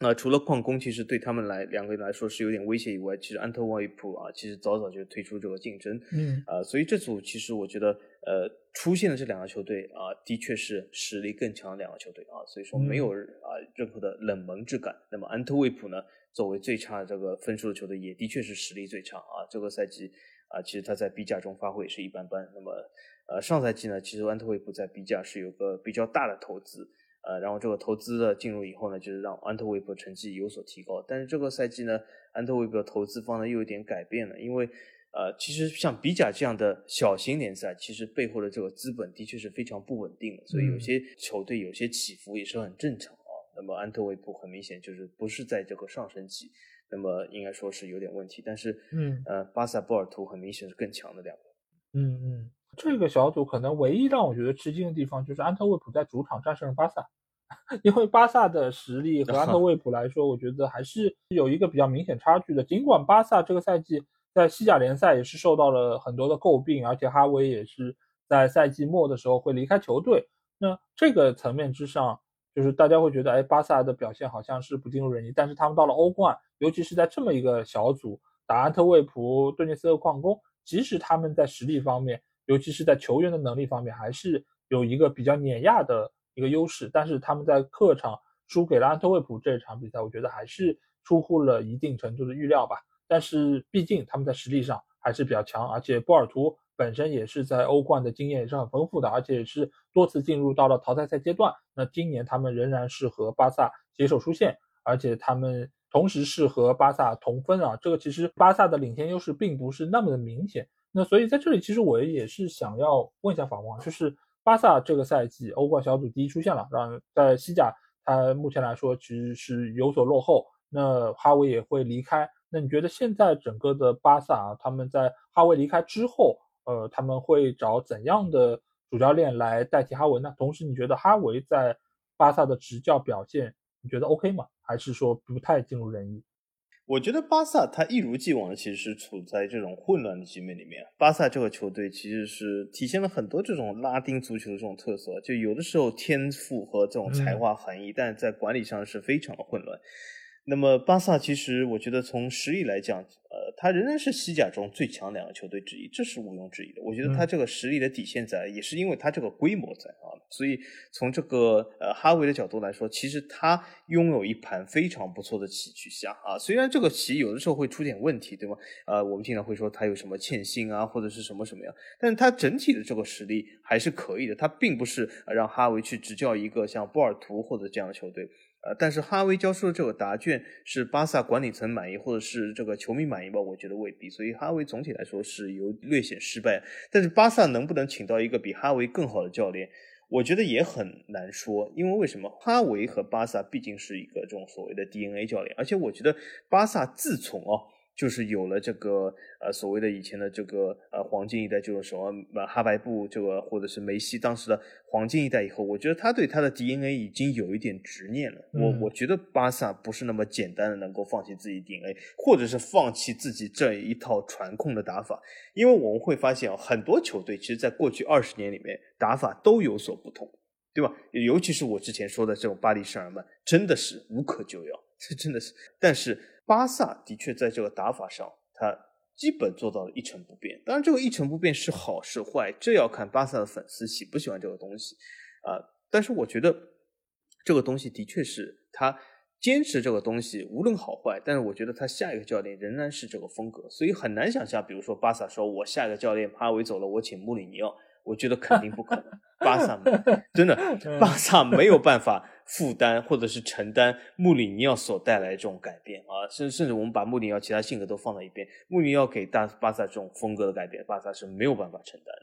那除了矿工其实对他们来两个人来说是有点威胁以外，其实安特卫普啊其实早早就退出这个竞争，嗯啊，所以这组其实我觉得呃。出现的这两个球队啊，的确是实力更强的两个球队啊，所以说没有啊任何的冷门之感。那么安特卫普呢，作为最差的这个分数的球队，也的确是实力最差啊。这个赛季啊，其实他在 B 甲中发挥也是一般般。那么呃上赛季呢，其实安特卫普在 B 甲是有个比较大的投资，呃，然后这个投资的进入以后呢，就是让安特卫普成绩有所提高。但是这个赛季呢，安特卫普的投资方呢又有点改变了，因为。呃，其实像比甲这样的小型联赛，其实背后的这个资本的确是非常不稳定的，所以有些球队有些起伏也是很正常啊。那么安特卫普很明显就是不是在这个上升期，那么应该说是有点问题。但是，嗯，呃，巴萨波尔图很明显是更强的两个。嗯嗯，这个小组可能唯一让我觉得吃惊的地方就是安特卫普在主场战胜了巴萨，因为巴萨的实力和安特 [LAUGHS] 卫普来说，我觉得还是有一个比较明显差距的。尽管巴萨这个赛季。在西甲联赛也是受到了很多的诟病，而且哈维也是在赛季末的时候会离开球队。那这个层面之上，就是大家会觉得，哎，巴萨的表现好像是不尽如人意。但是他们到了欧冠，尤其是在这么一个小组打安特卫普、顿涅斯克矿工，即使他们在实力方面，尤其是在球员的能力方面，还是有一个比较碾压的一个优势。但是他们在客场输给了安特卫普这场比赛，我觉得还是出乎了一定程度的预料吧。但是毕竟他们在实力上还是比较强，而且波尔图本身也是在欧冠的经验也是很丰富的，而且也是多次进入到了淘汰赛阶段。那今年他们仍然是和巴萨携手出线，而且他们同时是和巴萨同分啊，这个其实巴萨的领先优势并不是那么的明显。那所以在这里，其实我也是想要问一下法王，就是巴萨这个赛季欧冠小组第一出现了，让在西甲，他目前来说其实是有所落后。那哈维也会离开，那你觉得现在整个的巴萨啊，他们在哈维离开之后，呃，他们会找怎样的主教练来代替哈维呢？同时，你觉得哈维在巴萨的执教表现，你觉得 OK 吗？还是说不太尽如人意？我觉得巴萨他一如既往的其实是处在这种混乱的局面里面。巴萨这个球队其实是体现了很多这种拉丁足球的这种特色，就有的时候天赋和这种才华横溢，但在管理上是非常的混乱。那么巴萨其实我觉得从实力来讲，呃，他仍然是西甲中最强两个球队之一，这是毋庸置疑的。我觉得他这个实力的底线在，也是因为他这个规模在啊。所以从这个呃哈维的角度来说，其实他拥有一盘非常不错的棋去下啊。虽然这个棋有的时候会出点问题，对吗？呃，我们经常会说他有什么欠薪啊，或者是什么什么样，但是他整体的这个实力还是可以的。他并不是让哈维去执教一个像波尔图或者这样的球队。但是哈维交出的这个答卷是巴萨管理层满意，或者是这个球迷满意吧？我觉得未必。所以哈维总体来说是有略显失败。但是巴萨能不能请到一个比哈维更好的教练，我觉得也很难说。因为为什么？哈维和巴萨毕竟是一个这种所谓的 DNA 教练，而且我觉得巴萨自从哦。就是有了这个呃所谓的以前的这个呃黄金一代，就是什么哈白布这个或者是梅西当时的黄金一代以后，我觉得他对他的 DNA 已经有一点执念了。我我觉得巴萨不是那么简单的能够放弃自己 DNA，或者是放弃自己这一套传控的打法，因为我们会发现啊，很多球队其实在过去二十年里面打法都有所不同，对吧？尤其是我之前说的这种巴黎圣日耳曼，真的是无可救药，这 [LAUGHS] 真的是，但是。巴萨的确在这个打法上，他基本做到了一成不变。当然，这个一成不变是好是坏，这要看巴萨的粉丝喜不喜欢这个东西啊。但是我觉得这个东西的确是他坚持这个东西，无论好坏。但是我觉得他下一个教练仍然是这个风格，所以很难想象，比如说巴萨说我下一个教练哈维走了，我请穆里尼奥。我觉得肯定不可能，巴萨 [LAUGHS] 真的，巴萨没有办法负担或者是承担穆里尼奥所带来这种改变啊，甚甚至我们把穆里尼奥其他性格都放在一边，穆里尼奥给大巴萨这种风格的改变，巴萨是没有办法承担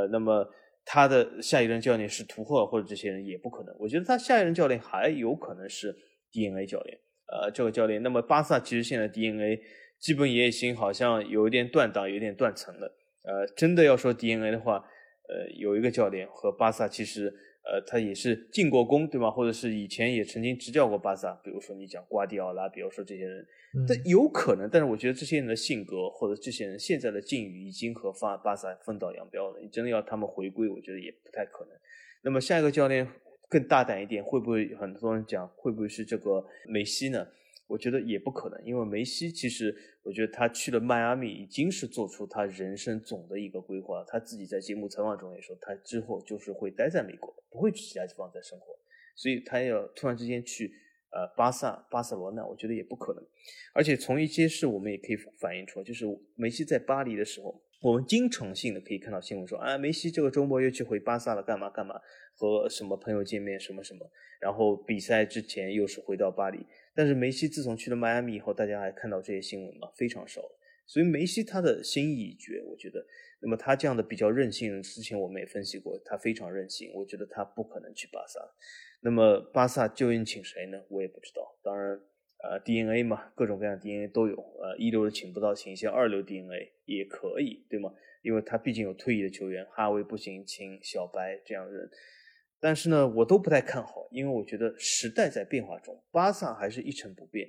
呃，那么他的下一任教练是图赫尔或者这些人也不可能。我觉得他下一任教练还有可能是 DNA 教练，呃，这个教练。那么巴萨其实现在 DNA 基本也已经好像有一点断档，有点断层了。呃，真的要说 DNA 的话。呃，有一个教练和巴萨其实，呃，他也是进过攻，对吗？或者是以前也曾经执教过巴萨，比如说你讲瓜迪奥拉，比如说这些人，但有可能。但是我觉得这些人的性格或者这些人现在的境遇已经和巴巴萨分道扬镳了。你真的要他们回归，我觉得也不太可能。那么下一个教练更大胆一点，会不会很多人讲会不会是这个梅西呢？我觉得也不可能，因为梅西其实，我觉得他去了迈阿密已经是做出他人生总的一个规划。他自己在节目采访中也说，他之后就是会待在美国，不会去其他地方再生活。所以他要突然之间去呃巴萨、巴塞罗那，我觉得也不可能。而且从一些事我们也可以反映出来，就是梅西在巴黎的时候，我们经常性的可以看到新闻说，啊，梅西这个周末又去回巴萨了，干嘛干嘛，和什么朋友见面，什么什么，然后比赛之前又是回到巴黎。但是梅西自从去了迈阿密以后，大家还看到这些新闻吗？非常少。所以梅西他的心意已决，我觉得。那么他这样的比较任性，之前我们也分析过，他非常任性。我觉得他不可能去巴萨。那么巴萨究竟请谁呢？我也不知道。当然，呃，DNA 嘛，各种各样的 DNA 都有。呃，一流的请不到，请一些二流 DNA 也可以，对吗？因为他毕竟有退役的球员，哈维不行，请小白这样人。但是呢，我都不太看好，因为我觉得时代在变化中，巴萨还是一成不变。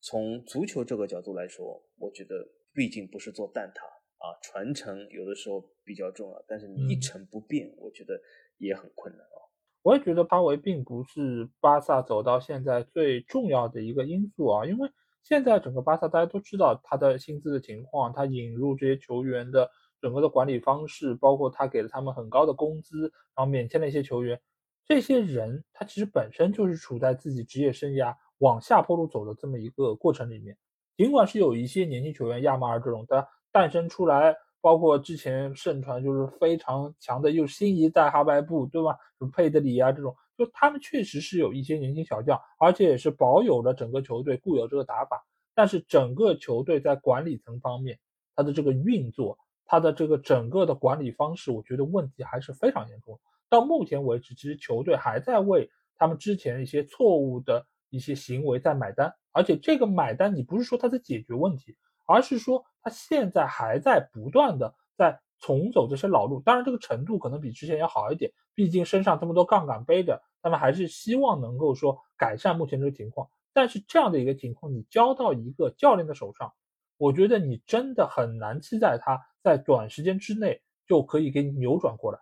从足球这个角度来说，我觉得毕竟不是做蛋挞啊，传承有的时候比较重要。但是你一成不变，我觉得也很困难啊。我也觉得巴维并不是巴萨走到现在最重要的一个因素啊，因为现在整个巴萨大家都知道他的薪资的情况，他引入这些球员的。整个的管理方式，包括他给了他们很高的工资，然后免签了一些球员，这些人他其实本身就是处在自己职业生涯往下坡路走的这么一个过程里面。尽管是有一些年轻球员亚马尔这种的诞生出来，包括之前盛传就是非常强的又新一代哈白布，对吧？什么佩德里啊这种，就他们确实是有一些年轻小将，而且也是保有了整个球队固有这个打法。但是整个球队在管理层方面，他的这个运作，他的这个整个的管理方式，我觉得问题还是非常严重。到目前为止，其实球队还在为他们之前一些错误的一些行为在买单。而且这个买单，你不是说他在解决问题，而是说他现在还在不断的在重走这些老路。当然，这个程度可能比之前要好一点，毕竟身上这么多杠杆背着，他们还是希望能够说改善目前这个情况。但是这样的一个情况，你交到一个教练的手上，我觉得你真的很难期待他在短时间之内就可以给你扭转过来，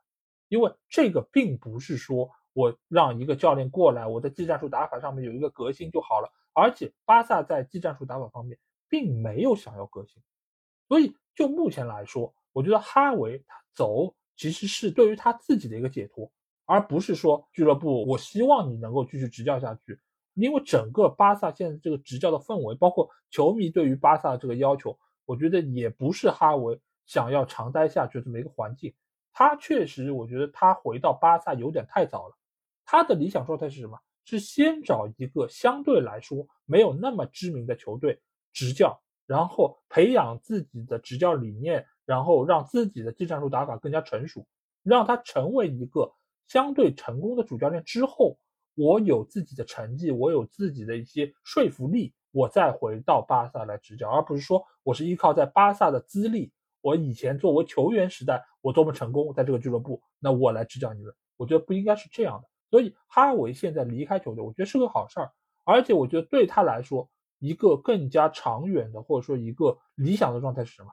因为这个并不是说我让一个教练过来，我在技战术打法上面有一个革新就好了。而且巴萨在技战术打法方面并没有想要革新，所以就目前来说，我觉得哈维他走其实是对于他自己的一个解脱，而不是说俱乐部我希望你能够继续执教下去。因为整个巴萨现在这个执教的氛围，包括球迷对于巴萨这个要求，我觉得也不是哈维想要长待下去这么一个环境。他确实，我觉得他回到巴萨有点太早了。他的理想状态是什么？是先找一个相对来说没有那么知名的球队执教，然后培养自己的执教理念，然后让自己的技战术打法更加成熟，让他成为一个相对成功的主教练之后，我有自己的成绩，我有自己的一些说服力，我再回到巴萨来执教，而不是说我是依靠在巴萨的资历，我以前作为球员时代我多么成功，在这个俱乐部，那我来执教你们，我觉得不应该是这样的。所以哈维现在离开球队，我觉得是个好事儿，而且我觉得对他来说，一个更加长远的或者说一个理想的状态是什么？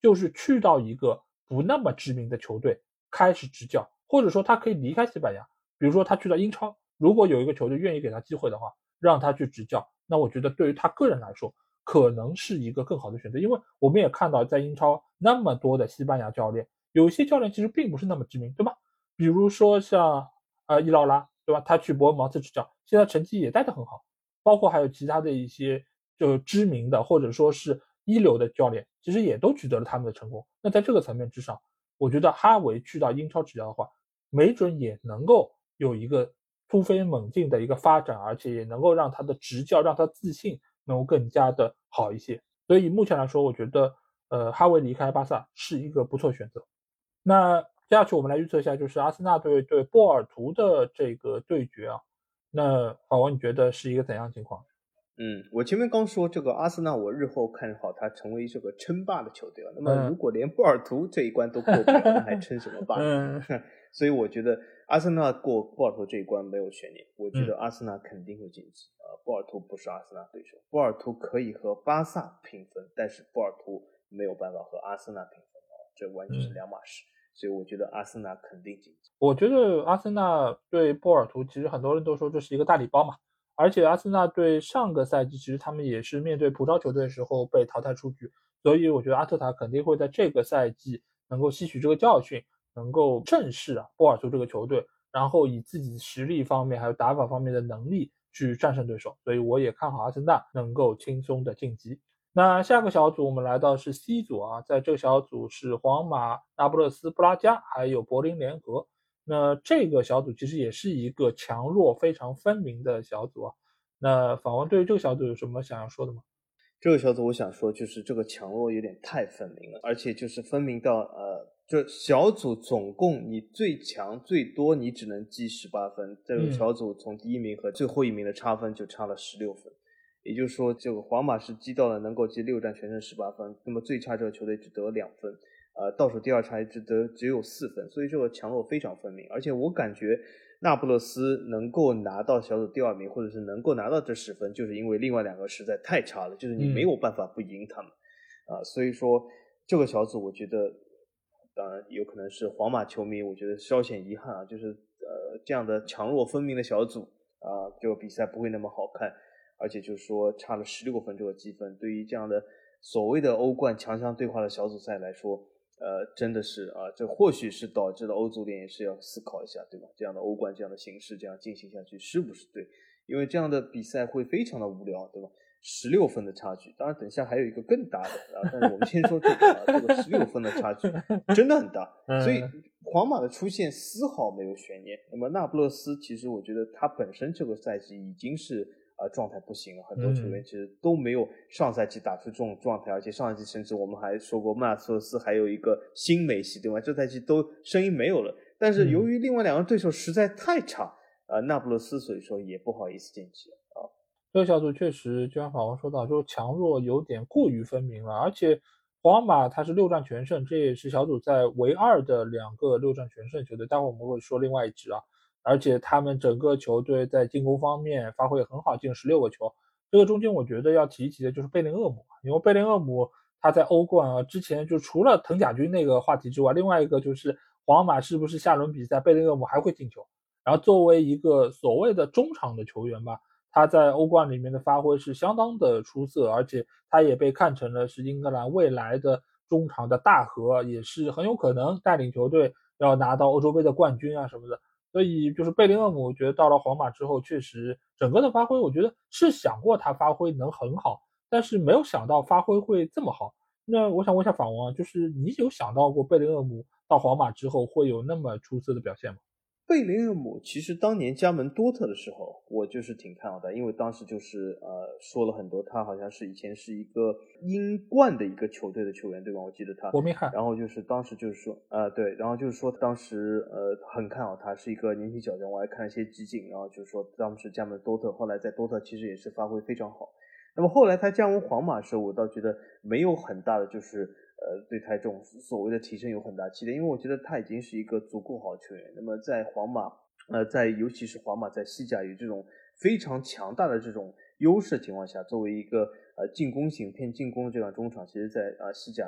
就是去到一个不那么知名的球队开始执教，或者说他可以离开西班牙，比如说他去到英超，如果有一个球队愿意给他机会的话，让他去执教，那我觉得对于他个人来说，可能是一个更好的选择。因为我们也看到在英超那么多的西班牙教练，有些教练其实并不是那么知名，对吧？比如说像。呃，伊劳拉对吧？他去伯恩茅斯执教，现在成绩也带得很好。包括还有其他的一些就知名的或者说是一流的教练，其实也都取得了他们的成功。那在这个层面之上，我觉得哈维去到英超执教的话，没准也能够有一个突飞猛进的一个发展，而且也能够让他的执教让他自信能够更加的好一些。所以目前来说，我觉得呃，哈维离开巴萨是一个不错选择。那。接下去我们来预测一下，就是阿森纳队对波尔图的这个对决啊。那法王，你觉得是一个怎样情况？嗯，我前面刚说这个阿森纳，我日后看好他成为这个称霸的球队啊。那么如果连波尔图这一关都过不了，那还称什么霸？[LAUGHS] 所以我觉得阿森纳过波尔图这一关没有悬念。我觉得阿森纳肯定会晋级呃。波尔图不是阿森纳对手，波尔图可以和巴萨平分，但是波尔图没有办法和阿森纳平分啊，这完全是两码事。所以我觉得阿森纳肯定晋级。我觉得阿森纳对波尔图，其实很多人都说这是一个大礼包嘛。而且阿森纳对上个赛季，其实他们也是面对葡超球队的时候被淘汰出局。所以我觉得阿特塔肯定会在这个赛季能够吸取这个教训，能够正视啊波尔图这个球队，然后以自己实力方面还有打法方面的能力去战胜对手。所以我也看好阿森纳能够轻松的晋级。那下个小组我们来到是 C 组啊，在这个小组是皇马、那不勒斯、布拉加还有柏林联合。那这个小组其实也是一个强弱非常分明的小组啊。那访问对于这个小组有什么想要说的吗？这个小组我想说就是这个强弱有点太分明了，而且就是分明到呃，就小组总共你最强最多你只能积十八分，这个小组从第一名和最后一名的差分就差了十六分。也就是说，这个皇马是积到了能够积六战全胜十八分，那么最差这个球队只得两分，呃，倒数第二差只得只有四分，所以这个强弱非常分明。而且我感觉那不勒斯能够拿到小组第二名，或者是能够拿到这十分，就是因为另外两个实在太差了，就是你没有办法不赢他们，啊，所以说这个小组我觉得，当然有可能是皇马球迷，我觉得稍显遗憾啊，就是呃这样的强弱分明的小组啊，就比赛不会那么好看。而且就是说，差了十六分这个积分，对于这样的所谓的欧冠强强对话的小组赛来说，呃，真的是啊，这或许是导致了欧足联也是要思考一下，对吧？这样的欧冠这样的形式这样进行下去是不是对？因为这样的比赛会非常的无聊，对吧？十六分的差距，当然等一下还有一个更大的啊，但是我们先说这个啊，这个十六分的差距 [LAUGHS] 真的很大，所以皇马的出现丝毫没有悬念。那么那不勒斯其实我觉得他本身这个赛季已经是啊状态不行了，很多球员其实都没有上赛季打出这种状态，而且上赛季甚至我们还说过马特斯还有一个新梅西，对吧？这赛季都声音没有了，但是由于另外两个对手实在太差，啊，那不勒斯所以说也不好意思晋级啊。这个小组确实，就像法王说到，就是强弱有点过于分明了。而且皇马他是六战全胜，这也是小组赛唯二的两个六战全胜球队。待会我们会说另外一支啊。而且他们整个球队在进攻方面发挥很好，进十六个球。这个中间我觉得要提一提的就是贝林厄姆，因为贝林厄姆他在欧冠啊之前就除了藤甲军那个话题之外，另外一个就是皇马是不是下轮比赛贝林厄姆还会进球？然后作为一个所谓的中场的球员吧。他在欧冠里面的发挥是相当的出色，而且他也被看成了是英格兰未来的中场的大核，也是很有可能带领球队要拿到欧洲杯的冠军啊什么的。所以就是贝林厄姆，我觉得到了皇马之后，确实整个的发挥，我觉得是想过他发挥能很好，但是没有想到发挥会这么好。那我想问一下法王，就是你有想到过贝林厄姆到皇马之后会有那么出色的表现吗？贝林厄姆其实当年加盟多特的时候，我就是挺看好的，因为当时就是呃说了很多，他好像是以前是一个英冠的一个球队的球员，对吧？我记得他。伯明翰。然后就是当时就是说，呃对，然后就是说当时呃很看好他，是一个年轻小将，我还看了一些集锦，然后就是说当时加盟多特，后来在多特其实也是发挥非常好。那么后来他加盟皇马的时候，我倒觉得没有很大的就是。呃，对他这种所谓的提升有很大期待，因为我觉得他已经是一个足够好的球员。那么在皇马，呃，在尤其是皇马在西甲有这种非常强大的这种优势情况下，作为一个呃进攻型偏进攻的这样中场，其实，在啊西甲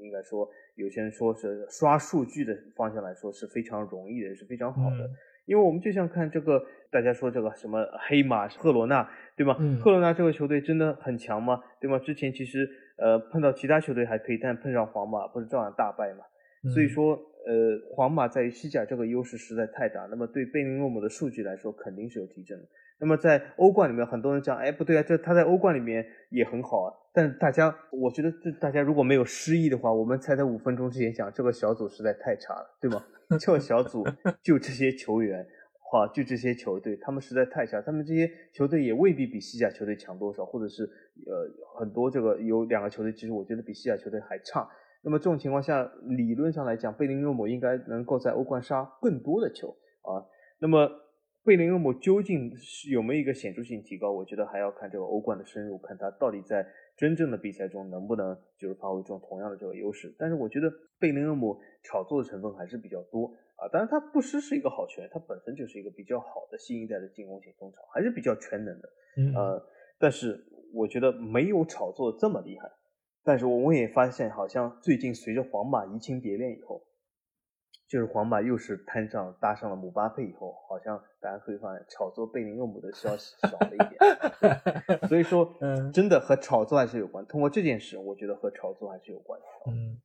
应该说有些人说是刷数据的方向来说是非常容易的，是非常好的。因为我们就像看这个，大家说这个什么黑马赫罗纳，对吗？赫罗纳这个球队真的很强吗？对吗？之前其实。呃，碰到其他球队还可以，但碰上皇马不是照样大败嘛？所以说，呃，皇马在西甲这个优势实在太大。那么对贝林厄姆的数据来说，肯定是有提升的。那么在欧冠里面，很多人讲，哎，不对啊，这他在欧冠里面也很好啊。但大家，我觉得这大家如果没有失忆的话，我们才在五分钟之前讲，这个小组实在太差了，对吗？[LAUGHS] 这个小组就这些球员。话，就这些球队，他们实在太强，他们这些球队也未必比西甲球队强多少，或者是呃很多这个有两个球队，其实我觉得比西甲球队还差。那么这种情况下，理论上来讲，贝林厄姆应该能够在欧冠杀更多的球啊。那么贝林厄姆究竟是有没有一个显著性提高？我觉得还要看这个欧冠的深入，看他到底在真正的比赛中能不能就是发挥这种同样的这个优势。但是我觉得贝林厄姆炒作的成分还是比较多。啊，当然他不失是一个好球员，他本身就是一个比较好的新一代的进攻型中场，还是比较全能的。呃，但是我觉得没有炒作这么厉害。但是我们也发现，好像最近随着皇马移情别恋以后，就是皇马又是摊上搭上了姆巴佩以后，好像大家会发现炒作贝林厄姆的消息少了一点。[LAUGHS] 所以说，真的和炒作还是有关。通过这件事，我觉得和炒作还是有关的。嗯。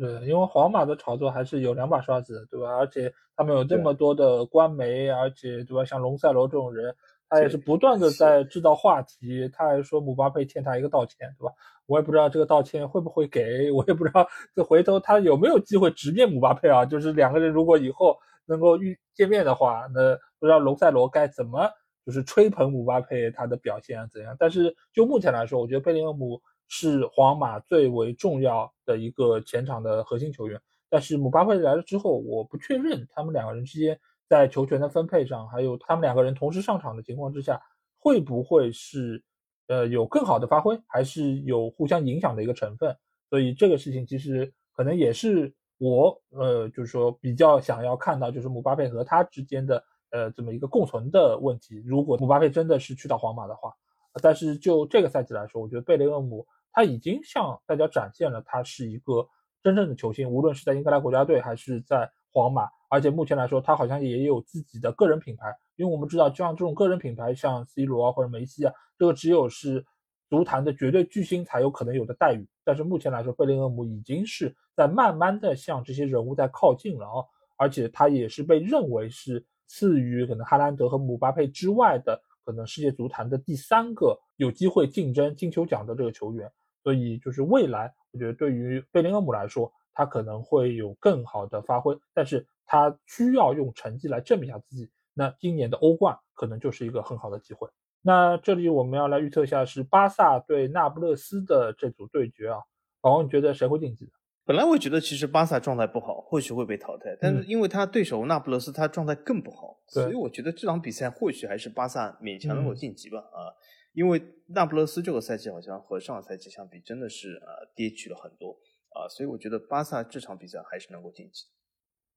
对，因为皇马的炒作还是有两把刷子，对吧？而且他们有这么多的官媒，而且对吧？像龙塞罗这种人，他也是不断的在制造话题。他还说姆巴佩欠他一个道歉，对吧？我也不知道这个道歉会不会给，我也不知道这回头他有没有机会直面姆巴佩啊？就是两个人如果以后能够遇见面的话，那不知道龙塞罗该怎么就是吹捧姆巴佩他的表现啊怎样？但是就目前来说，我觉得贝林厄姆。是皇马最为重要的一个前场的核心球员，但是姆巴佩来了之后，我不确认他们两个人之间在球权的分配上，还有他们两个人同时上场的情况之下，会不会是呃有更好的发挥，还是有互相影响的一个成分？所以这个事情其实可能也是我呃就是说比较想要看到，就是姆巴佩和他之间的呃这么一个共存的问题。如果姆巴佩真的是去到皇马的话，但是就这个赛季来说，我觉得贝雷厄姆。他已经向大家展现了他是一个真正的球星，无论是在英格兰国家队还是在皇马，而且目前来说，他好像也有自己的个人品牌。因为我们知道，就像这种个人品牌，像 C 罗啊或者梅西啊，这个只有是足坛的绝对巨星才有可能有的待遇。但是目前来说，贝林厄姆已经是在慢慢的向这些人物在靠近了啊，而且他也是被认为是次于可能哈兰德和姆巴佩之外的。可能世界足坛的第三个有机会竞争金球奖的这个球员。所以就是未来，我觉得对于贝林厄姆来说，他可能会有更好的发挥，但是他需要用成绩来证明一下自己。那今年的欧冠可能就是一个很好的机会。那这里我们要来预测一下是巴萨对那不勒斯的这组对决啊，宝王你觉得谁会晋级？本来我觉得其实巴萨状态不好，或许会被淘汰，但是因为他对手那不勒斯他状态更不好，所以我觉得这场比赛或许还是巴萨勉强能够晋级吧啊，因为那不勒斯这个赛季好像和上个赛季相比真的是呃跌去了很多啊，所以我觉得巴萨这场比赛还是能够晋级。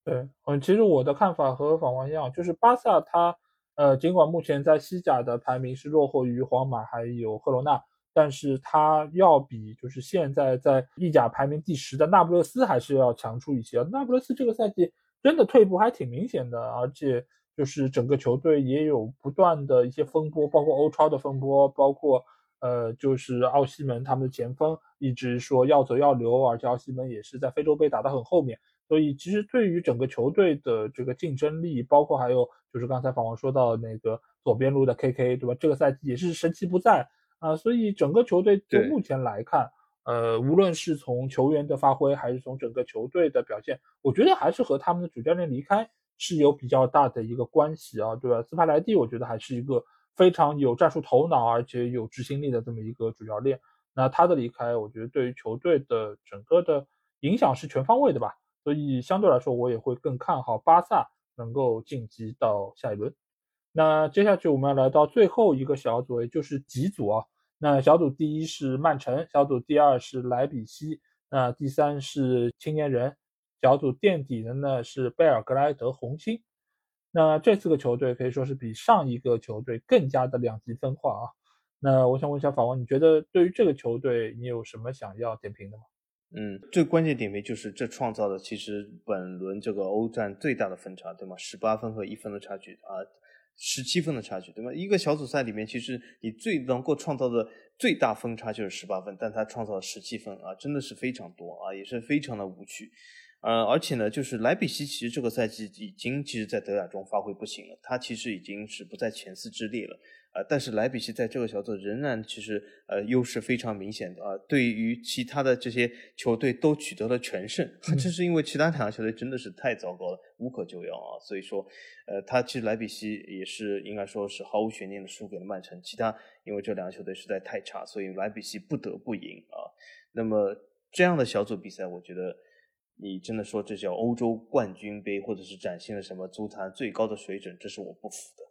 对，嗯，其实我的看法和法王一样，就是巴萨他，呃，尽管目前在西甲的排名是落后于皇马还有赫罗纳，但是他要比就是现在在意甲排名第十的那不勒斯还是要强出一些。那不勒斯这个赛季真的退步还挺明显的，而且就是整个球队也有不断的一些风波，包括欧超的风波，包括呃，就是奥西门他们的前锋一直说要走要留，而且奥西门也是在非洲杯打得很后面。所以其实对于整个球队的这个竞争力，包括还有就是刚才访问说到那个左边路的 KK，对吧？这个赛季也是神奇不在啊。所以整个球队就目前来看，呃，无论是从球员的发挥，还是从整个球队的表现，我觉得还是和他们的主教练离开是有比较大的一个关系啊，对吧？斯帕莱蒂我觉得还是一个非常有战术头脑，而且有执行力的这么一个主教练。那他的离开，我觉得对于球队的整个的影响是全方位的吧。所以相对来说，我也会更看好巴萨能够晋级到下一轮。那接下去我们要来到最后一个小组，也就是几组啊。那小组第一是曼城，小组第二是莱比锡，那第三是青年人，小组垫底的呢是贝尔格莱德红星。那这四个球队可以说是比上一个球队更加的两极分化啊。那我想问一下法王，你觉得对于这个球队，你有什么想要点评的吗？嗯，最关键点评就是这创造的其实本轮这个欧战最大的分差，对吗？十八分和一分的差距啊，十七分的差距，对吗？一个小组赛里面，其实你最能够创造的最大分差就是十八分，但他创造了十七分啊，真的是非常多啊，也是非常的无趣。呃，而且呢，就是莱比锡其实这个赛季已经其实在德甲中发挥不行了，他其实已经是不在前四之列了。呃，但是莱比锡在这个小组仍然其实呃优势非常明显的啊，对于其他的这些球队都取得了全胜，[LAUGHS] 这是因为其他两个球队真的是太糟糕了，无可救药啊，所以说，呃，他其实莱比锡也是应该说是毫无悬念的输给了曼城，其他因为这两个球队实在太差，所以莱比锡不得不赢啊。那么这样的小组比赛，我觉得你真的说这叫欧洲冠军杯，或者是展现了什么足坛最高的水准，这是我不服的。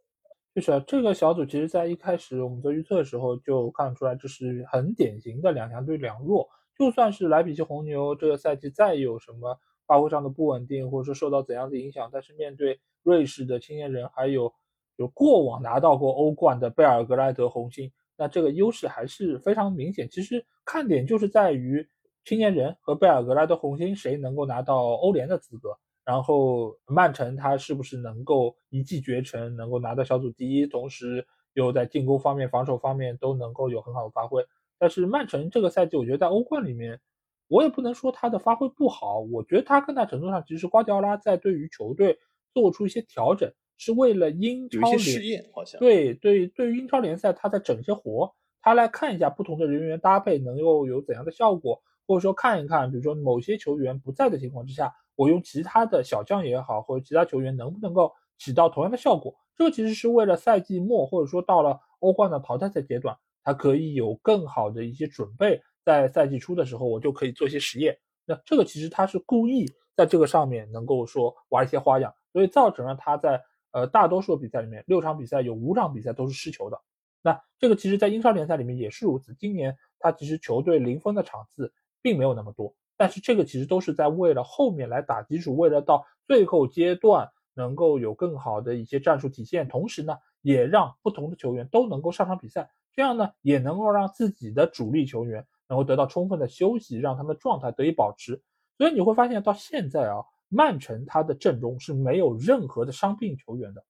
就是啊，这个小组其实，在一开始我们做预测的时候就看出来，这是很典型的两强对两弱。就算是莱比锡红牛这个赛季再有什么发挥上的不稳定，或者说受到怎样的影响，但是面对瑞士的青年人，还有有过往拿到过欧冠的贝尔格莱德红星，那这个优势还是非常明显。其实看点就是在于青年人和贝尔格莱德红星谁能够拿到欧联的资格。然后曼城他是不是能够一骑绝尘，能够拿到小组第一，同时又在进攻方面、防守方面都能够有很好的发挥？但是曼城这个赛季，我觉得在欧冠里面，我也不能说他的发挥不好。我觉得他更大程度上其实瓜迪奥拉在对于球队做出一些调整，是为了英超联试验，好像对对对于英超联赛，他在整些活，他来看一下不同的人员搭配能够有怎样的效果，或者说看一看，比如说某些球员不在的情况之下。我用其他的小将也好，或者其他球员能不能够起到同样的效果？这个其实是为了赛季末，或者说到了欧冠的淘汰赛阶段，他可以有更好的一些准备，在赛季初的时候我就可以做一些实验。那这个其实他是故意在这个上面能够说玩一些花样，所以造成了他在呃大多数比赛里面，六场比赛有五场比赛都是失球的。那这个其实在英超联赛里面也是如此，今年他其实球队零分的场次并没有那么多。但是这个其实都是在为了后面来打基础，为了到最后阶段能够有更好的一些战术体现，同时呢，也让不同的球员都能够上场比赛，这样呢，也能够让自己的主力球员能够得到充分的休息，让他们的状态得以保持。所以你会发现到现在啊，曼城他的阵中是没有任何的伤病球员的，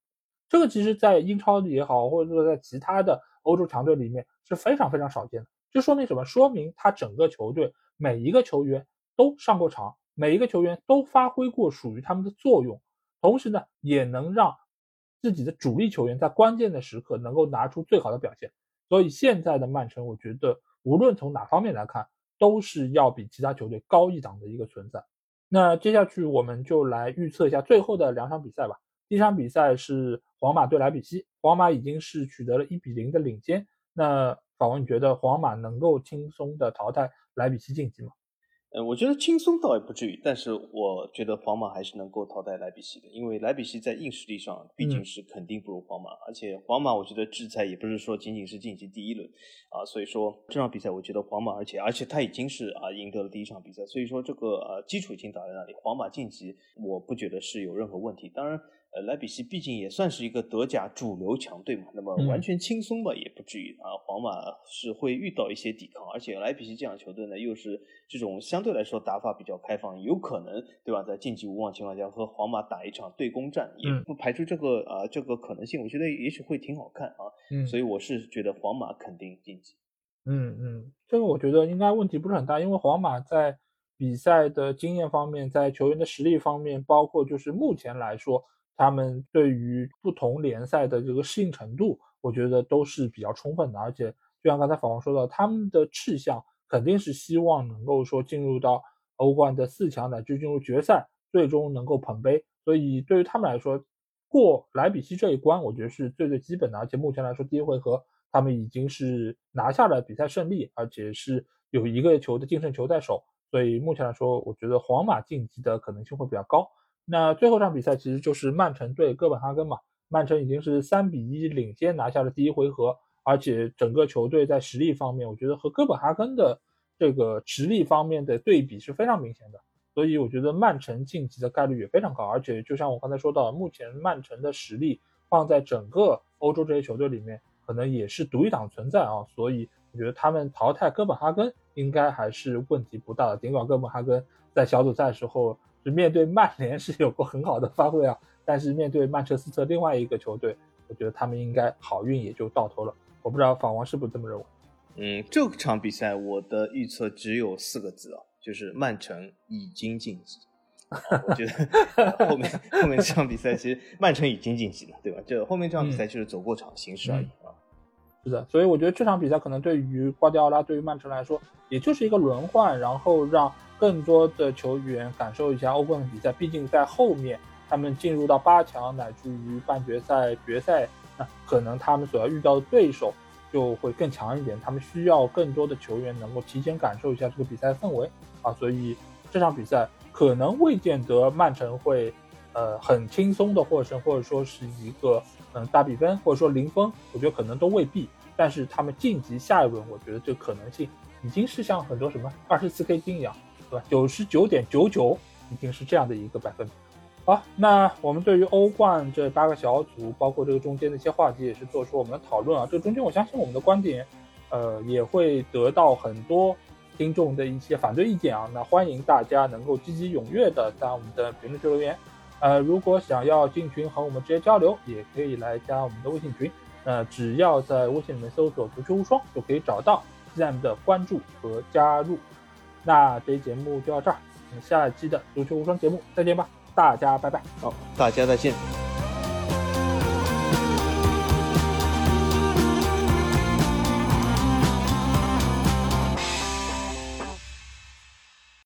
这个其实在英超也好，或者说在其他的欧洲强队里面是非常非常少见的。这说明什么？说明他整个球队每一个球员。都上过场，每一个球员都发挥过属于他们的作用，同时呢，也能让自己的主力球员在关键的时刻能够拿出最好的表现。所以现在的曼城，我觉得无论从哪方面来看，都是要比其他球队高一档的一个存在。那接下去我们就来预测一下最后的两场比赛吧。第一场比赛是皇马对莱比锡，皇马已经是取得了一比零的领先。那法王，你觉得皇马能够轻松的淘汰莱比锡晋级吗？呃，我觉得轻松倒也不至于，但是我觉得皇马还是能够淘汰莱比锡的，因为莱比锡在硬实力上毕竟是肯定不如皇马，而且皇马我觉得制裁也不是说仅仅是晋级第一轮啊，所以说这场比赛我觉得皇马，而且而且他已经是啊赢得了第一场比赛，所以说这个呃基础已经打在那里，皇马晋级我不觉得是有任何问题，当然。呃，莱比锡毕竟也算是一个德甲主流强队嘛，那么完全轻松吧也不至于啊。皇马是会遇到一些抵抗，而且莱比锡这样球队呢，又是这种相对来说打法比较开放，有可能对吧？在晋级无望情况下和皇马打一场对攻战，也不排除这个啊这个可能性。我觉得也许会挺好看啊。嗯，所以我是觉得皇马肯定晋级。嗯嗯，这个我觉得应该问题不是很大，因为皇马在比赛的经验方面，在球员的实力方面，包括就是目前来说。他们对于不同联赛的这个适应程度，我觉得都是比较充分的。而且，就像刚才法王说到，他们的志向肯定是希望能够说进入到欧冠的四强，乃至进入决赛，最终能够捧杯。所以，对于他们来说，过莱比锡这一关，我觉得是最最基本的。而且，目前来说，第一回合他们已经是拿下了比赛胜利，而且是有一个球的净胜球在手。所以，目前来说，我觉得皇马晋级的可能性会比较高。那最后场比赛其实就是曼城对哥本哈根嘛，曼城已经是三比一领先拿下了第一回合，而且整个球队在实力方面，我觉得和哥本哈根的这个实力方面的对比是非常明显的，所以我觉得曼城晋级的概率也非常高，而且就像我刚才说到，目前曼城的实力放在整个欧洲这些球队里面，可能也是独一档存在啊，所以我觉得他们淘汰哥本哈根应该还是问题不大的，尽管哥本哈根在小组赛时候。是面对曼联是有过很好的发挥啊，但是面对曼彻斯特另外一个球队，我觉得他们应该好运也就到头了。我不知道法王是不是这么认为？嗯，这场比赛我的预测只有四个字啊，就是曼城已经晋级。我觉得 [LAUGHS] 后面后面这场比赛其实曼城已经晋级了，对吧？这后面这场比赛就是走过场形式而已啊。是的，所以我觉得这场比赛可能对于瓜迪奥拉，对于曼城来说，也就是一个轮换，然后让更多的球员感受一下欧冠的比赛。毕竟在后面，他们进入到八强乃至于半决赛、决赛，那可能他们所要遇到的对手就会更强一点。他们需要更多的球员能够提前感受一下这个比赛氛围啊。所以这场比赛可能未见得曼城会呃很轻松的获胜，或者说是一个。嗯，大比分或者说零分，我觉得可能都未必。但是他们晋级下一轮，我觉得这可能性已经是像很多什么二十四 K 金一样，对吧？九十九点九九已经是这样的一个百分比。好，那我们对于欧冠这八个小组，包括这个中间的一些话题，也是做出我们的讨论啊。这中间我相信我们的观点，呃，也会得到很多听众的一些反对意见啊。那欢迎大家能够积极踊跃的在我们的评论区留言。呃，如果想要进群和我们直接交流，也可以来加我们的微信群。呃，只要在微信里面搜索“足球无双”，就可以找到 ZM 的关注和加入。那这期节目就到这儿，我们下期的足球无双节目再见吧，大家拜拜。好，大家再见。